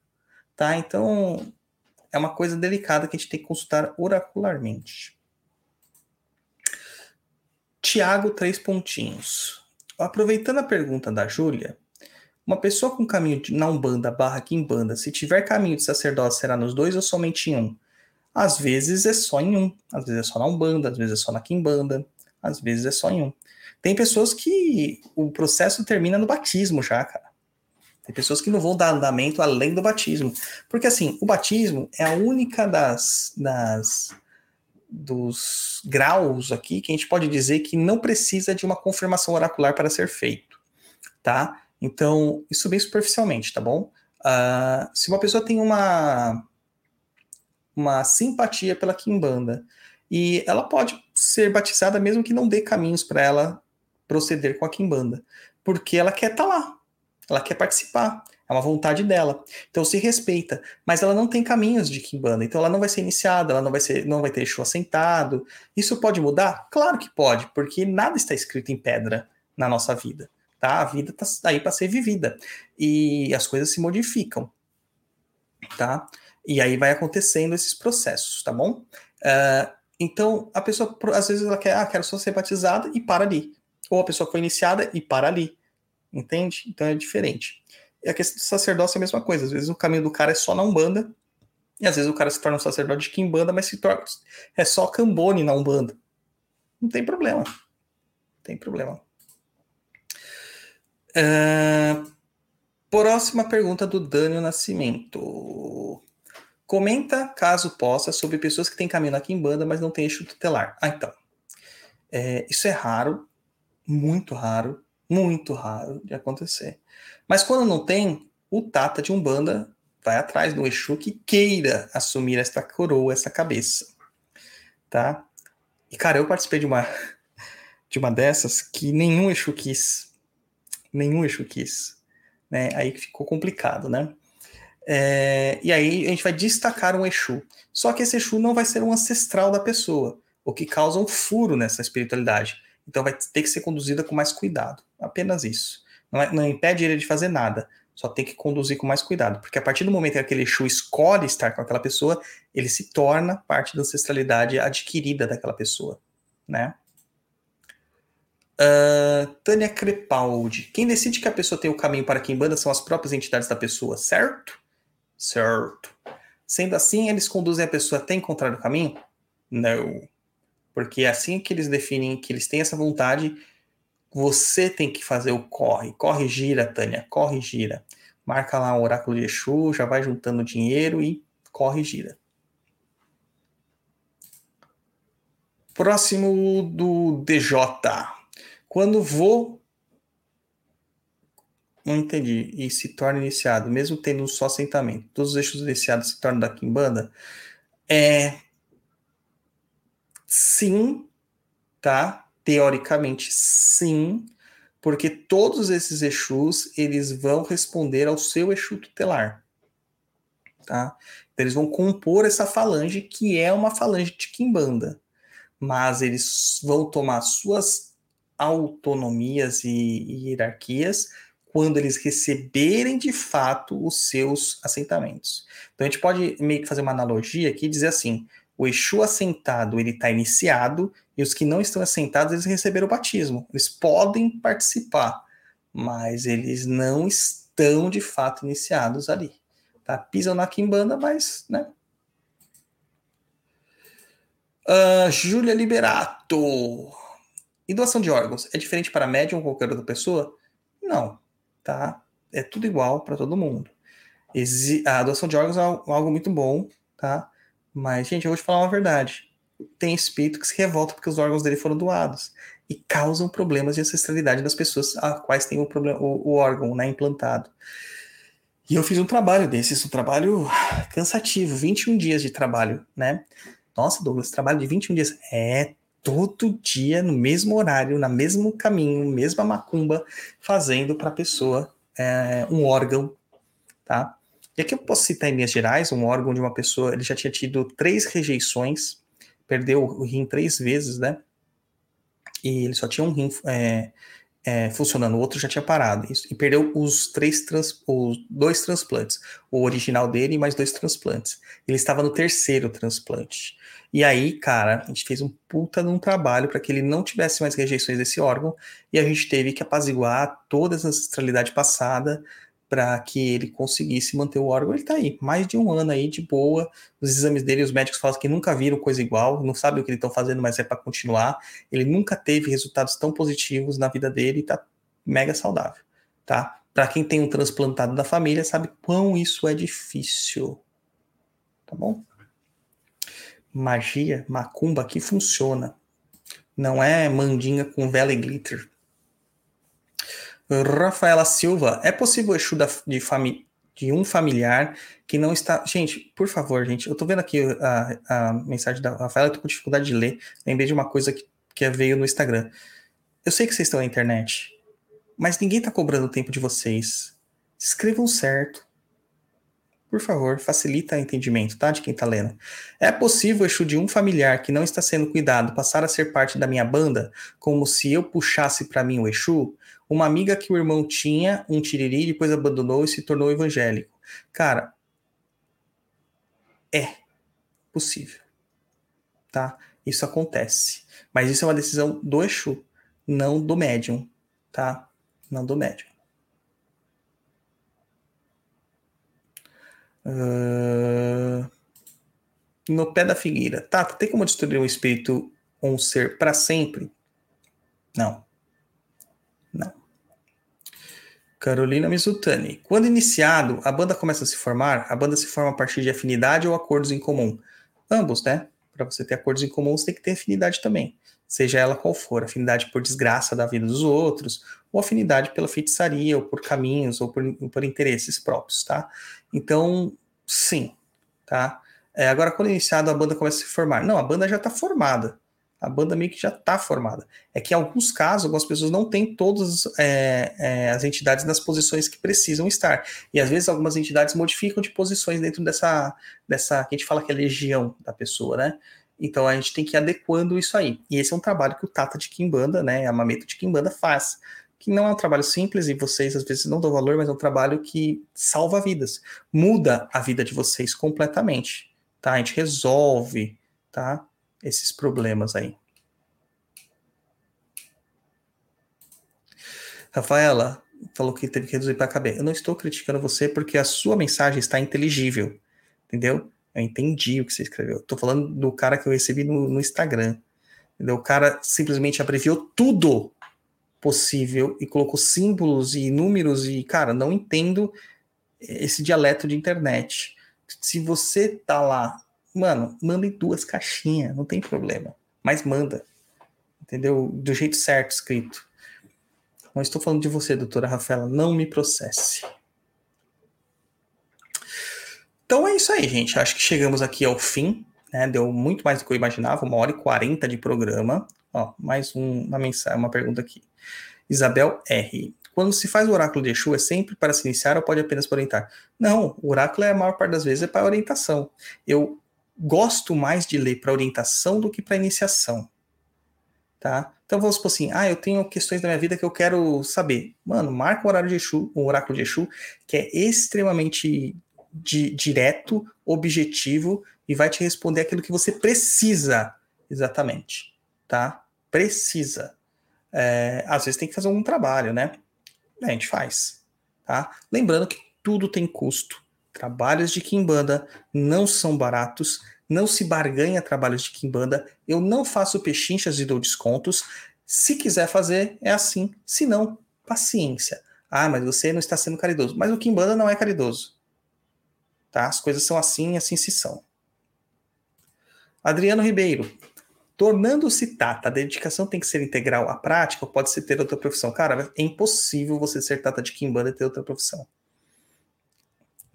tá? Então é uma coisa delicada que a gente tem que consultar oracularmente. Tiago, três pontinhos. Aproveitando a pergunta da Júlia, uma pessoa com caminho de, na Umbanda barra Kimbanda, se tiver caminho de sacerdócio, será nos dois ou somente em um? Às vezes é só em um, às vezes é só na Umbanda, às vezes é só na Kimbanda, às vezes é só em um. Tem pessoas que o processo termina no batismo já, cara. Tem pessoas que não vão dar andamento além do batismo. Porque assim, o batismo é a única das, das dos graus aqui que a gente pode dizer que não precisa de uma confirmação oracular para ser feito, tá? Então, isso bem superficialmente, tá bom? Uh, se uma pessoa tem uma, uma simpatia pela Kimbanda e ela pode ser batizada mesmo que não dê caminhos para ela proceder com a Kimbanda, porque ela quer estar tá lá, ela quer participar, é uma vontade dela. Então se respeita, mas ela não tem caminhos de Kimbanda, então ela não vai ser iniciada, ela não vai ser, não vai ter Exu assentado. Isso pode mudar? Claro que pode, porque nada está escrito em pedra na nossa vida, tá? A vida está aí para ser vivida e as coisas se modificam, tá? E aí vai acontecendo esses processos, tá bom? Uh, então a pessoa às vezes ela quer, ah, quero só ser batizada e para ali, ou a pessoa foi iniciada e para ali, entende? Então é diferente. E a questão do sacerdócio é a mesma coisa. Às vezes o caminho do cara é só na Umbanda, e às vezes o cara se torna um sacerdote de Kimbanda, mas se torna, é só Cambone na Umbanda. Não tem problema. Não tem problema. Uh, próxima pergunta do Daniel Nascimento. Comenta, caso possa, sobre pessoas que têm caminho na Kimbanda, mas não têm eixo tutelar. Ah, então. É, isso é raro, muito raro, muito raro de acontecer. Mas quando não tem, o Tata de Umbanda vai atrás do Exu que queira assumir esta coroa, essa cabeça. Tá? E, cara, eu participei de uma, de uma dessas que nenhum Exu quis. Nenhum Exu quis. Né? Aí ficou complicado, né? É, e aí a gente vai destacar um Exu. Só que esse Exu não vai ser um ancestral da pessoa, o que causa um furo nessa espiritualidade. Então vai ter que ser conduzida com mais cuidado. Apenas isso. Não, é, não impede ele de fazer nada. Só tem que conduzir com mais cuidado. Porque a partir do momento que aquele Exu escolhe estar com aquela pessoa, ele se torna parte da ancestralidade adquirida daquela pessoa. Né? Uh, Tânia Crepaldi. Quem decide que a pessoa tem o caminho para quem banda são as próprias entidades da pessoa, certo? Certo. Sendo assim, eles conduzem a pessoa até encontrar o caminho? Não. Porque é assim que eles definem que eles têm essa vontade, você tem que fazer o corre. Corre, gira, Tânia. Corre, gira. Marca lá o oráculo de Exu, já vai juntando dinheiro e corre, gira. Próximo do DJ. Quando vou. Não entendi. E se torna iniciado, mesmo tendo um só assentamento. Todos os eixos iniciados se tornam da Kimbanda. É. Sim, tá? Teoricamente, sim, porque todos esses Exus, eles vão responder ao seu Exu tutelar, tá? Então, eles vão compor essa falange, que é uma falange de Kimbanda, mas eles vão tomar suas autonomias e, e hierarquias quando eles receberem de fato os seus assentamentos. Então a gente pode meio que fazer uma analogia aqui e dizer assim: o Exu assentado ele está iniciado e os que não estão assentados eles receberam o batismo. Eles podem participar, mas eles não estão de fato iniciados ali. Tá? Pisam na quimbanda, mas, né? Uh, Júlia Liberato. E doação de órgãos é diferente para médium ou qualquer outra pessoa? Não, tá? É tudo igual para todo mundo. A doação de órgãos é algo muito bom, tá? Mas, gente, eu vou te falar uma verdade. Tem espírito que se revolta porque os órgãos dele foram doados e causam problemas de ancestralidade das pessoas a quais tem o, problema, o, o órgão né, implantado. E eu fiz um trabalho desses, um trabalho cansativo, 21 dias de trabalho, né? Nossa, Douglas, trabalho de 21 dias. É todo dia, no mesmo horário, no mesmo caminho, mesma macumba, fazendo para a pessoa é, um órgão, tá? E aqui eu posso citar em Minas Gerais, um órgão de uma pessoa, ele já tinha tido três rejeições, perdeu o rim três vezes, né? E ele só tinha um rim é, é, funcionando, o outro já tinha parado. E perdeu os três trans, os dois transplantes. O original dele e mais dois transplantes. Ele estava no terceiro transplante. E aí, cara, a gente fez um puta de um trabalho para que ele não tivesse mais rejeições desse órgão. E a gente teve que apaziguar toda essa ancestralidade passada para que ele conseguisse manter o órgão. Ele está aí, mais de um ano aí, de boa. Os exames dele, os médicos falam que nunca viram coisa igual, não sabem o que eles estão fazendo, mas é para continuar. Ele nunca teve resultados tão positivos na vida dele e está mega saudável, tá? Para quem tem um transplantado da família, sabe quão isso é difícil. Tá bom? Magia, macumba aqui funciona. Não é mandinga com vela e glitter. Rafaela Silva, é possível Exu da, de, fami, de um familiar que não está. Gente, por favor, gente, eu tô vendo aqui a, a mensagem da Rafaela, eu tô com dificuldade de ler. Lembrei de uma coisa que, que veio no Instagram. Eu sei que vocês estão na internet, mas ninguém tá cobrando o tempo de vocês. Escrevam certo. Por favor, facilita o entendimento, tá? De quem tá lendo. É possível Exu de um familiar que não está sendo cuidado passar a ser parte da minha banda, como se eu puxasse para mim o Exu? Uma amiga que o irmão tinha um tiriri, depois abandonou e se tornou evangélico. Cara, é possível. Tá? Isso acontece. Mas isso é uma decisão do Exu, não do médium. Tá? Não do médium. Uh... No pé da figueira. Tá, tem como destruir um espírito ou um ser para sempre? Não. Não. Carolina Mizutani. Quando iniciado, a banda começa a se formar? A banda se forma a partir de afinidade ou acordos em comum? Ambos, né? Para você ter acordos em comum, você tem que ter afinidade também. Seja ela qual for, afinidade por desgraça da vida dos outros, ou afinidade pela feitiçaria, ou por caminhos, ou por, por interesses próprios, tá? Então, sim, tá? É, agora, quando iniciado, a banda começa a se formar. Não, a banda já está formada a banda meio que já está formada. É que em alguns casos, algumas pessoas não têm todas é, é, as entidades nas posições que precisam estar. E às vezes algumas entidades modificam de posições dentro dessa, dessa que a gente fala que é legião da pessoa, né? Então a gente tem que ir adequando isso aí. E esse é um trabalho que o Tata de Kimbanda, né, a Mameta de Kimbanda faz. Que não é um trabalho simples e vocês às vezes não dão valor, mas é um trabalho que salva vidas. Muda a vida de vocês completamente, tá? A gente resolve, tá? esses problemas aí. Rafaela falou que teve que reduzir para caber. Eu não estou criticando você porque a sua mensagem está inteligível, entendeu? Eu entendi o que você escreveu. Estou falando do cara que eu recebi no, no Instagram. Entendeu? O cara simplesmente abreviou tudo possível e colocou símbolos e números e, cara, não entendo esse dialeto de internet. Se você tá lá Mano, manda em duas caixinhas, não tem problema. Mas manda. Entendeu? Do jeito certo escrito. Não estou falando de você, doutora Rafaela. Não me processe. Então é isso aí, gente. Acho que chegamos aqui ao fim. Né? Deu muito mais do que eu imaginava, uma hora e quarenta de programa. Ó, mais um, uma mensagem, uma pergunta aqui. Isabel R. Quando se faz o oráculo de Exu, é sempre para se iniciar ou pode apenas para orientar? Não, o oráculo é a maior parte das vezes é para orientação. Eu gosto mais de ler para orientação do que para iniciação. Tá? Então vamos supor assim, ah, eu tenho questões da minha vida que eu quero saber. Mano, marca o horário de Exu, o oráculo de Exu, que é extremamente di direto, objetivo e vai te responder aquilo que você precisa exatamente, tá? Precisa. É, às vezes tem que fazer algum trabalho, né? A gente faz, tá? Lembrando que tudo tem custo. Trabalhos de Kimbanda não são baratos, não se barganha trabalhos de Kimbanda. Eu não faço pechinchas e dou descontos. Se quiser fazer, é assim. Se não, paciência. Ah, mas você não está sendo caridoso. Mas o Kimbanda não é caridoso. Tá? As coisas são assim assim se são. Adriano Ribeiro. Tornando-se tata, a dedicação tem que ser integral à prática ou pode ser ter outra profissão? Cara, é impossível você ser tata de Kimbanda e ter outra profissão.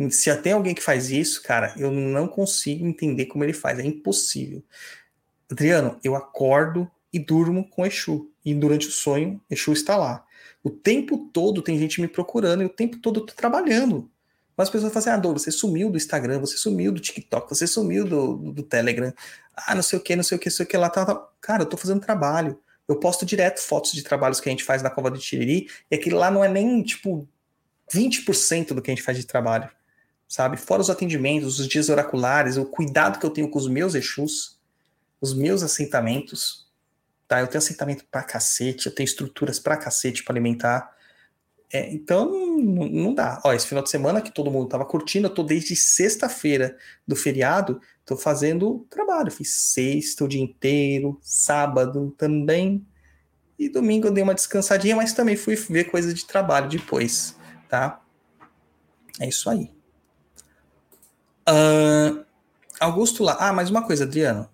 Se tem alguém que faz isso, cara, eu não consigo entender como ele faz. É impossível. Adriano, eu acordo e durmo com Exu. E durante o sonho, Exu está lá. O tempo todo tem gente me procurando e o tempo todo eu tô trabalhando. Mas as pessoas falam assim: ah, Douglas, você sumiu do Instagram, você sumiu do TikTok, você sumiu do, do Telegram. Ah, não sei o que, não sei o que, não sei o que lá. Tá. Cara, eu tô fazendo trabalho. Eu posto direto fotos de trabalhos que a gente faz na Cova do Tiriri, e aquilo lá não é nem, tipo, 20% do que a gente faz de trabalho, sabe? Fora os atendimentos, os dias oraculares, o cuidado que eu tenho com os meus Exus, os meus assentamentos, tá? Eu tenho assentamento pra cacete, eu tenho estruturas pra cacete para alimentar. É, então, não, dá. Ó, esse final de semana que todo mundo tava curtindo, eu tô desde sexta-feira do feriado, tô fazendo trabalho. Fiz sexta o dia inteiro, sábado também. E domingo eu dei uma descansadinha, mas também fui ver coisa de trabalho depois, tá? É isso aí. Uh, Augusto lá. Ah, mais uma coisa, Adriano.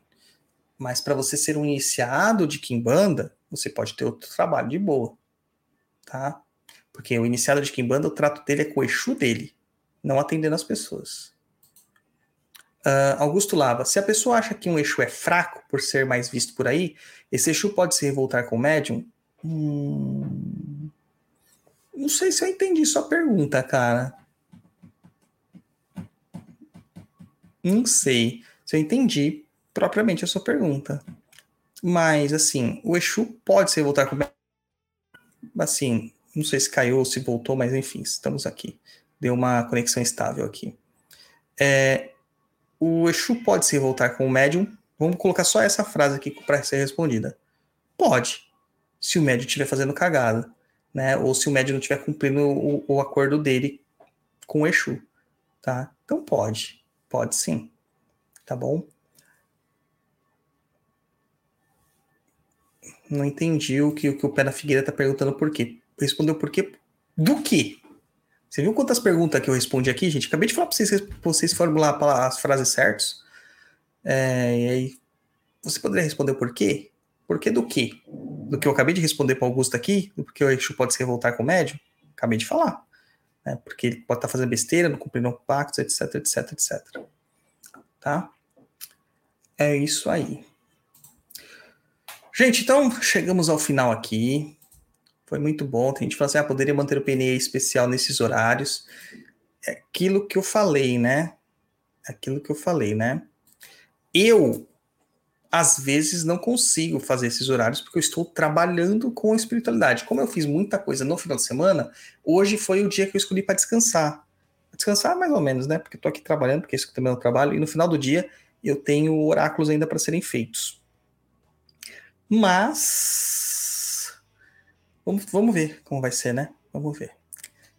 Mas para você ser um iniciado de Kimbanda, você pode ter outro trabalho de boa, tá? Porque o iniciado de Kimbanda, o trato dele é com o Exu dele, não atendendo as pessoas. Uh, Augusto Lava, se a pessoa acha que um Exu é fraco por ser mais visto por aí, esse Exu pode se revoltar com o médium? Hum... Não sei se eu entendi sua pergunta, cara. Não sei se eu entendi propriamente a sua pergunta. Mas, assim, o Exu pode se revoltar com o médium? Assim, não sei se caiu ou se voltou, mas enfim, estamos aqui. Deu uma conexão estável aqui. É, o Exu pode se revoltar com o médium? Vamos colocar só essa frase aqui para ser respondida. Pode, se o médium estiver fazendo cagada, né? Ou se o médium não estiver cumprindo o, o acordo dele com o Exu, tá? Então pode, pode sim, tá bom? Não entendi o que, o que o Pé da Figueira tá perguntando por quê. Respondeu por quê? Do quê? Você viu quantas perguntas que eu respondi aqui, gente? Acabei de falar para vocês, vocês formular as frases certas. É, e aí, você poderia responder por quê? Por que do quê? Do que eu acabei de responder para Augusto aqui, do porque o Exu pode se revoltar com o médium? Acabei de falar. Né? Porque ele pode estar tá fazendo besteira, não cumprindo pactos, etc, etc, etc. Tá? É isso aí. Gente, então chegamos ao final aqui. Foi muito bom. Tem gente que fala assim, ah, poderia manter o PNE especial nesses horários. É aquilo que eu falei, né? É aquilo que eu falei, né? Eu, às vezes, não consigo fazer esses horários porque eu estou trabalhando com espiritualidade. Como eu fiz muita coisa no final de semana, hoje foi o dia que eu escolhi para descansar. Descansar mais ou menos, né? Porque tô aqui trabalhando, porque isso também é o trabalho, e no final do dia eu tenho oráculos ainda para serem feitos. Mas Vamos, vamos ver como vai ser, né? Vamos ver.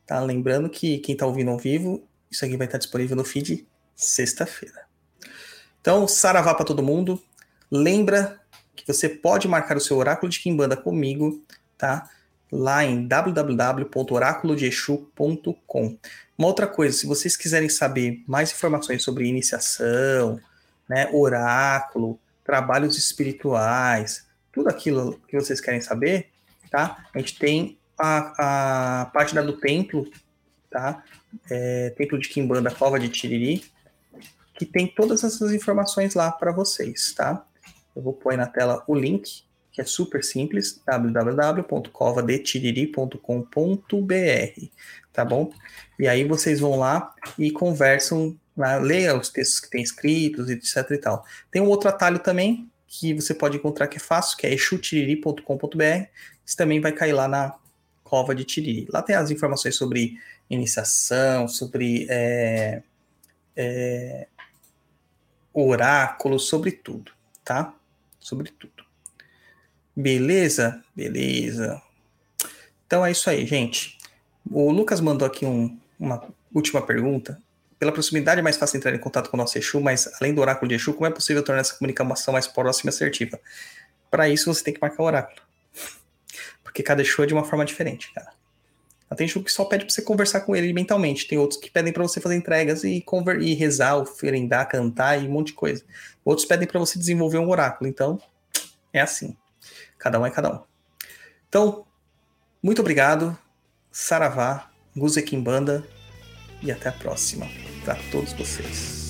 Tá? Lembrando que quem tá ouvindo ao vivo, isso aqui vai estar disponível no feed sexta-feira. Então, saravá para todo mundo. Lembra que você pode marcar o seu oráculo de Kimbanda comigo, tá? Lá em www.oraculodeexu.com. Uma outra coisa, se vocês quiserem saber mais informações sobre iniciação, né, oráculo, trabalhos espirituais, tudo aquilo que vocês querem saber, tá? A gente tem a, a página do templo, tá? É, templo de Quimbanda, Cova de Tiriri, que tem todas essas informações lá para vocês, tá? Eu vou pôr aí na tela o link, que é super simples, www.covadetiriri.com.br, tá bom? E aí vocês vão lá e conversam, lá, leia os textos que tem escritos, etc e tal. Tem um outro atalho também, que você pode encontrar que é fácil, que é exutiriri.com.br, você também vai cair lá na cova de Tiriri. Lá tem as informações sobre iniciação, sobre é, é, oráculo, sobre tudo, tá? Sobre tudo. Beleza? Beleza. Então é isso aí, gente. O Lucas mandou aqui um, uma última pergunta. Pela proximidade é mais fácil entrar em contato com o nosso Exu, mas além do oráculo de Exu, como é possível tornar essa comunicação mais próxima e assertiva? Para isso, você tem que marcar o oráculo. Porque cada show é de uma forma diferente, cara. Tem show que só pede pra você conversar com ele mentalmente. Tem outros que pedem para você fazer entregas e, conver e rezar, oferendar, cantar e um monte de coisa. Outros pedem para você desenvolver um oráculo. Então, é assim. Cada um é cada um. Então, muito obrigado. Saravá, Guzekimbanda e até a próxima para todos vocês.